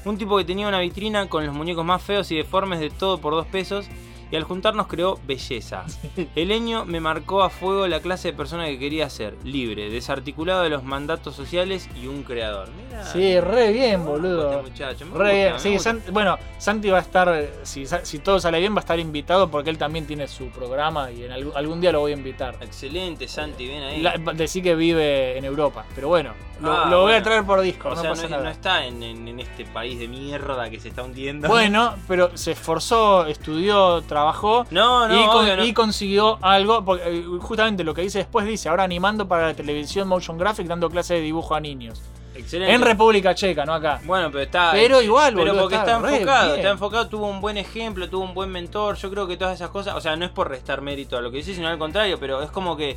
Un tipo que tenía una vitrina con los muñecos más feos y deformes de todo por dos pesos y al juntarnos creó belleza. Eleño me marcó a fuego la clase de persona que quería ser, libre, desarticulado de los mandatos sociales y un creador. Mirá, Sí, re bien, boludo. este muchacho, me Re gusta, bien. me Sí, gusta. San- bueno, Santi va a estar, eh, si todo sale bien, va a estar invitado porque él también tiene su programa y en algún, algún día lo voy a invitar. Excelente, Santi, ven ahí. La- decí que vive en Europa, pero bueno, lo, Ah, lo voy a traer por Discord, O no sea, pasa no, nada. no está en, en- en este país de mierda que se está hundiendo. Bueno, pero se esforzó, estudió, trabajó No, no, y, con- obvio, no. y consiguió algo. Porque eh, justamente lo que dice después dice, ahora animando para la televisión Motion Graphic dando clases de dibujo a niños. Excelente. En República Checa, no acá. Bueno, pero está. Pero igual, Pero boludo, porque está enfocado, bien. está enfocado, tuvo un buen ejemplo, tuvo un buen mentor. Yo creo que todas esas cosas, o sea, no es por restar mérito a lo que dice, sino al contrario, pero es como que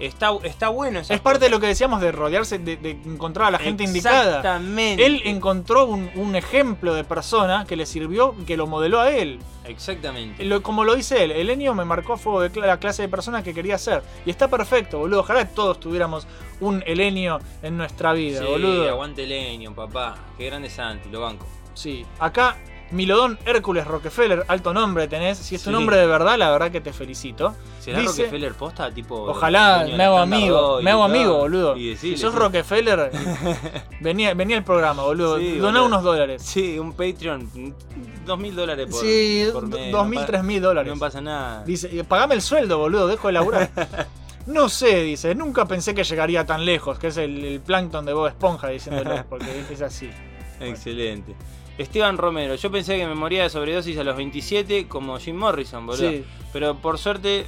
está, está bueno Es parte de lo que decíamos de rodearse, de, de encontrar a la gente indicada. Exactamente. Él encontró un, un ejemplo de persona que le sirvió, que lo modeló a él. Exactamente. Lo- como lo dice él, Elenio me marcó a fuego de la clase de persona que quería ser. Y está perfecto, boludo. Ojalá todos tuviéramos un Elenio en nuestra vida, Sí, boludo. aguante leño, papá. Qué grande Santi, lo banco. Sí. Acá, Milodón Hércules Rockefeller, alto nombre tenés. Si es Sí. nombre de verdad, la verdad que te felicito. ¿Será Dice- Rockefeller posta? Tipo. Ojalá, me hago amigo, me hago todo? amigo, boludo. Y Si sos sí. Rockefeller, venía, venía al programa, boludo. Sí, Doná unos dólares. Sí, un Patreon. Dos mil dólares por. Sí, por do- mes, dos no mil, tres mil dólares. No pasa nada. Dice, "Eh, pagame el sueldo, boludo, dejo de laburar. No sé, dice, nunca pensé que llegaría tan lejos, que es el, el plancton de Bob Esponja diciéndolo, porque es así. Excelente. Esteban Romero, yo pensé que me moría de sobredosis a los 27 como Jim Morrison, boludo. Sí. Pero por suerte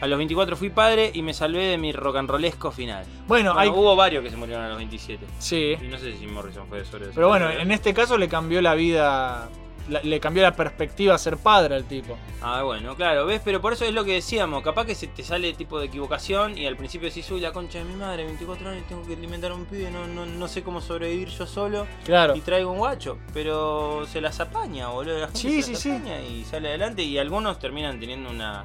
A los 24 fui padre y me salvé de mi rock and rollesco final. Bueno, hay- hubo varios que se murieron a los 27. Sí. Y no sé si Morrison fue sobre eso. Pero bueno, en este caso le cambió la vida. La- le cambió la perspectiva a ser padre al tipo. Ah, bueno, claro, ¿ves? Pero por eso es lo que decíamos. Capaz que se te sale tipo de equivocación y al principio decís, uy, la concha de mi madre, 24 años, tengo que alimentar a un pibe, no, no, no sé cómo sobrevivir yo solo. Claro. Y traigo un guacho. Pero se las apaña, boludo. La gente Sí, se las sí, sí. apaña y sale adelante. Y algunos terminan teniendo una.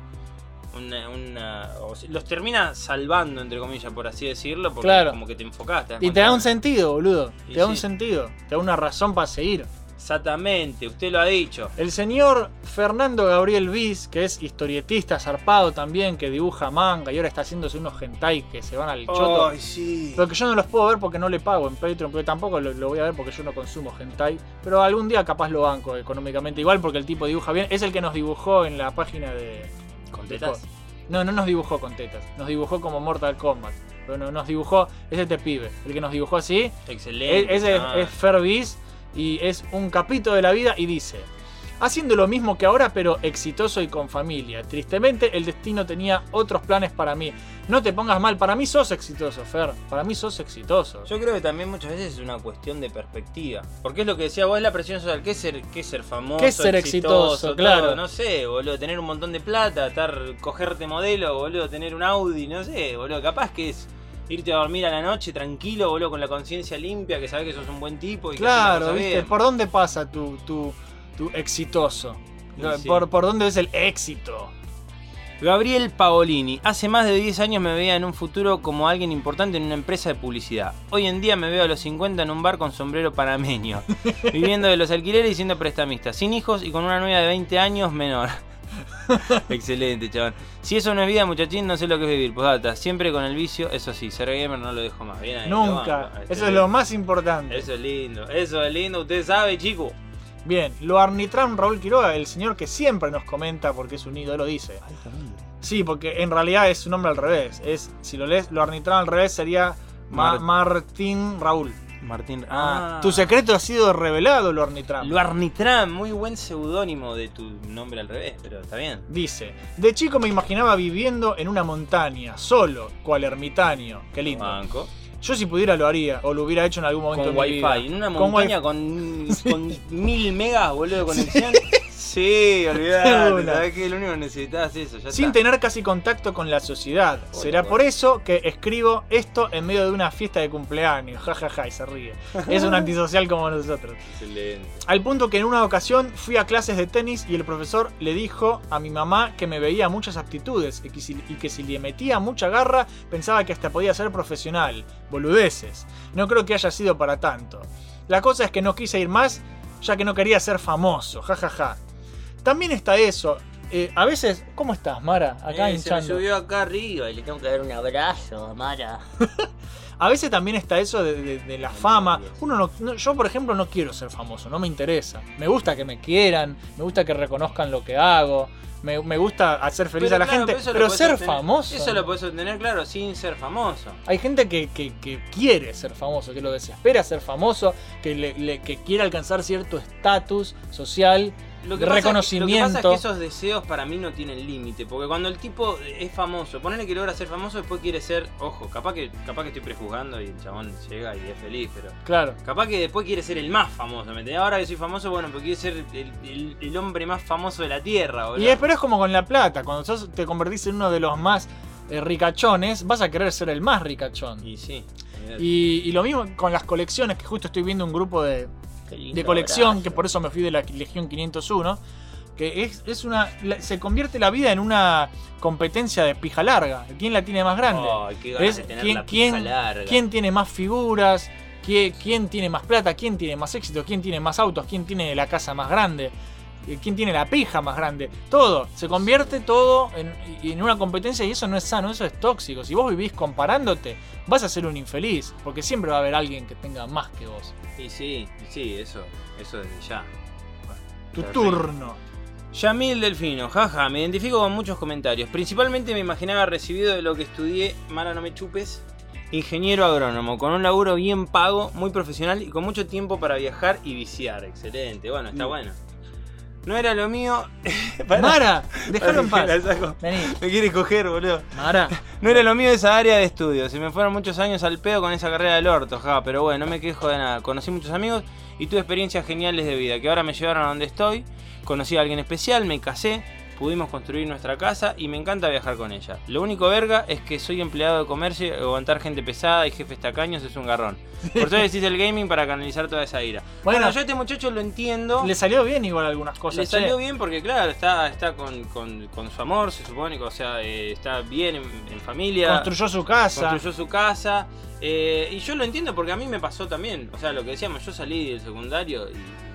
Una, una- o sea, los termina salvando, entre comillas, por así decirlo, porque Claro. como que te enfocaste. Y te da un sentido, boludo. Y Te da sí. un sentido. Te da una razón para seguir. Exactamente, usted lo ha dicho. El señor Fernando Gabriel Viz, que es historietista zarpado también, que dibuja manga y ahora está haciéndose unos hentai que se van al choto. Ay, sí. Pero que yo no los puedo ver porque no le pago en Patreon, porque tampoco lo, lo voy a ver porque yo no consumo hentai. Pero algún día capaz lo banco económicamente igual porque el tipo dibuja bien. Es el que nos dibujó en la página de... ¿Con tetas? No, no nos dibujó con tetas. Nos dibujó como Mortal Kombat. Pero no, nos dibujó... Es este pibe. El que nos dibujó así. Excelente. Es, ese es- ah. es Fer Viz y es un capítulo de la vida y dice... Haciendo lo mismo que ahora, pero exitoso y con familia. Tristemente, el destino tenía otros planes para mí. No te pongas mal, para mí sos exitoso, Fer. Para mí sos exitoso. Yo creo que también muchas veces es una cuestión de perspectiva. Porque es lo que decía vos, es la presión social. ¿Qué es ser, qué es ser famoso? ¿Qué es ser exitoso? Claro. No sé, boludo. Tener un montón de plata, estar cogerte modelo, boludo. Tener un Audi, no sé, boludo. Capaz que es irte a dormir a la noche tranquilo, boludo, con la conciencia limpia, que sabes que sos un buen tipo y Claro, ¿viste? bien. ¿Por dónde pasa tu, tu, tu exitoso? Sí. ¿Por, ¿Por dónde ves el éxito? Gabriel Paolini. Hace más de 10 años me veía en un futuro como alguien importante en una empresa de publicidad. Hoy en día me veo a los 50 en un bar con sombrero panameño, viviendo de los alquileres y siendo prestamista, sin hijos y con una novia de 20 años menor. Excelente, chaval. Si eso no es vida, muchachín, no sé lo que es vivir. Posdata, siempre con el vicio, eso sí, ser gamer no lo dejo más. Bien ahí, Nunca. banco. Eso es lo más importante. Eso es lindo, eso es lindo, usted sabe, chico. Bien, lo arbitran Raúl Quiroga, el señor que siempre nos comenta porque es un ídolo, dice. Sí, porque en realidad es su nombre al revés. Es, si lo lees, lo arbitran al revés sería Ma- Mar- Martín Raúl. Martín. Ah, Ah, tu secreto ha sido revelado, lo arbitran. Lo Arnitram, muy buen seudónimo de tu nombre al revés, pero está bien. Dice, de chico me imaginaba viviendo en una montaña, solo, cual ermitaño. Qué lindo. Banco. Yo si pudiera lo haría, o lo hubiera hecho en algún momento Con mi vida. wifi, en una montaña con, con mil megas, boludo, de conexión. Sí, olvidate, De una. sabés que lo único que necesitabas es eso, ya Sin está. tener casi contacto con la sociedad. Será por eso que escribo esto en medio de una fiesta de cumpleaños. Ja, ja, ja, y se ríe. Es un antisocial como nosotros. Excelente. Al punto que en una ocasión fui a clases de tenis y el profesor le dijo a mi mamá que me veía muchas aptitudes y que si, y que si le metía mucha garra pensaba que hasta podía ser profesional. Boludeces. No creo que haya sido para tanto. La cosa es que no quise ir más ya que no quería ser famoso. Ja, ja, ja. También está eso. Eh, a veces, ¿cómo estás, Mara? Acá Eh, se me subió acá arriba y le tengo que dar un abrazo, Amara. A veces también está eso de, de- de la fama. Uno no- no- yo, por ejemplo, no quiero ser famoso, no me interesa. Me gusta que me quieran, me gusta que reconozcan lo que hago, me, me gusta hacer feliz a la claro, gente, pero ser obtener- famoso. Eso lo podés obtener, claro, sin ser famoso. Hay gente que, que- que quiere ser famoso, que lo desespera ser famoso, que, le- le- que quiere alcanzar cierto estatus social, Lo que, pasa es que- reconocimiento. lo que pasa es que esos deseos para mí no tienen límite. Porque cuando el tipo es famoso, ponele que logra ser famoso, después quiere ser. Ojo, capaz que, capaz que estoy prejuzgando y el chabón llega y es feliz, pero. Claro. Capaz que después quiere ser el más famoso, ¿me entendés? Ahora que soy famoso, bueno, pero quiere ser el, el- el hombre más famoso de la tierra, boludo. Y es, pero es como con la plata, cuando sos- te convertís en uno de los más eh, ricachones, vas a querer ser el más ricachón. Y sí. Y, y lo mismo con las colecciones, que justo estoy viendo un grupo de, de colección, que por eso me fui de la Legión 501, que es, es una. la- se convierte la vida en una competencia de pija larga. ¿Quién la tiene más grande? Ay, qué ganas Es de tener quién, la pija quién- larga. quién tiene más figuras, quién, quién tiene más plata, quién tiene más éxito, quién tiene más autos, quién tiene la casa más grande, quién tiene la pija más grande. Todo, se convierte todo en, en una competencia y eso no es sano, eso es tóxico. Si vos vivís comparándote, vas a ser un infeliz, porque siempre va a haber alguien que tenga más que vos. Y sí, y sí, eso, eso desde ya. Tu Perfecto. turno. Yamil Delfino, jaja, me identifico con muchos comentarios. Principalmente me imaginaba recibido de lo que estudié, Mara no me chupes, ingeniero agrónomo, con un laburo bien pago, muy profesional y con mucho tiempo para viajar y viciar. Excelente, bueno, está Mm. bueno. No era lo mío. Mara, déjalo en paz. Vení. Me quiere coger, boludo. Mara. No era lo mío esa área de estudio. Se me fueron muchos años al pedo con esa carrera del orto, ja, pero bueno, no me quejo de nada. Conocí muchos amigos y tuve experiencias geniales de vida que ahora me llevaron a donde estoy. Conocí a alguien especial, me casé, pudimos construir nuestra casa y me encanta viajar con ella. Lo único verga es que soy empleado de comercio y aguantar gente pesada y jefes tacaños es un garrón. Por eso decís el gaming para canalizar toda esa ira. Bueno, Bueno, yo a este muchacho lo entiendo. Le salió bien igual algunas cosas. Le che. salió bien porque, claro, está, está con, con- con su amor, se supone o sea, eh, está bien en, en familia. Construyó su casa. Construyó su casa. eh, y yo lo entiendo porque a mí me pasó también. O sea, lo que decíamos, yo salí del secundario y,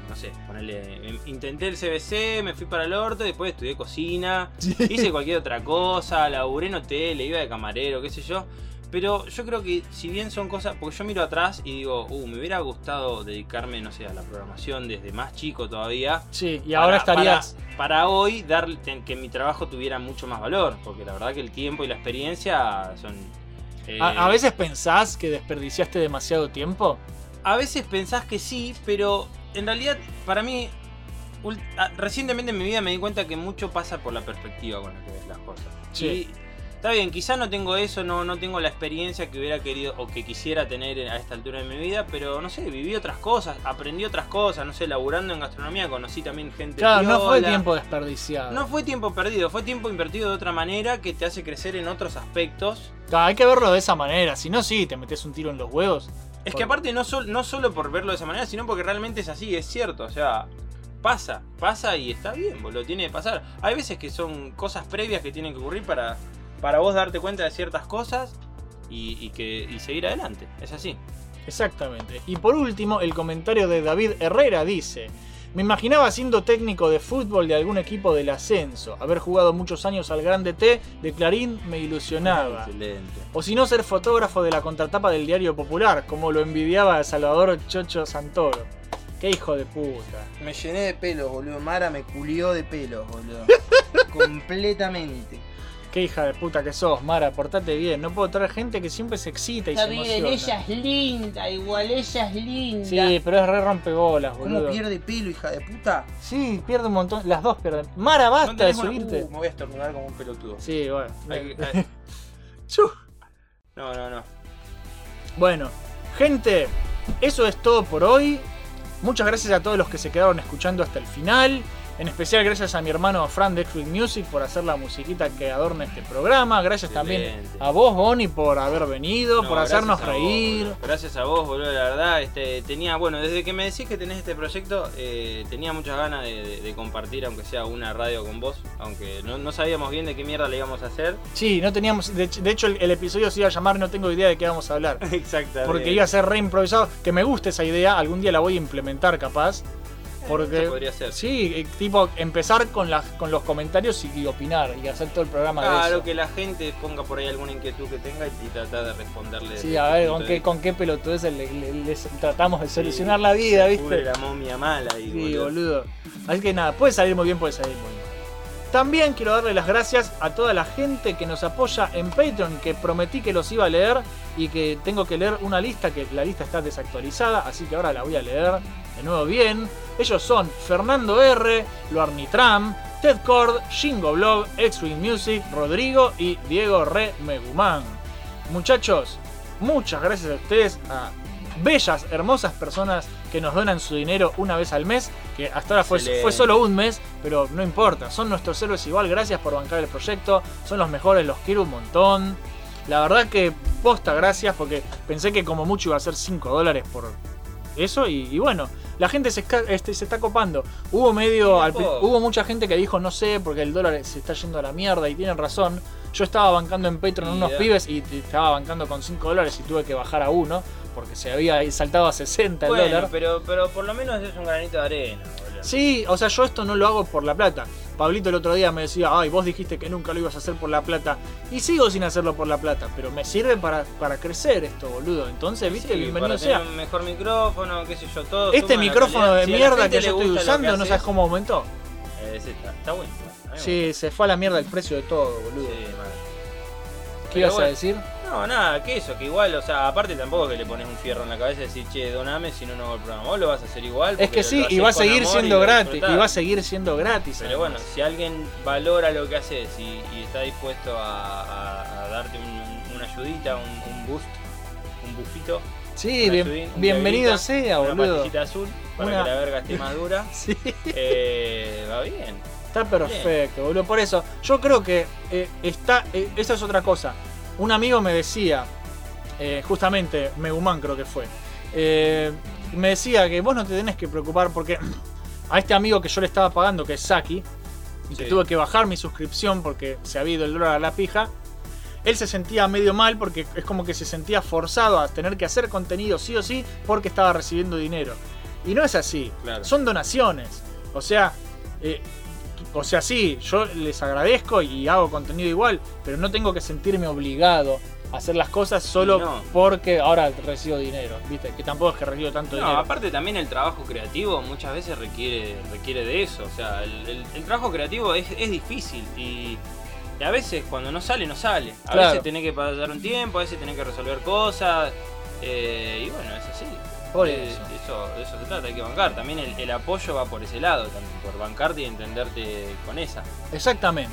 no sé, ponele, em, intenté el CBC, me fui para el orto, después estudié cocina, hice cualquier otra cosa, laburé en hotel, iba de camarero, qué sé yo. Pero yo creo que si bien son cosas, porque yo miro atrás y digo, uh, me hubiera gustado dedicarme, no sé, a la programación desde más chico todavía. Sí, y ahora Para- estarías. Para, para hoy, dar, que mi trabajo tuviera mucho más valor, porque la verdad que el tiempo y la experiencia son... eh, A, a veces pensás que desperdiciaste demasiado tiempo. A veces pensás que sí, pero en realidad para mí ah, recientemente en mi vida me di cuenta que mucho pasa por la perspectiva con la que ves las cosas. Sí. Y está bien, quizá no tengo eso, no, no tengo la experiencia que hubiera querido o que quisiera tener a esta altura de mi vida, pero no sé, viví otras cosas, aprendí otras cosas, no sé, laburando en gastronomía conocí también gente. Claro, no fue tiempo desperdiciado. No fue tiempo perdido, fue tiempo invertido de otra manera que te hace crecer en otros aspectos. Claro, hay que verlo de esa manera. Si no, sí, te metes un tiro en los huevos. Es que aparte no, sol- no solo por verlo de esa manera, sino porque realmente es así, es cierto. O sea, pasa, pasa y está bien, boludo, tiene que pasar. Hay veces que son cosas previas que tienen que ocurrir para, para vos darte cuenta de ciertas cosas y, y que, y seguir adelante. Es así. Exactamente. Y por último, el comentario de David Herrera dice: Me imaginaba siendo técnico de fútbol de algún equipo del ascenso. Haber jugado muchos años al Grande T de Clarín me ilusionaba. Excelente. O si no, ser fotógrafo de la contratapa del Diario Popular, como lo envidiaba Salvador Chocho Santoro. Qué hijo de puta. Me llené de pelos, boludo. Mara me culió de pelos, boludo. Completamente. Qué hija de puta que sos, Mara, portate bien. No puedo traer gente que siempre se excita y Está se bien, emociona. ella es linda, igual ella es linda. Sí, pero es re rompebolas, ¿Cómo boludo. pierde pelo, hija de puta? Sí, pierde un montón. Las dos pierden. Mara, basta de subirte. Uh, me voy a estornudar como un pelotudo. Sí, bueno. Hay. No, no, no. Bueno, gente, eso es todo por hoy. Muchas gracias a todos los que se quedaron escuchando hasta el final. En especial gracias a mi hermano Fran de X-Wing Music por hacer la musiquita que adorna este programa. Gracias también a vos, Bonnie, por haber venido, No, por hacernos vos, reír. gracias a vos, boludo, la verdad. Este, tenía, bueno, desde que me decís que tenés este proyecto, eh, tenía muchas ganas de, de- de compartir, aunque sea una radio con vos, aunque no, no sabíamos bien de qué mierda le íbamos a hacer. Sí, no teníamos. De, de hecho, el, el episodio se iba a llamar No tengo idea de qué vamos a hablar. Exactamente. Porque iba a ser re improvisado. Que me gusta esa idea, algún día la voy a implementar capaz. Porque. eso podría ser. Sí, eh, tipo, empezar con, las, con los comentarios y, y opinar y hacer todo el programa de Claro, eso. que la gente ponga por ahí alguna inquietud que tenga y, y tratar de responderle. Sí, a ese ver, con de qué, vista. con qué pelotudeces le, le- les tratamos de Sí, solucionar la vida, se ¿viste? la momia mala y Sí, boludo. boludo. Así que nada, puede salir muy bien, puede salir muy mal. También quiero darle las gracias a toda la gente que nos apoya en Patreon, que prometí que los iba a leer y que tengo que leer una lista, que la lista está desactualizada, así que ahora la voy a leer de nuevo bien. Ellos son Fernando R, Luarnitram, Ted Cord, Shingo Blog, X-Wing Music, Rodrigo y Diego Re Megumán. Muchachos, muchas gracias a ustedes, a bellas, hermosas personas que nos donan su dinero una vez al mes, que hasta ahora fue, fue solo un mes, pero no importa, son nuestros héroes igual, gracias por bancar el proyecto, son los mejores, los quiero un montón. La verdad que posta gracias porque pensé que como mucho iba a ser 5 dólares por eso y, y bueno, la gente se, este, se está copando. Hubo medio, al hubo mucha gente que dijo no sé porque el dólar se está yendo a la mierda y tienen razón. Yo estaba bancando en Patreon unos pibes y estaba bancando con 5 dólares y tuve que bajar a uno porque se había saltado a 60 el Bueno, dólar. pero, pero por lo menos es un granito de arena. Sí, o sea, yo esto no lo hago por la plata. Pablito el otro día me decía, ay, vos dijiste que nunca lo ibas a hacer por la plata. Y sigo sin hacerlo por la plata, pero me sirve para, para crecer esto, boludo. Entonces, viste, Sí, bienvenido para sea. tener un mejor micrófono, qué sé yo, todo. Este micrófono de Si mierda que yo estoy usando, no sabes cómo aumentó. eh, está, está bueno. Sí, se fue a la mierda el precio de todo, boludo. Sí. ¿Qué ibas a decir? No, nada, que eso, que igual, o sea, aparte tampoco que le pones un fierro en la cabeza y decir, che, doname si no, no hago el programa. Vos lo vas a hacer igual. Es que sí, y va a seguir siendo gratis. Y va a seguir siendo gratis. Pero bueno, si alguien valora lo que haces y, y está dispuesto a, a- a darte un- una ayudita, un, un boost, un bufito. Sí, bien- ayudín- bienvenido sea, Una boludo. azul para Una- que la verga esté más dura. Sí. Eh, va bien. Está perfecto, boludo. Por eso, yo creo que eh, está. eh, esa es otra cosa. Un amigo me decía, eh, justamente, Megumán creo que fue. eh, me decía que vos no te tenés que preocupar porque a este amigo que yo le estaba pagando, que es Saki, y que tuve que bajar mi suscripción porque se había ido el dólar a la pija. Él se sentía medio mal porque es como que se sentía forzado a tener que hacer contenido sí o sí porque estaba recibiendo dinero. Y no es así. Claro. Son donaciones. O sea, eh, o sea, sí, yo les agradezco y hago contenido igual, pero no tengo que sentirme obligado a hacer las cosas solo no. porque ahora recibo dinero, ¿viste? Que tampoco es que recibo tanto No, dinero. aparte también el trabajo creativo muchas veces requiere, requiere de eso. O sea, el, el- el trabajo creativo es, es difícil y, y a veces cuando no sale, no sale. A Claro. veces tenés que pasar un tiempo, a veces tenés que resolver cosas. eh, y bueno, es así. Por Eh, eso. eso. de eso se trata, hay que bancar. También el, el apoyo va por ese lado, también, por bancarte y entenderte con esa. Exactamente.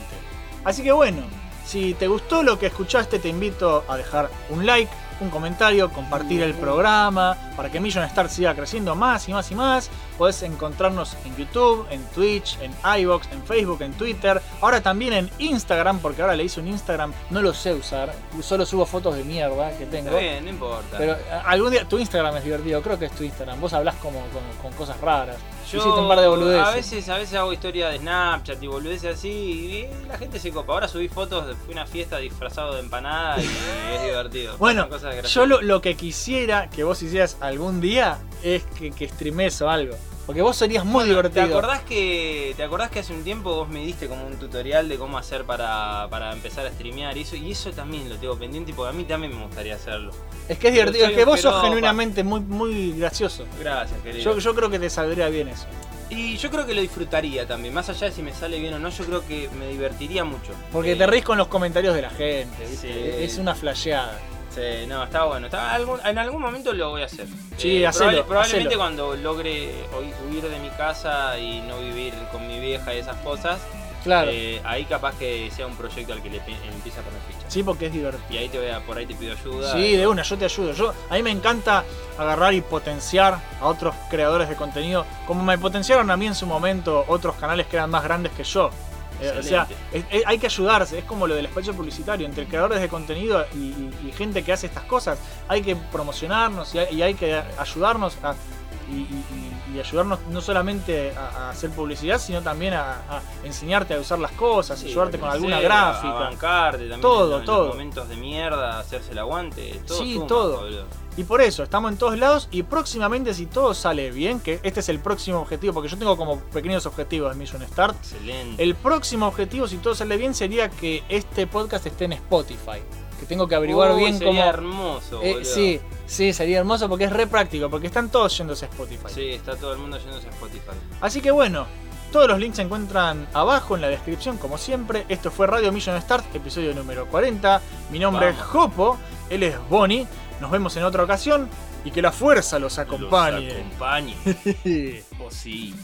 Así que bueno, si te gustó lo que escuchaste, te invito a dejar un like, un comentario, compartir el programa, para que Million Star siga creciendo más y más y más. Podés encontrarnos en YouTube, en Twitch, en iVoox, en Facebook, en Twitter. Ahora también en Instagram, porque ahora le hice un Instagram, no lo sé usar. Solo subo fotos de mierda que tengo. Está bien, no importa. Pero algún día tu Instagram es divertido, creo que es tu Instagram. Vos hablás como con, con cosas raras. Yo Hiciste un par de boludeces. a veces, a veces hago historia de Snapchat y boludeces así y la gente se copa. Ahora subí fotos de fui a una fiesta disfrazado de empanada y es divertido. Bueno, cosas yo lo, lo que quisiera que vos hicieras algún día es que, que streames o algo. Porque vos serías muy ¿Te divertido. acordás, que, ¿Te acordás que hace un tiempo vos me diste como un tutorial de cómo hacer para, para empezar a streamear y eso? Y eso también lo tengo pendiente porque a mí también me gustaría hacerlo. Es que es divertido, es que vos sos genuinamente muy, muy gracioso. Gracias, querido. Yo, yo creo que te saldría bien eso. Y yo creo que lo disfrutaría también. Más allá de si me sale bien o no, yo creo que me divertiría mucho. Porque Eh, te reís con los comentarios de la gente, ¿viste? Sí. Es una flasheada. Sí, no, está bueno. Está, algún- en algún momento lo voy a hacer. Sí, Eh, hacelo, probable- probablemente hacelo. cuando logre hui- huir de mi casa y no vivir con mi vieja y esas cosas, Claro. eh, ahí capaz que sea un proyecto al que le empiece a poner ficha. Sí, porque es divertido. Y ahí te voy a, por ahí te pido ayuda. Sí, de una, yo te ayudo. Yo, a mí me encanta agarrar y potenciar a otros creadores de contenido, como me potenciaron a mí en su momento otros canales que eran más grandes que yo. O sea, es- es- hay que ayudarse, es como lo del espacio publicitario, entre creadores de contenido y, y- y gente que hace estas cosas, hay que promocionarnos y hay, y hay que ayudarnos a, y, ayudarnos no solamente a, a hacer publicidad, sino también a, a enseñarte a usar las cosas, Sí, ayudarte con alguna gráfica. A bancarte también. Todo, en los todo. momentos de mierda, hacerse el aguante. Todo Sí, suma, todo. Y por eso, estamos en todos lados y próximamente si todo sale bien, que este es el próximo objetivo, porque yo tengo como pequeños objetivos de Mission Start. Excelente. El próximo objetivo, si todo sale bien, sería que este podcast esté en Spotify. Que tengo que averiguar Uy, bien sería cómo... hermoso, Eh, sí, sí, sería hermoso porque es re práctico, porque están todos yéndose a Spotify. Sí, está todo el mundo yéndose a Spotify. Así que bueno, todos los links se encuentran abajo en la descripción, como siempre. Esto fue Radio Mission Start, episodio número 40. Mi nombre es. Jopo, él es Bonnie. Nos vemos en otra ocasión y que la fuerza los acompañe. Los acompañe. oh sí.